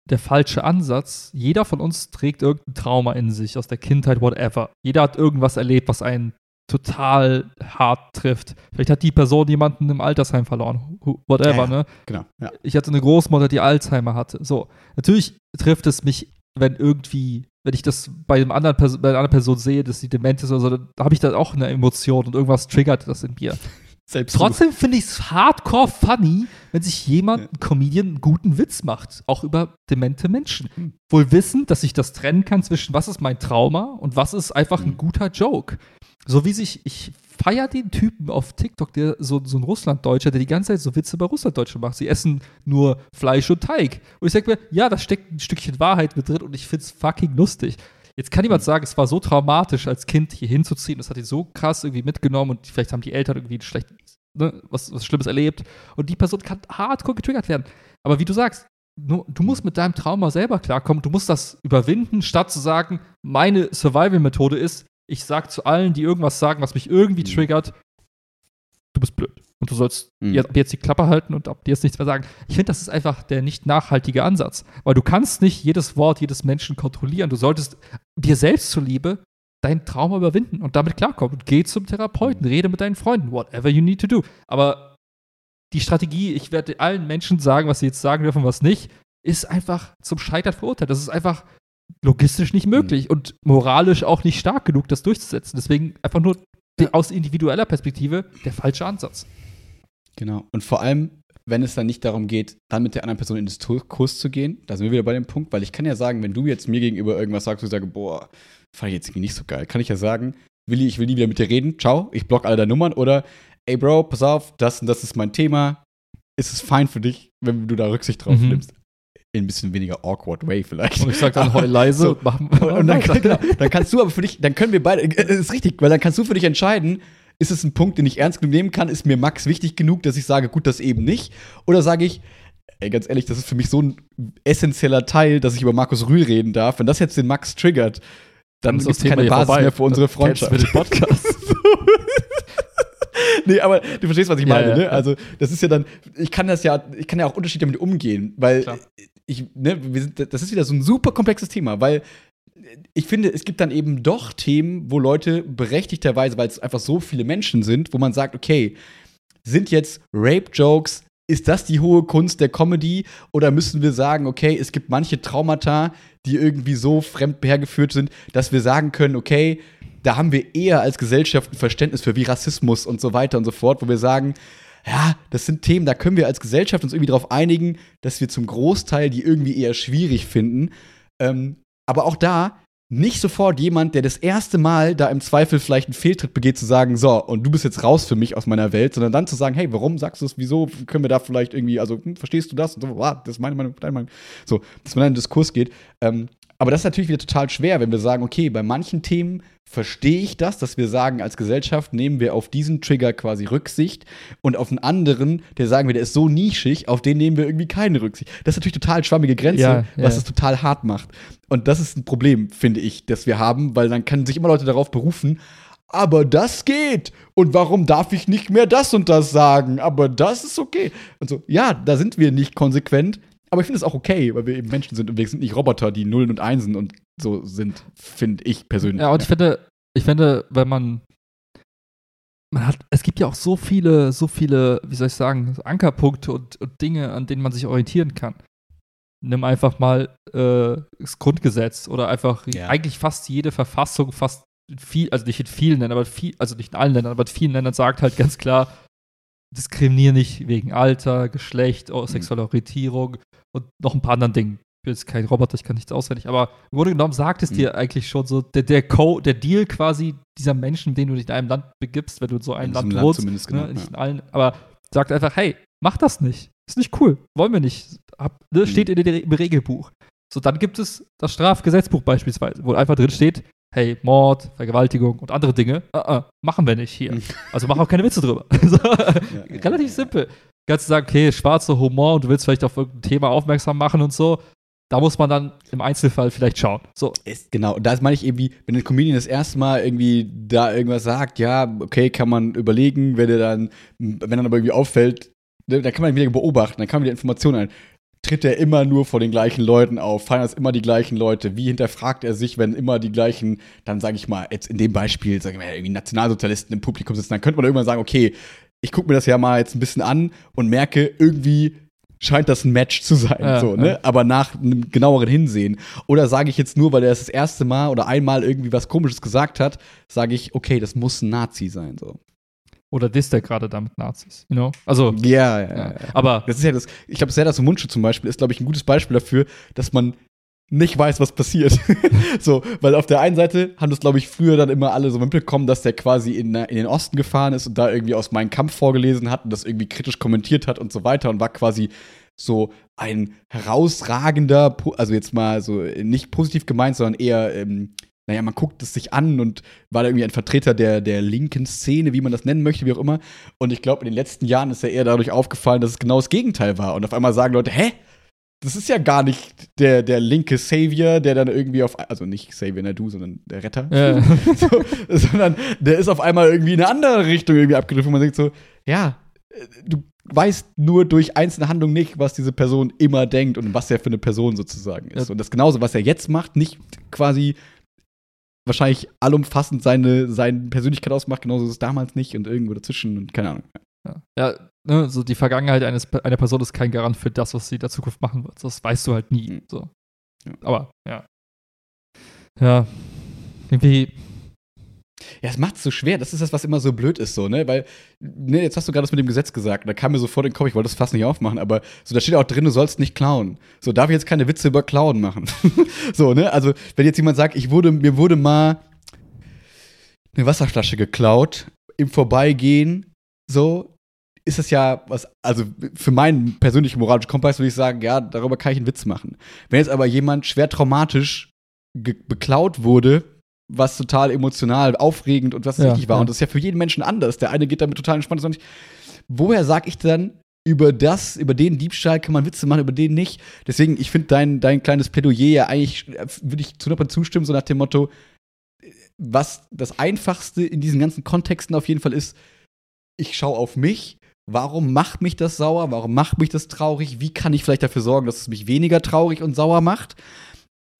der falsche Ansatz. Jeder von uns trägt irgendein Trauma in sich aus der Kindheit, whatever. Jeder hat irgendwas erlebt, was einen total hart trifft. Vielleicht hat die Person jemanden im Altersheim verloren, whatever, Ja, ja. ne? Genau. Ja. Ich hatte eine Großmutter, die Alzheimer hatte. So, natürlich trifft es mich, wenn irgendwie, wenn ich das bei, einem anderen Pers bei einer anderen Person sehe, dass sie dement ist oder so, dann habe ich da auch eine Emotion und irgendwas triggert das in mir. Selbst Trotzdem finde ich es hardcore funny, wenn sich jemand, ein Comedian, einen guten Witz macht, auch über demente Menschen. Hm. Wohl wissend, dass ich das trennen kann zwischen was ist mein Trauma und was ist einfach ein Hm. guter Joke. So wie sich, ich feiere den Typen auf TikTok, der so, so ein Russlanddeutscher, der die ganze Zeit so Witze über Russlanddeutsche macht. Sie essen nur Fleisch und Teig. Und ich denke mir, ja, da steckt ein Stückchen Wahrheit mit drin und ich finde es fucking lustig. Jetzt kann jemand sagen, es war so traumatisch, als Kind hier hinzuziehen, das hat ihn so krass irgendwie mitgenommen und vielleicht haben die Eltern irgendwie schlecht, ne, was, was Schlimmes erlebt und die Person kann hardcore getriggert werden. Aber wie du sagst, nur, du musst mit deinem Trauma selber klarkommen, du musst das überwinden, statt zu sagen, meine Survival-Methode ist, ich sag zu allen, die irgendwas sagen, was mich irgendwie Mhm. triggert, du bist blöd. Und du sollst Mhm. jetzt, jetzt die Klappe halten und ab jetzt nichts mehr sagen. Ich finde, das ist einfach der nicht nachhaltige Ansatz. Weil du kannst nicht jedes Wort jedes Menschen kontrollieren. Du solltest dir selbst zuliebe dein Trauma überwinden und damit klarkommen. Geh zum Therapeuten, rede mit deinen Freunden, whatever you need to do. Aber die Strategie, ich werde allen Menschen sagen, was sie jetzt sagen dürfen, was nicht, ist einfach zum Scheitern verurteilt. Das ist einfach logistisch nicht möglich und moralisch auch nicht stark genug, das durchzusetzen. Deswegen einfach nur aus individueller Perspektive der falsche Ansatz. Genau. Und vor allem, wenn es dann nicht darum geht, dann mit der anderen Person in den Diskurs zu gehen, da sind wir wieder bei dem Punkt, weil ich kann ja sagen, wenn du jetzt mir gegenüber irgendwas sagst, ich sage, boah, fand ich jetzt irgendwie nicht so geil, kann ich ja sagen, Willi, ich will nie wieder mit dir reden, ciao, ich block alle deine Nummern oder, ey Bro, pass auf, das und das ist mein Thema, ist es fein für dich, wenn du da Rücksicht drauf Mhm. nimmst? In ein bisschen weniger awkward way vielleicht. Und ich sage dann heul leise So. und machen Und, und dann, genau, dann kannst du aber für dich, dann können wir beide, äh, das ist richtig, weil dann kannst du für dich entscheiden, ist es ein Punkt, den ich ernst genug nehmen kann, ist mir Max wichtig genug, dass ich sage, gut, das eben nicht, oder sage ich, ey, ganz ehrlich, das ist für mich so ein essentieller Teil, dass ich über Markus Rühl reden darf, wenn das jetzt den Max triggert, dann ist das keine Basis vorbei. mehr für unsere Freundschaft. wir den Podcast. nee, aber du verstehst, was ich meine, ja, ne? ja. Also, das ist ja dann, ich kann das ja, ich kann ja auch unterschiedlich damit umgehen, weil Klar. ich, ne, sind, das ist wieder so ein super komplexes Thema, weil ich finde, es gibt dann eben doch Themen, wo Leute berechtigterweise, weil es einfach so viele Menschen sind, wo man sagt, okay, sind jetzt Rape-Jokes, ist das die hohe Kunst der Comedy? Oder müssen wir sagen, okay, es gibt manche Traumata, die irgendwie so fremd hergeführt sind, dass wir sagen können, okay, da haben wir eher als Gesellschaft ein Verständnis für wie Rassismus und so weiter und so fort, wo wir sagen, ja, das sind Themen, da können wir als Gesellschaft uns irgendwie darauf einigen, dass wir zum Großteil die irgendwie eher schwierig finden. Ähm, aber auch da nicht sofort jemand, der das erste Mal da im Zweifel vielleicht einen Fehltritt begeht, zu sagen, so, und du bist jetzt raus für mich aus meiner Welt, sondern dann zu sagen, hey, warum sagst du es, wieso können wir da vielleicht irgendwie, also, hm, verstehst du das? Und so, ah, das ist meine Meinung, deine Meinung. So, dass man dann in den Diskurs geht. Ähm, aber das ist natürlich wieder total schwer, wenn wir sagen, okay, bei manchen Themen verstehe ich das, dass wir sagen, als Gesellschaft nehmen wir auf diesen Trigger quasi Rücksicht und auf einen anderen, der sagen wir, der ist so nischig, auf den nehmen wir irgendwie keine Rücksicht. Das ist natürlich total schwammige Grenze, Ja, ja. was es total hart macht. Und das ist ein Problem, finde ich, das wir haben, weil dann können sich immer Leute darauf berufen, aber das geht. Und warum darf ich nicht mehr das und das sagen? Aber das ist okay. Und so, ja, da sind wir nicht konsequent. Aber ich finde es auch okay, weil wir eben Menschen sind und wir sind nicht Roboter, die Nullen und Einsen und so sind, finde ich persönlich. Ja, und ich finde, ich finde, wenn man man hat, es gibt ja auch so viele, so viele, wie soll ich sagen, Ankerpunkte und, und Dinge, an denen man sich orientieren kann. Nimm einfach mal äh, das Grundgesetz oder einfach Ja. eigentlich fast jede Verfassung, fast in viel, also nicht in vielen Ländern, aber viel, also nicht in allen Ländern, aber in vielen Ländern sagt halt ganz klar, diskriminiere nicht wegen Alter, Geschlecht, oh, sexueller Orientierung und noch ein paar anderen Dingen. Ich bin jetzt kein Roboter, ich kann nichts auswendig, aber im Grunde genommen sagt es Mhm. dir eigentlich schon so, der, der, Co der Deal quasi dieser Menschen, den du dich in einem Land begibst, wenn du in so einem In Land diesem Land wohnst, zumindest, genau, ne, nicht ja. in allen, aber sagt einfach, hey, mach das nicht. Ist nicht cool. Wollen wir nicht. Hab, ne, Mhm. steht in der, im Regelbuch. So, dann gibt es das Strafgesetzbuch beispielsweise, wo einfach drin steht, hey, Mord, Vergewaltigung und andere Dinge, äh, äh, machen wir nicht hier. Mhm. Also mach auch keine Witze drüber. so, relativ simpel. Kannst du sagen, okay, schwarzer Humor und du willst vielleicht auf irgendein Thema aufmerksam machen und so. Da muss man dann im Einzelfall vielleicht schauen. So, Ist, genau, und da meine ich irgendwie, wenn ein Comedian das erste Mal irgendwie da irgendwas sagt, ja, okay, kann man überlegen, wenn er dann, wenn dann aber irgendwie auffällt, ne, dann kann man ihn wieder beobachten, dann kann man wieder Informationen ein. Tritt er immer nur vor den gleichen Leuten auf? Feiern es immer die gleichen Leute? Wie hinterfragt er sich, wenn immer die gleichen, dann sage ich mal, jetzt in dem Beispiel, sagen wir irgendwie Nationalsozialisten im Publikum sitzen, dann könnte man irgendwann sagen, okay, ich gucke mir das ja mal jetzt ein bisschen an und merke, irgendwie scheint das ein Match zu sein, ja, so, ne? Ja. Aber nach einem genaueren Hinsehen. Oder sage ich jetzt nur, weil er das, das erste Mal oder einmal irgendwie was Komisches gesagt hat, sage ich, okay, das muss ein Nazi sein, so. Oder disst er gerade damit Nazis, you know? Also. Ja, ja, ja. Aber. Das ist ja das, ich glaube, sehr das Mundschutz zum Beispiel ist, glaube ich, ein gutes Beispiel dafür, dass man nicht weiß, was passiert. so, weil auf der einen Seite haben das, glaube ich, früher dann immer alle so mitbekommen, dass der quasi in, in den Osten gefahren ist und da irgendwie aus meinem Kampf vorgelesen hat und das irgendwie kritisch kommentiert hat und so weiter und war quasi so ein herausragender, also jetzt mal so nicht positiv gemeint, sondern eher, ähm, naja, man guckt es sich an und war da irgendwie ein Vertreter der, der linken Szene, wie man das nennen möchte, wie auch immer. Und ich glaube, in den letzten Jahren ist er eher dadurch aufgefallen, dass es genau das Gegenteil war. Und auf einmal sagen Leute, hä? das ist ja gar nicht der, der linke Savior, der dann irgendwie auf, also nicht Savior, ne, du, sondern der Retter. Ja. so, sondern der ist auf einmal irgendwie in eine andere Richtung irgendwie abgedriftet, man denkt so, ja, du weißt nur durch einzelne Handlungen nicht, was diese Person immer denkt und was er für eine Person sozusagen ist. Ja. Und das genauso, was er jetzt macht, nicht quasi wahrscheinlich allumfassend seine, seine Persönlichkeit ausmacht, genauso ist es damals nicht und irgendwo dazwischen und keine Ahnung. Ja, ja ne, so die Vergangenheit eines, einer Person ist kein Garant für das, was sie in der Zukunft machen wird. Das weißt du halt nie. Mhm. So. Ja. Aber, ja. Ja. Irgendwie. Ja, es macht es so schwer. Das ist das, was immer so blöd ist, so, ne? Weil, ne, jetzt hast du gerade das mit dem Gesetz gesagt. Da kam mir sofort in den Kopf, ich wollte das fast nicht aufmachen, aber so, da steht auch drin, du sollst nicht klauen. So, darf ich jetzt keine Witze über Klauen machen? so, ne? Also, wenn jetzt jemand sagt, ich wurde, mir wurde mal eine Wasserflasche geklaut im Vorbeigehen, so, ist es ja was, also für meinen persönlichen moralischen Kompass würde ich sagen, ja, darüber kann ich einen Witz machen. Wenn jetzt aber jemand schwer traumatisch beklaut wurde, was total emotional, aufregend und was ja, richtig war, ja. und das ist ja für jeden Menschen anders. Der eine geht damit total entspannt, nicht. Woher sag ich dann, über das, über den Diebstahl kann man Witze machen, über den nicht? Deswegen, ich finde dein, dein kleines Plädoyer ja eigentlich, äh, würde ich zu 100% zustimmen, so nach dem Motto, was das Einfachste in diesen ganzen Kontexten auf jeden Fall ist, ich schaue auf mich Warum macht mich das sauer? Warum macht mich das traurig? Wie kann ich vielleicht dafür sorgen, dass es mich weniger traurig und sauer macht?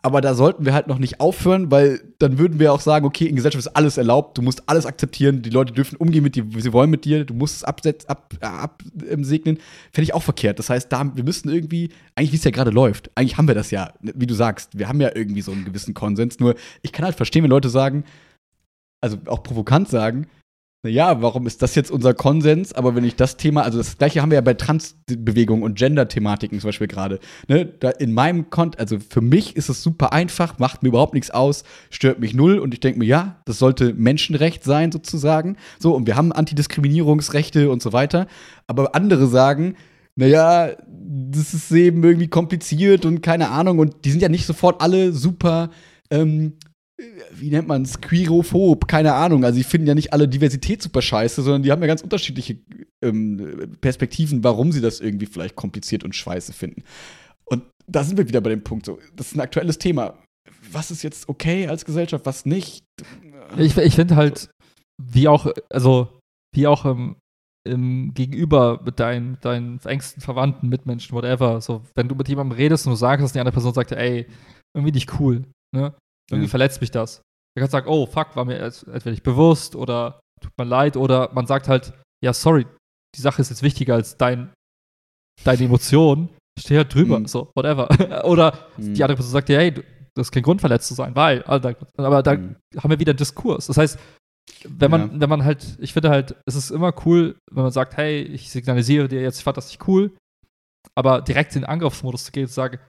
Aber da sollten wir halt noch nicht aufhören, weil dann würden wir auch sagen, okay, in Gesellschaft ist alles erlaubt, du musst alles akzeptieren, die Leute dürfen umgehen mit dir, wie sie wollen mit dir, du musst es absetzen, ab, äh, absegnen. Fände ich auch verkehrt. Das heißt, da, wir müssten irgendwie, eigentlich wie es ja gerade läuft, eigentlich haben wir das ja, wie du sagst, wir haben ja irgendwie so einen gewissen Konsens. Nur ich kann halt verstehen, wenn Leute sagen, also auch provokant sagen, naja, warum ist das jetzt unser Konsens? Aber wenn ich das Thema, also das gleiche haben wir ja bei Transbewegungen und Gender-Thematiken zum Beispiel gerade. Ne? In meinem Kont, also für mich ist es super einfach, macht mir überhaupt nichts aus, stört mich null und ich denke mir, ja, das sollte Menschenrecht sein sozusagen. So, und wir haben Antidiskriminierungsrechte und so weiter. Aber andere sagen, naja, das ist eben irgendwie kompliziert und keine Ahnung. Und die sind ja nicht sofort alle super ähm, wie nennt man es, queerophob, keine Ahnung. Also, die finden ja nicht alle Diversität super scheiße, sondern die haben ja ganz unterschiedliche ähm, Perspektiven, warum sie das irgendwie vielleicht kompliziert und scheiße finden. Und da sind wir wieder bei dem Punkt, so, das ist ein aktuelles Thema. Was ist jetzt okay als Gesellschaft, was nicht? Ich, ich finde halt, wie auch, also, wie auch im, im Gegenüber mit deinen, deinen engsten Verwandten, Mitmenschen, whatever, so, wenn du mit jemandem redest und du sagst, dass die andere Person sagt, ey, irgendwie nicht cool, ne? Irgendwie mhm. verletzt mich das. Er kann sagen, oh, fuck, war mir entweder nicht bewusst oder tut mir leid oder man sagt halt, ja, sorry, die Sache ist jetzt wichtiger als dein, deine Emotion. Steh halt drüber, mhm. so, whatever. oder mhm. die andere Person sagt dir, hey, das ist kein Grund, verletzt zu sein, weil, aber da mhm. haben wir wieder einen Diskurs. Das heißt, wenn man, ja. wenn man halt, ich finde halt, es ist immer cool, wenn man sagt, hey, ich signalisiere dir jetzt, ich fand das nicht cool, aber direkt in den Angriffsmodus zu gehen und zu sagen,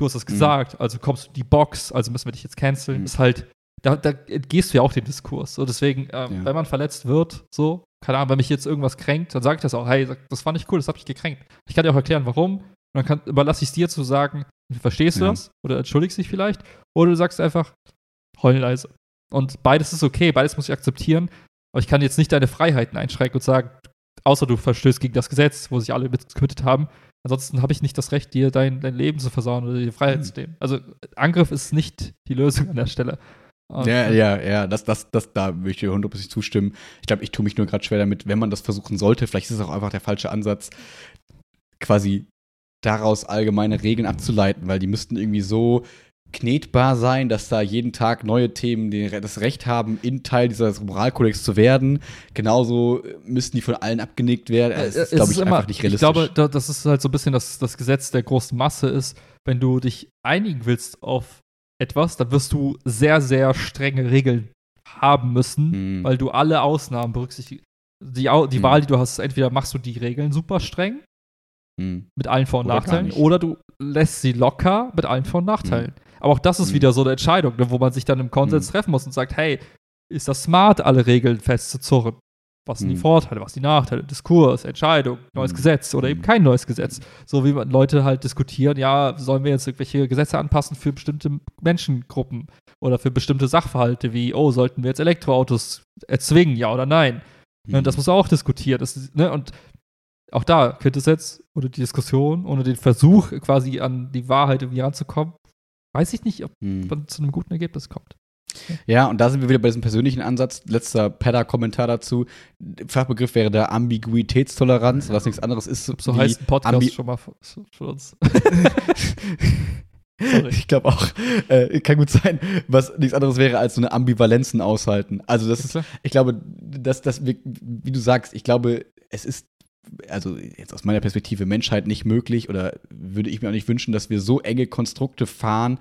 du hast das mhm. gesagt, mhm. also kommst du in die Box, also müssen wir dich jetzt canceln, mhm. ist halt, da, da gehst du ja auch den Diskurs. So, deswegen, ähm, ja. wenn man verletzt wird, so, keine Ahnung, wenn mich jetzt irgendwas kränkt, dann sage ich das auch, hey, das war nicht cool, das hat mich gekränkt. Ich kann dir auch erklären, warum. Und dann kann, überlasse ich es dir zu sagen, verstehst du ja. das? Oder entschuldigst dich vielleicht? Oder du sagst einfach, heulen leise. Und beides ist okay, beides muss ich akzeptieren. Aber ich kann jetzt nicht deine Freiheiten einschränken und sagen, außer du verstößt gegen das Gesetz, wo sich alle mit committed haben, Ansonsten habe ich nicht das Recht, dir dein, dein Leben zu versauen oder dir Freiheit mhm. zu nehmen. Also Angriff ist nicht die Lösung an der Stelle. Und, ja, ja, ja, das, das, das, da möchte ich dir hundertprozentig zustimmen. Ich glaube, ich tue mich nur gerade schwer damit, wenn man das versuchen sollte, vielleicht ist es auch einfach der falsche Ansatz, quasi daraus allgemeine Regeln abzuleiten, weil die müssten irgendwie so knetbar sein, dass da jeden Tag neue Themen das Recht haben, in Teil dieses Moralkodex zu werden. Genauso müssten die von allen abgenickt werden. Das ist, glaube ich, immer, einfach nicht realistisch. Ich glaube, das ist halt so ein bisschen das, das Gesetz der großen Masse ist, wenn du dich einigen willst auf etwas, dann wirst du sehr, sehr strenge Regeln haben müssen, mhm. weil du alle Ausnahmen berücksichtigst. Die, die mhm. Wahl, die du hast, entweder machst du die Regeln super streng mhm. mit allen Vor- und oder Nachteilen oder du lässt sie locker mit allen Vor- und Nachteilen. Mhm. Aber auch das ist mhm. wieder so eine Entscheidung, ne, wo man sich dann im Konsens mhm. treffen muss und sagt, hey, ist das smart, alle Regeln festzuzurren? Was sind die mhm. Vorteile, was sind die Nachteile? Diskurs, Entscheidung, neues mhm. Gesetz oder eben kein neues Gesetz. So wie Leute halt diskutieren, ja, sollen wir jetzt irgendwelche Gesetze anpassen für bestimmte Menschengruppen oder für bestimmte Sachverhalte, wie, oh, sollten wir jetzt Elektroautos erzwingen, ja oder nein? Mhm. Das muss auch diskutiert. Das, ne? Und auch da könnte es jetzt, ohne die Diskussion, ohne den Versuch, quasi an die Wahrheit irgendwie ranzukommen, weiß ich nicht, ob mhm. man zu einem guten Ergebnis kommt. Ja, und da sind wir wieder bei diesem persönlichen Ansatz. Letzter Pedder-Kommentar dazu. Fachbegriff wäre der Ambiguitätstoleranz, was nichts anderes ist. So heißt ein Podcast Ambi schon mal für, uns. ich glaube auch, äh, kann gut sein, was nichts anderes wäre als so eine Ambivalenzen aushalten. Also das ist, ich glaube, dass das, wie du sagst, ich glaube, es ist also jetzt aus meiner Perspektive Menschheit nicht möglich oder würde ich mir auch nicht wünschen, dass wir so enge Konstrukte fahren,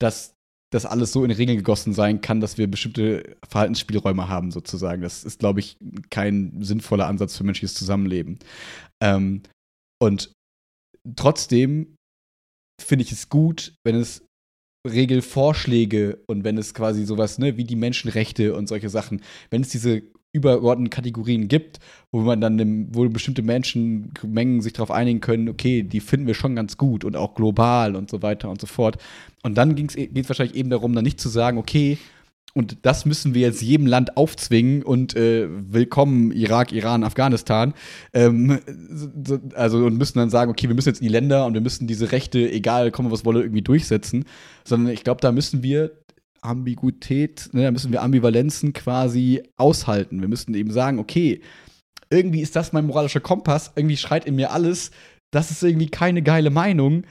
dass das alles so in Regeln gegossen sein kann, dass wir bestimmte Verhaltensspielräume haben, sozusagen. Das ist, glaube ich, kein sinnvoller Ansatz für menschliches Zusammenleben. Ähm, und trotzdem finde ich es gut, wenn es Regelvorschläge und wenn es quasi sowas, ne, wie die Menschenrechte und solche Sachen, wenn es diese übergeordneten Kategorien gibt, wo man dann, wo bestimmte Menschenmengen sich darauf einigen können, okay, die finden wir schon ganz gut und auch global und so weiter und so fort. Und dann geht es wahrscheinlich eben darum, dann nicht zu sagen, okay, und das müssen wir jetzt jedem Land aufzwingen und äh, willkommen Irak, Iran, Afghanistan. Ähm, also und müssen dann sagen, okay, wir müssen jetzt in die Länder und wir müssen diese Rechte, egal, kommen was wolle, irgendwie durchsetzen. Sondern ich glaube, da müssen wir Ambiguität, ne, da müssen wir Ambivalenzen quasi aushalten. Wir müssen eben sagen, okay, irgendwie ist das mein moralischer Kompass, irgendwie schreit in mir alles, das ist irgendwie keine geile Meinung,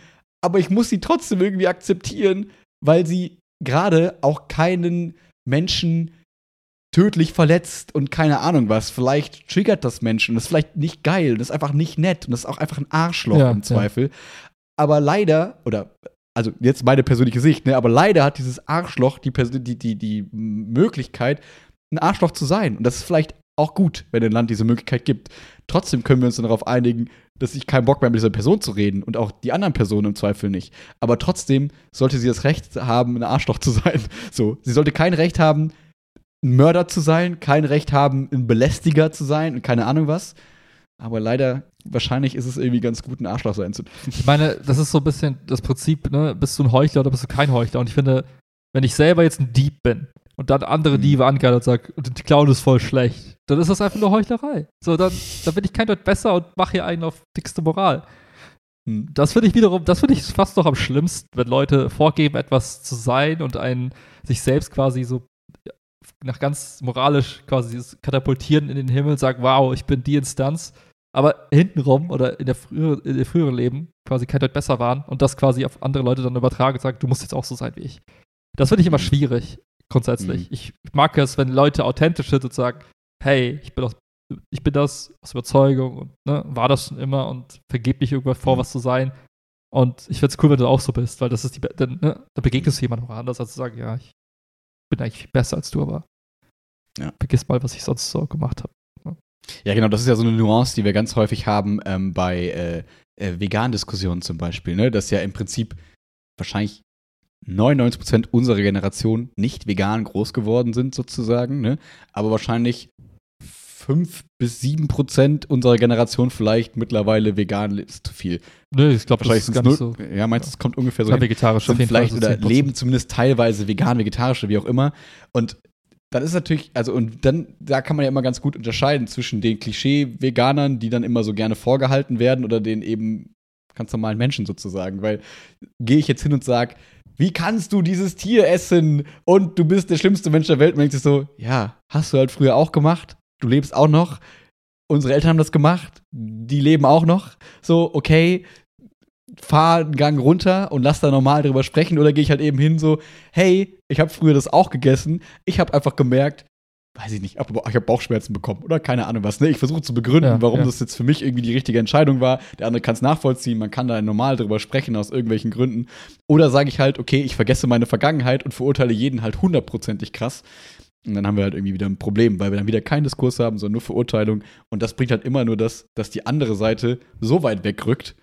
aber ich muss sie trotzdem irgendwie akzeptieren, weil sie gerade auch keinen Menschen tödlich verletzt und keine Ahnung was. Vielleicht triggert das Menschen, das ist vielleicht nicht geil, das ist einfach nicht nett und das ist auch einfach ein Arschloch ja, im Zweifel. Ja. Aber leider, oder also jetzt meine persönliche Sicht, ne, aber leider hat dieses Arschloch die, die, die, die Möglichkeit, ein Arschloch zu sein. Und das ist vielleicht auch gut, wenn ein Land diese Möglichkeit gibt. Trotzdem können wir uns dann darauf einigen, dass ich keinen Bock mehr mit dieser Person zu reden und auch die anderen Personen im Zweifel nicht. Aber trotzdem sollte sie das Recht haben, ein Arschloch zu sein. So, sie sollte kein Recht haben, ein Mörder zu sein, kein Recht haben, ein Belästiger zu sein und keine Ahnung was. Aber leider, wahrscheinlich ist es irgendwie ganz gut, ein Arschloch sein zu dürfen. Ich meine, das ist so ein bisschen das Prinzip, ne? Bist du ein Heuchler oder bist du kein Heuchler? Und ich finde, wenn ich selber jetzt ein Dieb bin und dann andere mhm. Diebe angreifen und sagen, die Clown ist voll schlecht, dann ist das einfach nur Heuchlerei. So, dann, dann bin ich kein Deut besser und mache hier einen auf dickste Moral. Mhm. Das finde ich wiederum, das finde ich fast noch am schlimmsten, wenn Leute vorgeben, etwas zu sein und einen sich selbst quasi so nach ganz moralisch quasi katapultieren in den Himmel, sagen, wow, ich bin die Instanz aber hintenrum oder in der, früher, in der früheren Leben quasi kein Deut besser waren und das quasi auf andere Leute dann übertragen und sagen, du musst jetzt auch so sein wie ich. Das finde ich immer mhm. schwierig, grundsätzlich. Mhm. Ich mag es, wenn Leute authentisch sind und sagen, hey, ich bin, aus, ich bin das aus Überzeugung und ne, war das schon immer und vergeb dich irgendwann vor, mhm. was zu sein. Und ich finde es cool, wenn du auch so bist, weil das ist die, dann, ne, da begegnest du jemandem auch anders, als zu sagen, ja, ich bin eigentlich viel besser als du, aber ja. vergiss mal, was ich sonst so gemacht habe. Ja, genau, das ist ja so eine Nuance, die wir ganz häufig haben ähm, bei äh, äh, Vegan-Diskussionen zum Beispiel, ne? dass ja im Prinzip wahrscheinlich 99% unserer Generation nicht vegan groß geworden sind, sozusagen, ne? aber wahrscheinlich 5 bis 7% unserer Generation vielleicht mittlerweile vegan ist zu viel. Nö, ich glaube, wahrscheinlich ist es so. Ja, meinst du, es kommt ungefähr so. Ja, vegetarisch sind vielleicht oder leben zumindest teilweise vegan, vegetarisch oder wie auch immer. Und dann ist natürlich, also und dann, da kann man ja immer ganz gut unterscheiden zwischen den Klischee-Veganern, die dann immer so gerne vorgehalten werden, oder den eben ganz normalen Menschen sozusagen. Weil gehe ich jetzt hin und sage, wie kannst du dieses Tier essen? Und du bist der schlimmste Mensch der Welt, und denkst du so, ja, hast du halt früher auch gemacht, du lebst auch noch, unsere Eltern haben das gemacht, die leben auch noch, so, okay, fahre einen Gang runter und lass da normal drüber sprechen oder gehe ich halt eben hin so, hey, ich habe früher das auch gegessen, ich habe einfach gemerkt, weiß ich nicht, ich habe Bauchschmerzen bekommen oder keine Ahnung was. Ne? Ich versuche zu begründen, Ja, warum ja. das jetzt für mich irgendwie die richtige Entscheidung war. Der andere kann es nachvollziehen, man kann da normal drüber sprechen aus irgendwelchen Gründen. Oder sage ich halt, okay, ich vergesse meine Vergangenheit und verurteile jeden halt hundertprozentig krass. Und dann haben wir halt irgendwie wieder ein Problem, weil wir dann wieder keinen Diskurs haben, sondern nur Verurteilung. Und das bringt halt immer nur das, dass die andere Seite so weit wegrückt,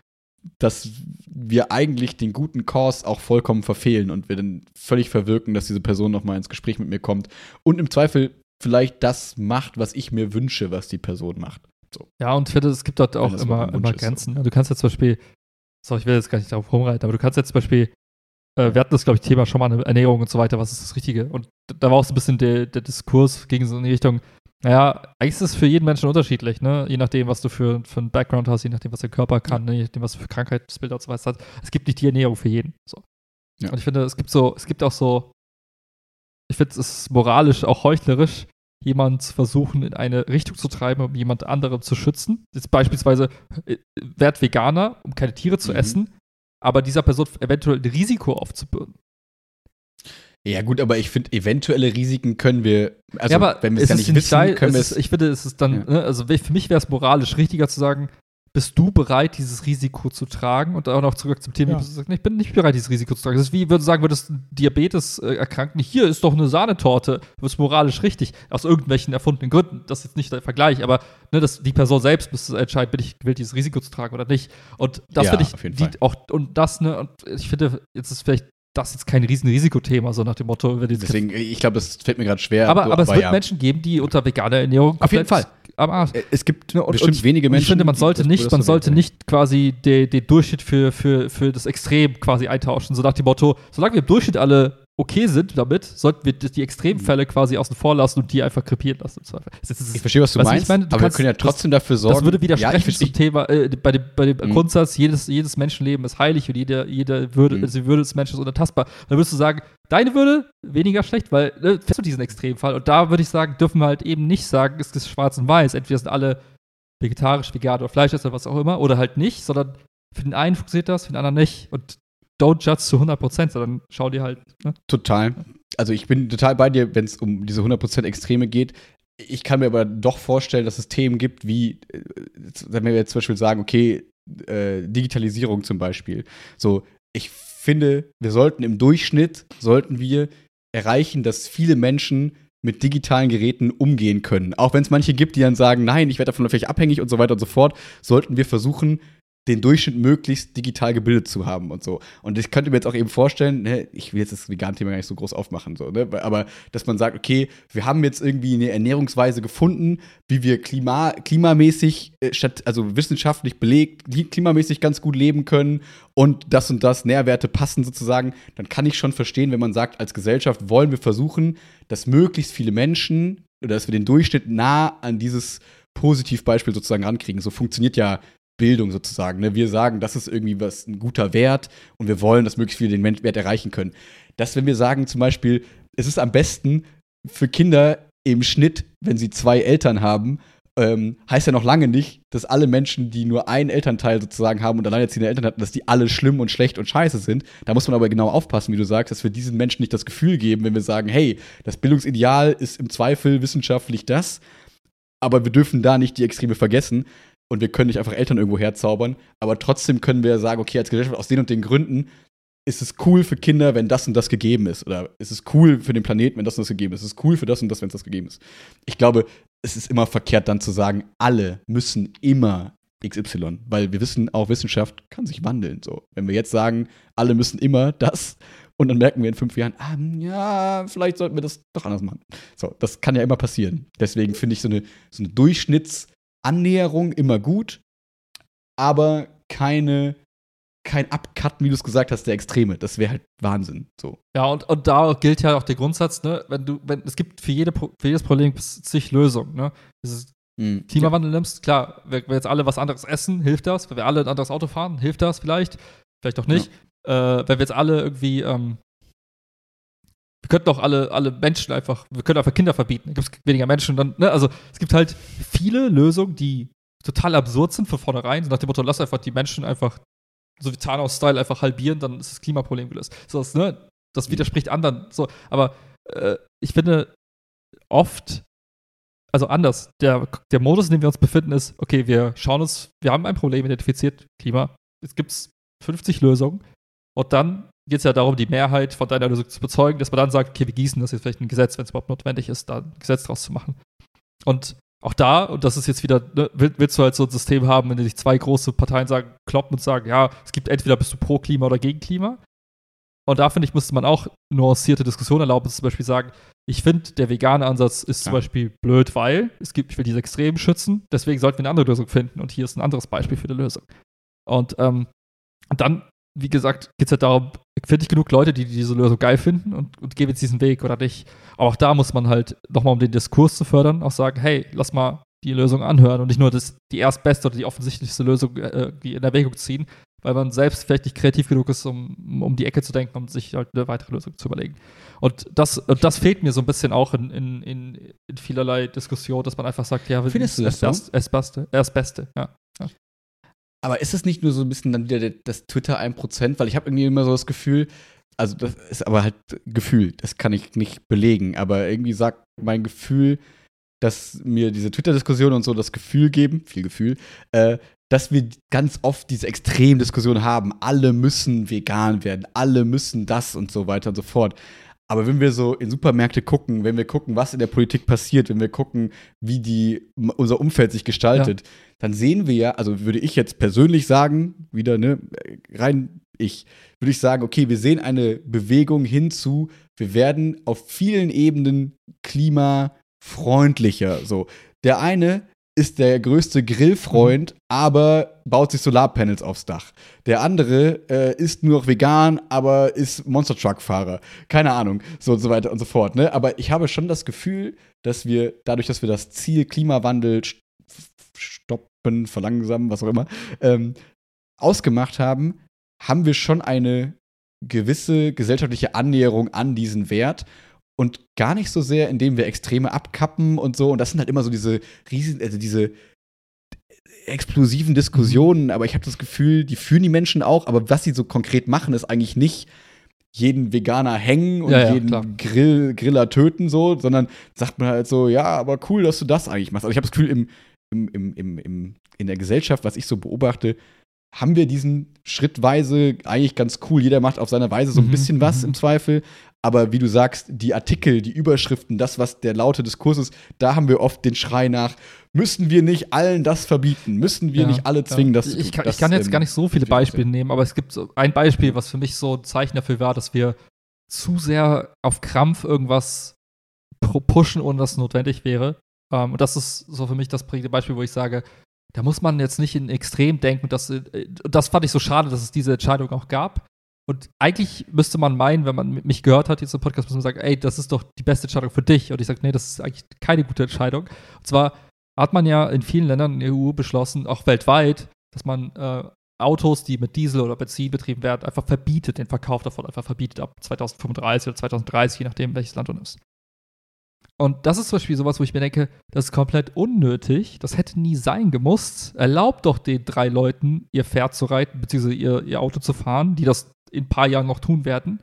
dass wir eigentlich den guten Kurs auch vollkommen verfehlen und wir dann völlig verwirken, dass diese Person noch mal ins Gespräch mit mir kommt und im Zweifel vielleicht das macht, was ich mir wünsche, was die Person macht. Ja, und ich finde, es gibt dort auch immer, immer ist, so. Grenzen. ne? Du kannst jetzt zum Beispiel, so, ich will jetzt gar nicht darauf rumreiten, aber du kannst jetzt zum Beispiel, äh, wir hatten das, glaube ich, Thema schon mal, eine Ernährung und so weiter, was ist das Richtige? Und da war auch so ein bisschen der, der Diskurs gegen so in die Richtung, naja, eigentlich ist es für jeden Menschen unterschiedlich, ne? Je nachdem, was du für, für einen Background hast, je nachdem, was der Körper kann, ne? je nachdem, was du für Krankheitsbilder und so weiter hast. Es gibt nicht die Ernährung für jeden. So. Ja. Und ich finde, es gibt so, es gibt auch so, ich finde, es ist moralisch auch heuchlerisch, jemand zu versuchen, in eine Richtung zu treiben, um jemand anderem zu schützen. Jetzt beispielsweise, äh, werd Veganer, um keine Tiere zu Mhm. essen, aber dieser Person eventuell ein Risiko aufzubürden. Ja, gut, aber ich finde, eventuelle Risiken können wir, also ja, aber wenn wir es ja ist nicht wissen, dein- können wir es Ich finde, es ist dann, Ja. ne, also für mich wäre es moralisch richtiger zu sagen, bist du bereit, dieses Risiko zu tragen und auch noch zu akzeptieren, Ja. wie du sagst, nee, ich bin nicht bereit, dieses Risiko zu tragen. Das ist wie, du sagen würdest, ein Diabetes äh, erkranken, hier ist doch eine Sahnetorte, das ist moralisch richtig, aus irgendwelchen erfundenen Gründen. Das ist jetzt nicht der Vergleich, aber ne, das, die Person selbst müsste entscheiden, bin ich gewillt, dieses Risiko zu tragen oder nicht. Und das Ja, finde ich, auf jeden die, Fall. auch, und das, ne, und ich finde, jetzt ist vielleicht das jetzt kein riesen Risikothema, so nach dem Motto, Deswegen, ich glaube, das fällt mir gerade schwer. aber, so, aber es wird ja. Menschen geben, die unter veganer Ernährung Auf jeden komplett am Arsch. Äh, Es gibt Ne, und- bestimmt und- wenige Menschen. ich finde, man sollte nicht, man so sollte nicht quasi den den Durchschnitt für, für, für das Extrem quasi eintauschen. So nach dem Motto, solange wir im Durchschnitt alle okay sind damit, sollten wir die Extremfälle quasi außen vor lassen und die einfach krepieren lassen. Das ist- Ich verstehe, was du du, meinst, meine, du aber kannst- wir können ja trotzdem dafür sorgen. Das würde ja, widersprechen verstehe. zum Thema, äh, bei dem, bei dem Mhm. Grundsatz, jedes, jedes Menschenleben ist heilig und jede, jede Würde, Mhm. also die Würde des Menschen ist unantastbar. Dann würdest du sagen, deine Würde weniger schlecht, weil ne, fährst du diesen Extremfall. Und da würde ich sagen, dürfen wir halt eben nicht sagen, es ist schwarz und weiß. Entweder sind alle vegetarisch, vegan oder Fleischesser, was auch immer, oder halt nicht, sondern für den einen funktioniert das, für den anderen nicht. Und don't judge zu 100 Prozent, sondern schau dir halt, ne? Total. Also ich bin total bei dir, wenn es um diese 100% Extreme geht. Ich kann mir aber doch vorstellen, dass es Themen gibt, wie, äh, wenn wir jetzt zum Beispiel sagen, okay, äh, Digitalisierung zum Beispiel. So, ich finde, wir sollten im Durchschnitt, sollten wir erreichen, dass viele Menschen mit digitalen Geräten umgehen können. Auch wenn es manche gibt, die dann sagen, nein, ich werde davon vielleicht abhängig und so weiter und so fort, sollten wir versuchen, den Durchschnitt möglichst digital gebildet zu haben und so. Und ich könnte mir jetzt auch eben vorstellen, ne, ich will jetzt das Vegan-Thema gar nicht so groß aufmachen, so, ne, aber dass man sagt, okay, wir haben jetzt irgendwie eine Ernährungsweise gefunden, wie wir klima klimamäßig, äh, statt, also wissenschaftlich belegt, kli- klimamäßig ganz gut leben können und das und das Nährwerte passen sozusagen, dann kann ich schon verstehen, wenn man sagt, als Gesellschaft wollen wir versuchen, dass möglichst viele Menschen oder dass wir den Durchschnitt nah an dieses Positivbeispiel sozusagen rankriegen. So funktioniert ja Bildung sozusagen. Ne? Wir sagen, das ist irgendwie was ein guter Wert und wir wollen, dass möglichst viele den Wert erreichen können. Dass, wenn wir sagen, zum Beispiel, es ist am besten für Kinder im Schnitt, wenn sie zwei Eltern haben, ähm, heißt ja noch lange nicht, dass alle Menschen, die nur einen Elternteil sozusagen haben und alleinerziehende Eltern hatten, dass die alle schlimm und schlecht und scheiße sind. Da muss man aber genau aufpassen, wie du sagst, dass wir diesen Menschen nicht das Gefühl geben, wenn wir sagen, hey, das Bildungsideal ist im Zweifel wissenschaftlich das, aber wir dürfen da nicht die Extreme vergessen und wir können nicht einfach Eltern irgendwo herzaubern, aber trotzdem können wir sagen, okay, als Gesellschaft aus den und den Gründen ist es cool für Kinder, wenn das und das gegeben ist. Oder ist es cool für den Planeten, wenn das und das gegeben ist. Es ist cool für das und das, wenn es das gegeben ist. Ich glaube, es ist immer verkehrt, dann zu sagen, alle müssen immer XY, weil wir wissen, auch Wissenschaft kann sich wandeln. So, wenn wir jetzt sagen, alle müssen immer das, und dann merken wir in fünf Jahren, ah, ja, vielleicht sollten wir das doch anders machen. So, das kann ja immer passieren. Deswegen finde ich so eine, so eine Durchschnittsannäherung immer gut, aber keine, kein Abcutten, wie du es gesagt hast, der Extreme. Das wäre halt Wahnsinn. So. Ja, und, und da gilt ja auch der Grundsatz, ne, wenn du, wenn, es gibt für, jede, für jedes Problem zig Lösungen, ne? Mhm. Klimawandel nimmst, klar, wenn wir jetzt alle was anderes essen, hilft das. Wenn wir alle ein anderes Auto fahren, hilft das vielleicht. Vielleicht auch nicht. Äh, wenn wir jetzt alle irgendwie, ähm, wir könnten auch alle, alle Menschen einfach, wir können einfach Kinder verbieten. Dann gibt es weniger Menschen. Dann, ne? Also es gibt halt viele Lösungen, die total absurd sind von vornherein. Nach dem Motto, lass einfach die Menschen einfach so wie Thanos-Style einfach halbieren, dann ist das Klimaproblem gelöst. So, das, ne, das widerspricht anderen. So, aber äh, ich finde oft, also anders, der, der Modus, in dem wir uns befinden, ist, okay, wir schauen uns, wir haben ein Problem identifiziert, Klima. Es gibt 50 Lösungen. Und dann geht es ja darum, die Mehrheit von deiner Lösung zu bezeugen, dass man dann sagt, okay, wir gießen das jetzt vielleicht ein Gesetz, wenn es überhaupt notwendig ist, da ein Gesetz draus zu machen. Und auch da, und das ist jetzt wieder, ne, willst du halt so ein System haben, in dem sich zwei große Parteien sagen, kloppen und sagen, ja, es gibt entweder bist du pro Klima oder gegen Klima. Und da finde ich, müsste man auch nuancierte Diskussionen erlauben, zum Beispiel sagen, ich finde, der vegane Ansatz ist ja. zum Beispiel blöd, weil es gibt, ich will diese Extremen schützen, deswegen sollten wir eine andere Lösung finden. Und hier ist ein anderes Beispiel für eine Lösung. Und ähm, dann, wie gesagt, geht es halt darum, finde ich genug Leute, die diese Lösung geil finden und, und gebe jetzt diesen Weg oder nicht. Aber auch da muss man halt nochmal, um den Diskurs zu fördern, auch sagen, hey, lass mal die Lösung anhören und nicht nur das, die erstbeste oder die offensichtlichste Lösung äh, in Erwägung ziehen, weil man selbst vielleicht nicht kreativ genug ist, um, um die Ecke zu denken, um sich halt eine weitere Lösung zu überlegen. Und das, und das fehlt mir so ein bisschen auch in, in, in, in vielerlei Diskussion, dass man einfach sagt, ja, findest du das erst, so? erst Beste, erst Beste, ja. ja. Aber ist es nicht nur so ein bisschen dann wieder das Twitter 1%? Weil ich habe irgendwie immer so das Gefühl, also das ist aber halt Gefühl, das kann ich nicht belegen, aber irgendwie sagt mein Gefühl, dass mir diese Twitter-Diskussion und so das Gefühl geben, viel Gefühl, äh, dass wir ganz oft diese Extremdiskussion haben. Alle müssen vegan werden, alle müssen das und so weiter und so fort. Aber wenn wir so in Supermärkte gucken, wenn wir gucken, was in der Politik passiert, wenn wir gucken, wie die, unser Umfeld sich gestaltet, ja. dann sehen wir ja, also würde ich jetzt persönlich sagen, wieder, ne, rein ich, würde ich sagen, okay, wir sehen eine Bewegung hinzu, wir werden auf vielen Ebenen klimafreundlicher. So, der eine ist der größte Grillfreund, mhm. aber baut sich Solarpanels aufs Dach. Der andere äh, ist nur noch vegan, aber ist Monster Truck Fahrer. Keine Ahnung, so und so weiter und so fort. Ne? Aber ich habe schon das Gefühl, dass wir dadurch, dass wir das Ziel Klimawandel stoppen, verlangsamen, was auch immer, ähm, ausgemacht haben, haben wir schon eine gewisse gesellschaftliche Annäherung an diesen Wert und gar nicht so sehr, indem wir Extreme abkappen und so. Und das sind halt immer so diese riesen, also diese explosiven Diskussionen, aber ich habe das Gefühl, die fühlen die Menschen auch, aber was sie so konkret machen, ist eigentlich nicht jeden Veganer hängen und ja, ja, jeden Grill, Griller töten, so, sondern sagt man halt so, ja, aber cool, dass du das eigentlich machst. Also ich habe das Gefühl, im, im, im, im, in der Gesellschaft, was ich so beobachte, haben wir diesen schrittweise eigentlich ganz cool. Jeder macht auf seine Weise so ein mhm, bisschen was mhm. im Zweifel. Aber wie du sagst, die Artikel, die Überschriften, das, was der laute Diskurs ist, da haben wir oft den Schrei nach, müssen wir nicht allen das verbieten? Müssen wir ja, nicht alle zwingen, ja. das zu tun? Ich kann, ich kann jetzt ähm, gar nicht so viele Beispiele nehmen, aber es gibt so ein Beispiel, was für mich so ein Zeichen dafür war, dass wir zu sehr auf Krampf irgendwas pushen, ohne dass es notwendig wäre. Um, ähm, und das ist so für mich das prägende Beispiel, wo ich sage, da muss man jetzt nicht in Extrem denken. Das, äh, das fand ich so schade, dass es diese Entscheidung auch gab. Und eigentlich müsste man meinen, wenn man mich gehört hat, jetzt im Podcast, muss man sagen, ey, das ist doch die beste Entscheidung für dich. Und ich sage, nee, das ist eigentlich keine gute Entscheidung. Und zwar hat man ja in vielen Ländern in der EU beschlossen, auch weltweit, dass man äh, Autos, die mit Diesel oder Benzin betrieben werden, einfach verbietet, den Verkauf davon einfach verbietet ab 2035 oder 2030, je nachdem, welches Land du nimmst. Und das ist zum Beispiel sowas, wo ich mir denke, das ist komplett unnötig, das hätte nie sein gemusst. Erlaubt doch den drei Leuten, ihr Pferd zu reiten, beziehungsweise ihr, ihr Auto zu fahren, die das in ein paar Jahren noch tun werden.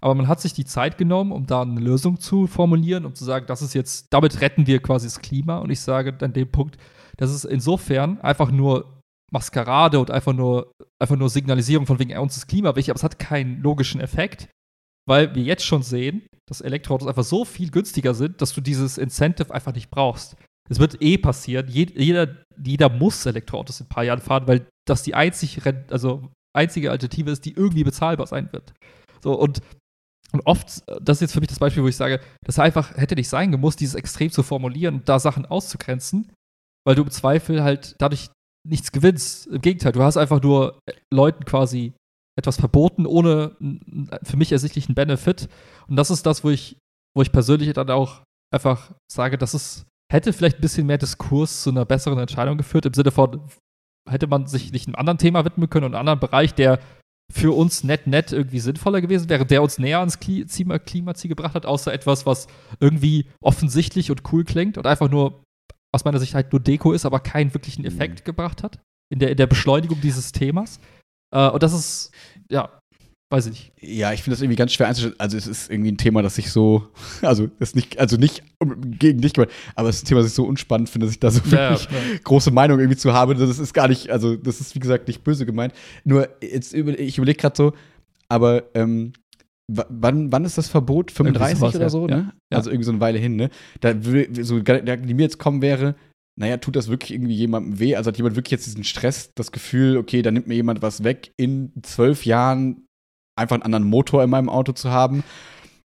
Aber man hat sich die Zeit genommen, um da eine Lösung zu formulieren, um zu sagen, das ist jetzt, damit retten wir quasi das Klima. Und ich sage an dem Punkt, das ist insofern einfach nur Maskerade und einfach nur, einfach nur Signalisierung von wegen, uns ist Klima wichtig, aber es hat keinen logischen Effekt, weil wir jetzt schon sehen, dass Elektroautos einfach so viel günstiger sind, dass du dieses Incentive einfach nicht brauchst. Es wird eh passieren. Jeder, jeder muss Elektroautos in ein paar Jahren fahren, weil das die einzig, also einzige Alternative ist, die irgendwie bezahlbar sein wird. So, und, und oft, das ist jetzt für mich das Beispiel, wo ich sage, das einfach hätte nicht sein gemusst, dieses extrem zu formulieren und da Sachen auszugrenzen, weil du im Zweifel halt dadurch nichts gewinnst. Im Gegenteil, du hast einfach nur Leuten quasi etwas verboten, ohne für mich ersichtlichen Benefit. Und das ist das, wo ich, wo ich persönlich dann auch einfach sage, dass es hätte vielleicht ein bisschen mehr Diskurs zu einer besseren Entscheidung geführt, im Sinne von, hätte man sich nicht einem anderen Thema widmen können und einem anderen Bereich, der für uns nett, nett irgendwie sinnvoller gewesen wäre, der uns näher ans Klima Klimaziel gebracht hat, außer etwas, was irgendwie offensichtlich und cool klingt und einfach nur aus meiner Sicht halt nur Deko ist, aber keinen wirklichen Effekt mhm. gebracht hat in der, in der Beschleunigung dieses Themas. Äh, und das ist, ja, weiß ich nicht. Ja, ich finde das irgendwie ganz schwer einzustellen. Also es ist irgendwie ein Thema, das ich so, also das ist nicht, also nicht gegen dich, aber es ist ein Thema, das ich so unspannend finde, dass ich da so wirklich ja, ja. große Meinung irgendwie zu habe. Das ist gar nicht, also das ist wie gesagt nicht böse gemeint. Nur jetzt über, ich überlege gerade so, aber ähm, wann, wann ist das Verbot? 35 sowas, oder so, ne? Ja. Also irgendwie so eine Weile hin, ne? Da so, die mir jetzt kommen wäre, naja, tut das wirklich irgendwie jemandem weh? Also hat jemand wirklich jetzt diesen Stress, das Gefühl, okay, da nimmt mir jemand was weg in zwölf Jahren einfach einen anderen Motor in meinem Auto zu haben.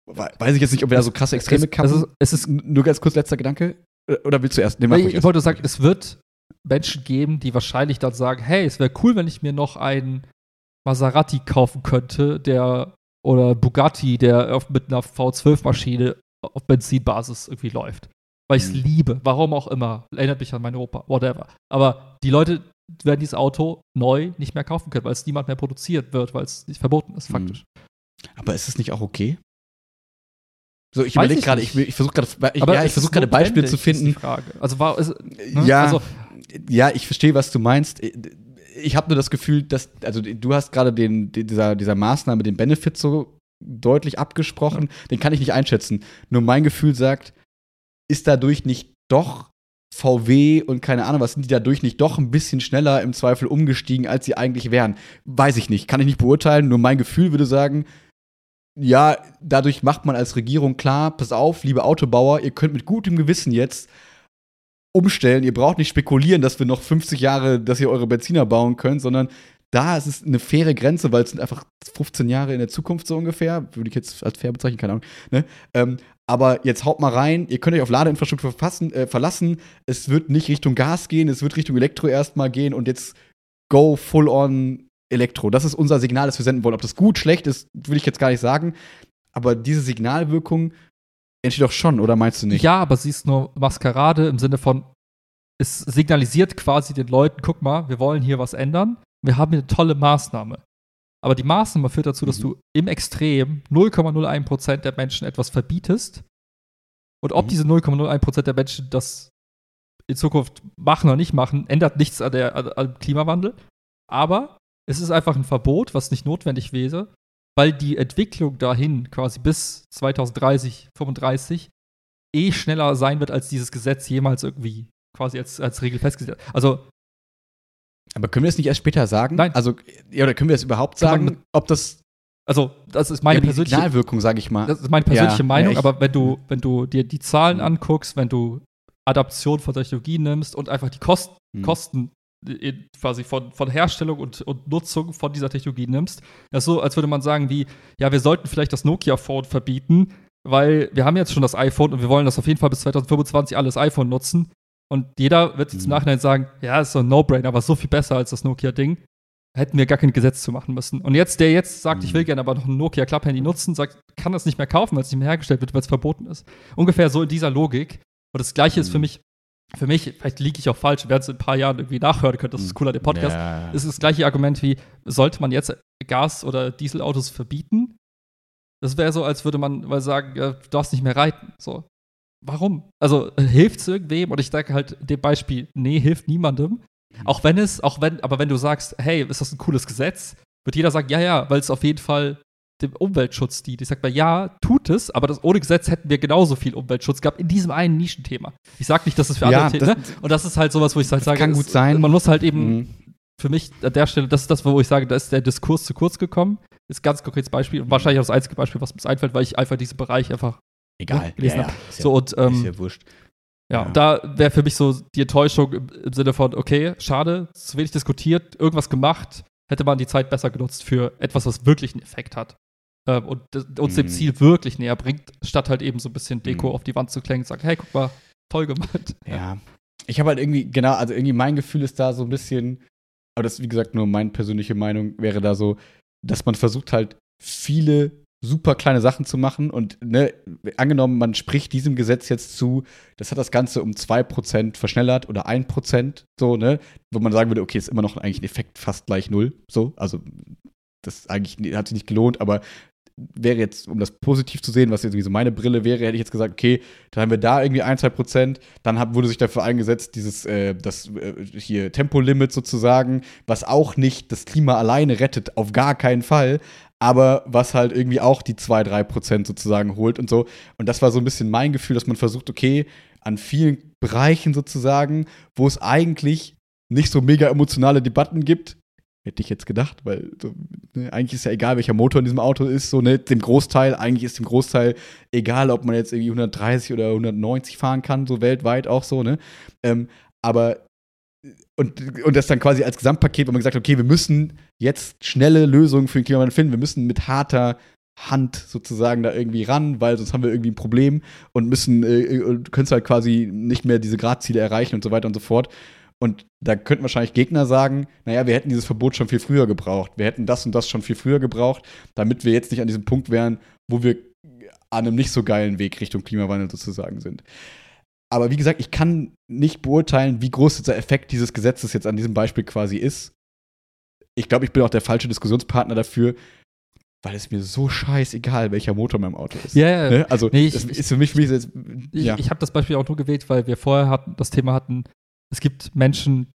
Weiß ich jetzt nicht, ob wir da so krasse Extreme haben. Also, es ist nur ganz kurz letzter Gedanke. Oder willst du erst? Nee, ich, ich wollte sagen, es wird Menschen geben, die wahrscheinlich dann sagen, hey, es wäre cool, wenn ich mir noch einen Maserati kaufen könnte, der oder Bugatti, der auf, mit einer V12-Maschine auf Benzinbasis irgendwie läuft. Weil ich es mhm. liebe, warum auch immer. Erinnert mich an meine Opa, whatever. Aber die Leute, werden dieses Auto neu nicht mehr kaufen können, weil es niemand mehr produziert wird, weil es nicht verboten ist, mhm. faktisch. Aber ist es nicht auch okay? So, ich überlege gerade, ich, ich versuche gerade, ich, ja, ich gerade Beispiele zu finden. Also war es, ne? ja, also, ja, ich verstehe, was du meinst. Ich habe nur das Gefühl, dass, also du hast gerade den, dieser, dieser Maßnahme, den Benefit so deutlich abgesprochen. Ja. Den kann ich nicht einschätzen. Nur mein Gefühl sagt, ist dadurch nicht doch VW und keine Ahnung, was sind die dadurch nicht doch ein bisschen schneller im Zweifel umgestiegen, als sie eigentlich wären? Weiß ich nicht, kann ich nicht beurteilen, nur mein Gefühl würde sagen, ja, dadurch macht man als Regierung klar, pass auf, liebe Autobauer, ihr könnt mit gutem Gewissen jetzt umstellen, ihr braucht nicht spekulieren, dass wir noch 50 Jahre, dass ihr eure Benziner bauen könnt, sondern da ist es eine faire Grenze, weil es sind einfach 15 Jahre in der Zukunft so ungefähr, würde ich jetzt als fair bezeichnen, keine Ahnung. Ne? Ähm, aber jetzt haut mal rein, ihr könnt euch auf Ladeinfrastruktur verfassen, äh, verlassen. Es wird nicht Richtung Gas gehen, es wird Richtung Elektro erstmal gehen und jetzt go full on Elektro. Das ist unser Signal, das wir senden wollen. Ob das gut, schlecht ist, will ich jetzt gar nicht sagen. Aber diese Signalwirkung entsteht doch schon, oder meinst du nicht? Ja, aber sie ist nur Maskerade im Sinne von, es signalisiert quasi den Leuten, guck mal, wir wollen hier was ändern. Wir haben eine tolle Maßnahme. Aber die Maßnahme führt dazu, dass mhm. du im Extrem 0,01% der Menschen etwas verbietest. Und ob mhm. diese 0,01% der Menschen das in Zukunft machen oder nicht machen, ändert nichts an der, an, am Klimawandel. Aber es ist einfach ein Verbot, was nicht notwendig wäre, weil die Entwicklung dahin quasi bis 2030, 35 eh schneller sein wird, als dieses Gesetz jemals irgendwie quasi als, als Regel festgesetzt. Also aber können wir es nicht erst später sagen? Nein. Also, ja, oder können wir es überhaupt sagen, ob das. Also, das ist meine ja, persönliche Signalwirkung, sage ich mal. Das ist meine persönliche ja, Meinung, ja, aber wenn du, wenn du dir die Zahlen anguckst, wenn du Adaption von Technologien nimmst und einfach die Kost hm. Kosten quasi von, von Herstellung und, und Nutzung von dieser Technologie nimmst, das ist so, als würde man sagen, wie, ja, wir sollten vielleicht das Nokia-Phone verbieten, weil wir haben jetzt schon das iPhone und wir wollen das auf jeden Fall bis 2025 alles iPhone nutzen. Und jeder wird jetzt im mhm. Nachhinein sagen, ja, ist so ein No-Brainer, aber so viel besser als das Nokia-Ding. Hätten wir gar kein Gesetz zu machen müssen. Und jetzt, der jetzt sagt, ich will mhm. gerne aber noch ein Nokia Club-Handy nutzen, sagt, kann das nicht mehr kaufen, weil es nicht mehr hergestellt wird, weil es verboten ist. Ungefähr so in dieser Logik. Und das Gleiche ist für mhm. mich, für mich, vielleicht liege ich auch falsch, werden es in ein paar Jahren irgendwie nachhören können, das ist cooler, der Podcast. Ja. ist das gleiche Argument wie, sollte man jetzt Gas- oder Dieselautos verbieten? Das wäre so, als würde man mal sagen, du darfst nicht mehr reiten. So warum? Also hilft es irgendwem? Und ich sage halt dem Beispiel, nee, hilft niemandem. Mhm. Auch wenn es, auch wenn, aber wenn du sagst, hey, ist das ein cooles Gesetz, wird jeder sagen, ja, ja, weil es auf jeden Fall dem Umweltschutz dient. Ich sag mal, ja, tut es, aber das, ohne Gesetz hätten wir genauso viel Umweltschutz gehabt in diesem einen Nischenthema. Ich sag nicht, dass es für ja, andere Themen, ne? Und das ist halt sowas, wo ich halt sage, kann gut sein. Man muss halt eben mhm. für mich an der Stelle, das ist das, wo ich sage, da ist der Diskurs zu kurz gekommen. Ist ein ganz konkretes Beispiel und wahrscheinlich auch das einzige Beispiel, was mir einfällt, weil ich einfach diesen Bereich einfach Egal. gelesen ja, ja. So, und, ähm, ist ja wurscht. Ja, ja. da wäre für mich so die Enttäuschung im, im, Sinne von, okay, schade, zu wenig diskutiert, irgendwas gemacht, hätte man die Zeit besser genutzt für etwas, was wirklich einen Effekt hat. Ähm, und uns mhm. dem Ziel wirklich näher bringt, statt halt eben so ein bisschen Deko mhm. auf die Wand zu klängen und sagen, hey, guck mal, toll gemacht. Ja. Ich habe halt irgendwie, genau, also irgendwie mein Gefühl ist da so ein bisschen, aber das ist wie gesagt nur meine persönliche Meinung, wäre da so, dass man versucht halt viele super kleine Sachen zu machen. Und ne, angenommen, man spricht diesem Gesetz jetzt zu, das hat das Ganze um 2% verschnellert oder 1%, so, ne, wo man sagen würde, okay, ist immer noch eigentlich ein Effekt fast gleich null. So, also das eigentlich hat sich nicht gelohnt, aber wäre jetzt, um das positiv zu sehen, was jetzt so meine Brille wäre, hätte ich jetzt gesagt, okay, dann haben wir da irgendwie ein, zwei Prozent. Dann hat, wurde sich dafür eingesetzt, dieses, äh, das äh, hier Tempolimit sozusagen, was auch nicht das Klima alleine rettet, auf gar keinen Fall aber was halt irgendwie auch die 2, 3 Prozent sozusagen holt und so. Und das war so ein bisschen mein Gefühl, dass man versucht, okay, an vielen Bereichen sozusagen, wo es eigentlich nicht so mega emotionale Debatten gibt, hätte ich jetzt gedacht, weil so, ne, eigentlich ist ja egal, welcher Motor in diesem Auto ist, so ne, dem Großteil, eigentlich ist dem Großteil egal, ob man jetzt irgendwie 130 oder 190 fahren kann, so weltweit auch so, ne? Ähm, aber und, und das dann quasi als Gesamtpaket, wo man gesagt hat, okay, wir müssen jetzt schnelle Lösungen für den Klimawandel finden, wir müssen mit harter Hand sozusagen da irgendwie ran, weil sonst haben wir irgendwie ein Problem und müssen, äh, können halt quasi nicht mehr diese Gradziele erreichen und so weiter und so fort. Und da könnten wahrscheinlich Gegner sagen, naja, wir hätten dieses Verbot schon viel früher gebraucht. Wir hätten das und das schon viel früher gebraucht, damit wir jetzt nicht an diesem Punkt wären, wo wir an einem nicht so geilen Weg Richtung Klimawandel sozusagen sind. Aber wie gesagt, ich kann nicht beurteilen, wie groß dieser Effekt dieses Gesetzes jetzt an diesem Beispiel quasi ist. Ich glaube, ich bin auch der falsche Diskussionspartner dafür, weil es mir so scheißegal, welcher Motor mein Auto ist. Ja, ja. Ne? Also, nee, ich, das ist für mich, für mich jetzt, ja. Ich, ich habe das Beispiel auch nur gewählt, weil wir vorher hatten, das Thema hatten, es gibt Menschen,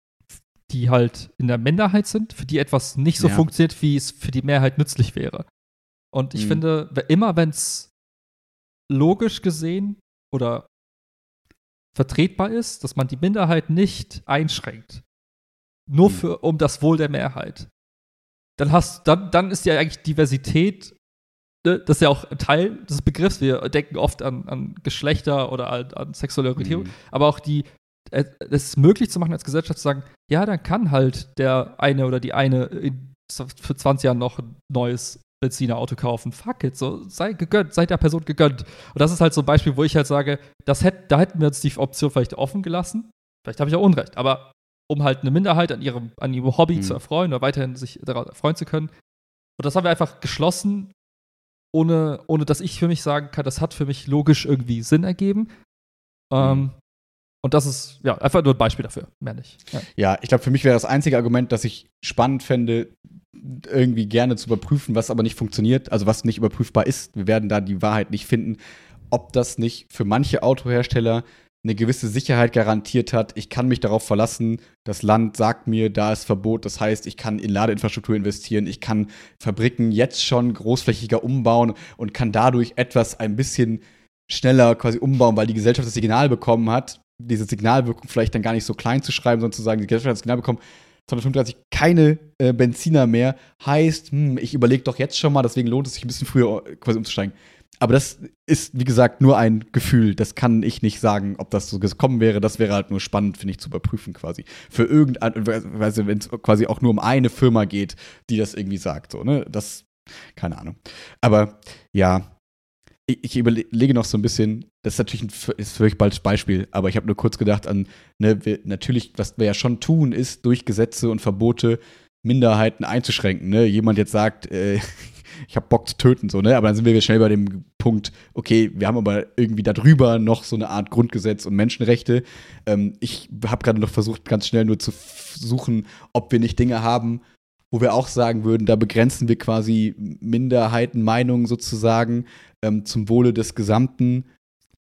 die halt in der Minderheit sind, für die etwas nicht so ja. funktioniert, wie es für die Mehrheit nützlich wäre. Und ich mhm. finde, immer wenn es logisch gesehen oder vertretbar ist, dass man die Minderheit nicht einschränkt, nur mhm. für, um das Wohl der Mehrheit, dann hast dann, dann ist ja eigentlich Diversität, ne, das ist ja auch ein Teil des Begriffs. Wir denken oft an, an Geschlechter oder an, an sexuelle Orientierung, mhm. aber auch die, äh, es ist möglich zu machen als Gesellschaft zu sagen, ja, dann kann halt der eine oder die eine in, für 20 Jahren noch ein neues Benzinerauto kaufen. Fuck it, so sei gegönnt, sei der Person gegönnt. Und das ist halt so ein Beispiel, wo ich halt sage, das hätt, da hätten wir uns die Option vielleicht offen gelassen. Vielleicht habe ich auch Unrecht, aber um halt eine Minderheit an ihrem, an ihrem Hobby mhm. zu erfreuen oder weiterhin sich daran erfreuen zu können. Und das haben wir einfach geschlossen, ohne, ohne dass ich für mich sagen kann, das hat für mich logisch irgendwie Sinn ergeben. Mhm. Ähm, und das ist ja einfach nur ein Beispiel dafür, mehr nicht. Ja, ja ich glaube, für mich wäre das einzige Argument, das ich spannend fände, irgendwie gerne zu überprüfen, was aber nicht funktioniert, also was nicht überprüfbar ist. Wir werden da die Wahrheit nicht finden, ob das nicht für manche Autohersteller eine gewisse Sicherheit garantiert hat. Ich kann mich darauf verlassen, das Land sagt mir, da ist Verbot. Das heißt, ich kann in Ladeinfrastruktur investieren, ich kann Fabriken jetzt schon großflächiger umbauen und kann dadurch etwas ein bisschen schneller quasi umbauen, weil die Gesellschaft das Signal bekommen hat, diese Signalwirkung vielleicht dann gar nicht so klein zu schreiben, sondern zu sagen, die Gesellschaft hat das Signal bekommen, 235 keine äh, Benziner mehr, heißt, hm, ich überlege doch jetzt schon mal, deswegen lohnt es sich ein bisschen früher äh, quasi umzusteigen. Aber das ist, wie gesagt, nur ein Gefühl. Das kann ich nicht sagen, ob das so gekommen wäre. Das wäre halt nur spannend, finde ich, zu überprüfen quasi. Für irgendein, also wenn es quasi auch nur um eine Firma geht, die das irgendwie sagt. So, ne? Das, keine Ahnung. Aber ja, ich, überlege noch so ein bisschen, das ist natürlich ein ist euch bald Beispiel, aber ich habe nur kurz gedacht an, ne, wir, natürlich, was wir ja schon tun, ist durch Gesetze und Verbote Minderheiten einzuschränken. Ne? Jemand jetzt sagt, äh, ich habe Bock zu töten, so, ne? Aber dann sind wir schnell bei dem Punkt, okay, wir haben aber irgendwie darüber noch so eine Art Grundgesetz und Menschenrechte. Ähm, ich habe gerade noch versucht, ganz schnell nur zu suchen, ob wir nicht Dinge haben, wo wir auch sagen würden, da begrenzen wir quasi Minderheitenmeinungen sozusagen ähm, zum Wohle des Gesamten.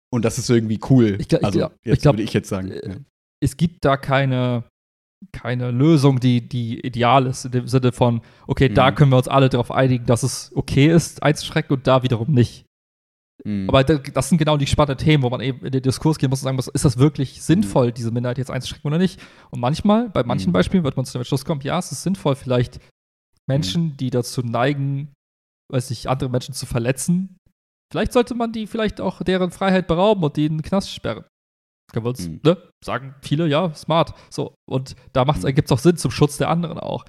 Und das ist irgendwie cool. Ich, also, jetzt ich glaub, würde ich jetzt sagen. Äh, es gibt da keine keine Lösung, die, die ideal ist, in dem Sinne von, okay, mhm. da können wir uns alle darauf einigen, dass es okay ist, einzuschrecken und da wiederum nicht. Mhm. Aber das sind genau die spannenden Themen, wo man eben in den Diskurs gehen muss und sagen muss, ist das wirklich sinnvoll, mhm. diese Minderheit jetzt einzuschrecken oder nicht? Und manchmal, bei manchen mhm. Beispielen wird man zu dem Schluss kommen, ja, es ist sinnvoll, vielleicht Menschen, mhm. die dazu neigen, weiß ich, andere Menschen zu verletzen, vielleicht sollte man die vielleicht auch deren Freiheit berauben und die in den Knast sperren. Können wir uns, mhm. ne, sagen viele, ja, smart. So, und da mhm. gibt es auch Sinn zum Schutz der anderen auch.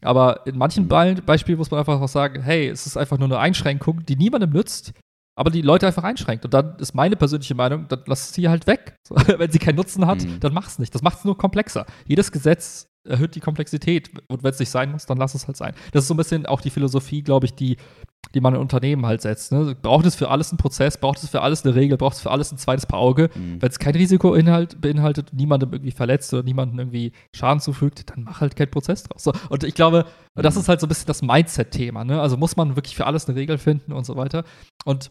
Aber in manchen mhm. Beispielen muss man einfach auch sagen, hey, es ist einfach nur eine Einschränkung, die niemandem nützt, aber die Leute einfach einschränkt. Und dann ist meine persönliche Meinung, dann lass sie halt weg. Wenn sie keinen Nutzen hat, mhm. dann es nicht. Das macht es nur komplexer. Jedes Gesetz erhöht die Komplexität. Und wenn es nicht sein muss, dann lass es halt sein. Das ist so ein bisschen auch die Philosophie, glaube ich, die die man in Unternehmen halt setzt. Ne? Braucht es für alles einen Prozess, braucht es für alles eine Regel, braucht es für alles ein zweites Paar Auge. Mhm. Wenn es kein Risikoinhalt beinhaltet, niemandem irgendwie verletzt oder niemandem irgendwie Schaden zufügt, dann mach halt keinen Prozess draus. So, und ich glaube, das Mhm. ist halt so ein bisschen das Mindset-Thema. Ne? Also muss man wirklich für alles eine Regel finden und so weiter. Und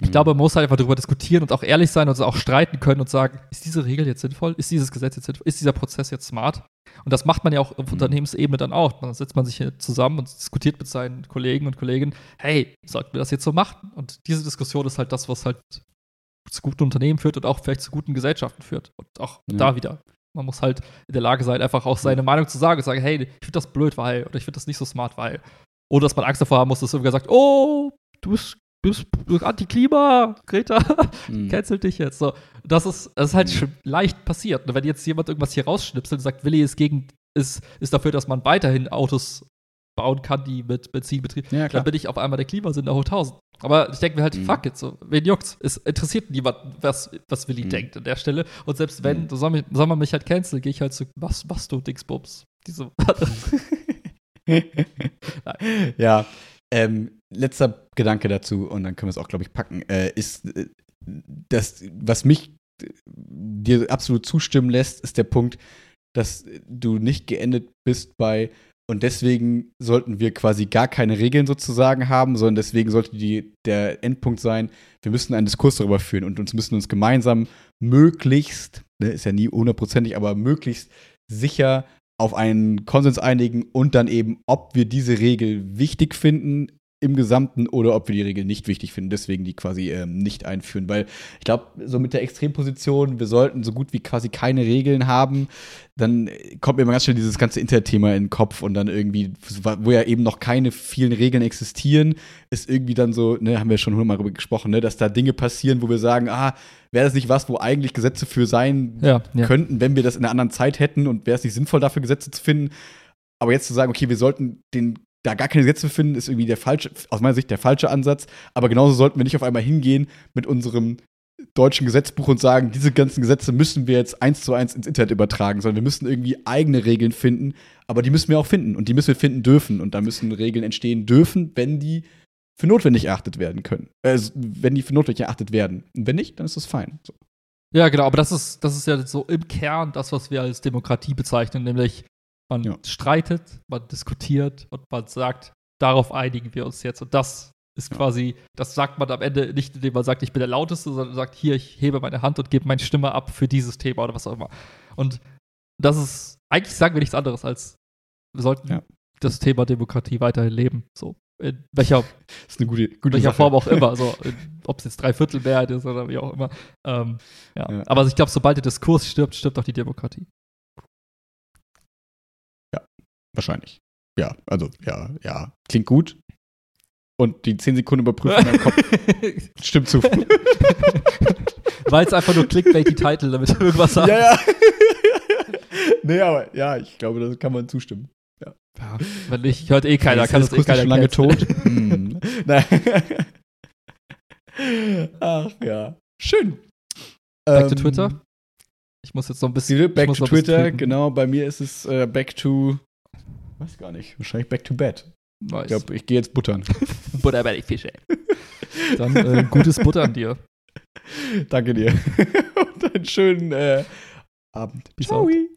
ich Mhm. glaube, man muss halt einfach darüber diskutieren und auch ehrlich sein und auch streiten können und sagen, ist diese Regel jetzt sinnvoll? Ist dieses Gesetz jetzt sinnvoll? Ist dieser Prozess jetzt smart? Und das macht man ja auch auf Unternehmensebene dann auch. Dann setzt man sich hier zusammen und diskutiert mit seinen Kollegen und Kolleginnen, hey, sollten wir das jetzt so machen? Und diese Diskussion ist halt das, was halt zu guten Unternehmen führt und auch vielleicht zu guten Gesellschaften führt. Und auch Ja. da wieder. Man muss halt in der Lage sein, einfach auch seine Meinung zu sagen und sagen, hey, ich finde das blöd, weil, oder ich finde das nicht so smart, weil. Oder dass man Angst davor haben muss, dass irgendwer sagt, oh, du bist, bist, du bist Anti-Klima, Greta, Mhm. cancel dich jetzt. So, das ist, das ist halt Mhm. schon leicht passiert. Und wenn jetzt jemand irgendwas hier rausschnipselt und sagt, Willi ist gegen, ist, ist dafür, dass man weiterhin Autos bauen kann, die mit Benzin betrieben, Ja, dann bin ich auf einmal der Klimasünder hoch 1000. Aber ich denke mir halt, Mhm. fuck it, so, wen juckt's? Es interessiert niemanden, was, was Willi Mhm. denkt an der Stelle. Und selbst wenn, Mhm. so soll, mich, soll man mich halt canceln, gehe ich halt zu, was machst du, Dingsbums? Diese, ja, ähm, letzter Gedanke dazu, und dann können wir es auch, glaube ich, packen, äh, ist, äh, das, was mich äh, dir absolut zustimmen lässt, ist der Punkt, dass du nicht geendet bist bei, und deswegen sollten wir quasi gar keine Regeln sozusagen haben, sondern deswegen sollte die, der Endpunkt sein, wir müssen einen Diskurs darüber führen und uns müssen uns gemeinsam möglichst, ne, ist ja nie hundertprozentig, aber möglichst sicher auf einen Konsens einigen und dann eben, ob wir diese Regel wichtig finden im Gesamten oder ob wir die Regel nicht wichtig finden, deswegen die quasi ähm, nicht einführen. Weil ich glaube, so mit der Extremposition, wir sollten so gut wie quasi keine Regeln haben, dann äh, kommt mir immer ganz schnell dieses ganze Internetthema in den Kopf und dann irgendwie, wo ja eben noch keine vielen Regeln existieren, ist irgendwie dann so, ne, haben wir schon hundertmal darüber gesprochen, ne, dass da Dinge passieren, wo wir sagen, ah, wäre das nicht was, wo eigentlich Gesetze für sein ja, ja. könnten, wenn wir das in einer anderen Zeit hätten und wäre es nicht sinnvoll, dafür Gesetze zu finden. Aber jetzt zu sagen, okay, wir sollten den, da gar keine Gesetze finden, ist irgendwie der falsche, aus meiner Sicht der falsche Ansatz. Aber genauso sollten wir nicht auf einmal hingehen mit unserem deutschen Gesetzbuch und sagen, diese ganzen Gesetze müssen wir jetzt eins zu eins ins Internet übertragen, sondern wir müssen irgendwie eigene Regeln finden, aber die müssen wir auch finden und die müssen wir finden dürfen und da müssen Regeln entstehen dürfen, wenn die für notwendig erachtet werden können. Äh, wenn die für notwendig erachtet werden. Und wenn nicht, dann ist das fein. So. Ja, genau, aber das ist, das ist ja so im Kern das, was wir als Demokratie bezeichnen, nämlich man Ja. streitet, man diskutiert und man sagt, darauf einigen wir uns jetzt. Und das ist Ja. quasi, das sagt man am Ende nicht, indem man sagt, ich bin der Lauteste, sondern sagt, hier, ich hebe meine Hand und gebe meine Stimme ab für dieses Thema oder was auch immer. Und das ist, eigentlich sagen wir nichts anderes als, wir sollten Ja. das Thema Demokratie weiterhin leben. So, in welcher gute, gute welcher. Form auch immer, also ob es jetzt Dreiviertelmehrheit ist oder wie auch immer. Ähm, ja. Ja. Aber ich glaube, sobald der Diskurs stirbt, stirbt auch die Demokratie. Wahrscheinlich. Ja, also, ja, ja. Klingt gut. Und die 10 Sekunden überprüfen in meinem Kopf stimmt zu. Weil es einfach nur clickbait die Titel, damit wir irgendwas sagen. ja, ja. nee, aber ja, ich glaube, da kann man zustimmen. Ja, Wenn nicht, hört eh keiner, kann das eh keiner schon lange tot. hm. Nein. Ach ja. Schön. Back to Ähm, Twitter? Ich muss jetzt noch ein bisschen. Back to Twitter, genau. Bei mir ist es äh, Back to. Weiß gar nicht. Wahrscheinlich Back to Bed. Nice. Ich glaube, ich gehe jetzt buttern. Butter bei die Fische. Dann äh, gutes Butter an dir. Danke dir. Und einen schönen äh, Abend. Peace Ciao. out.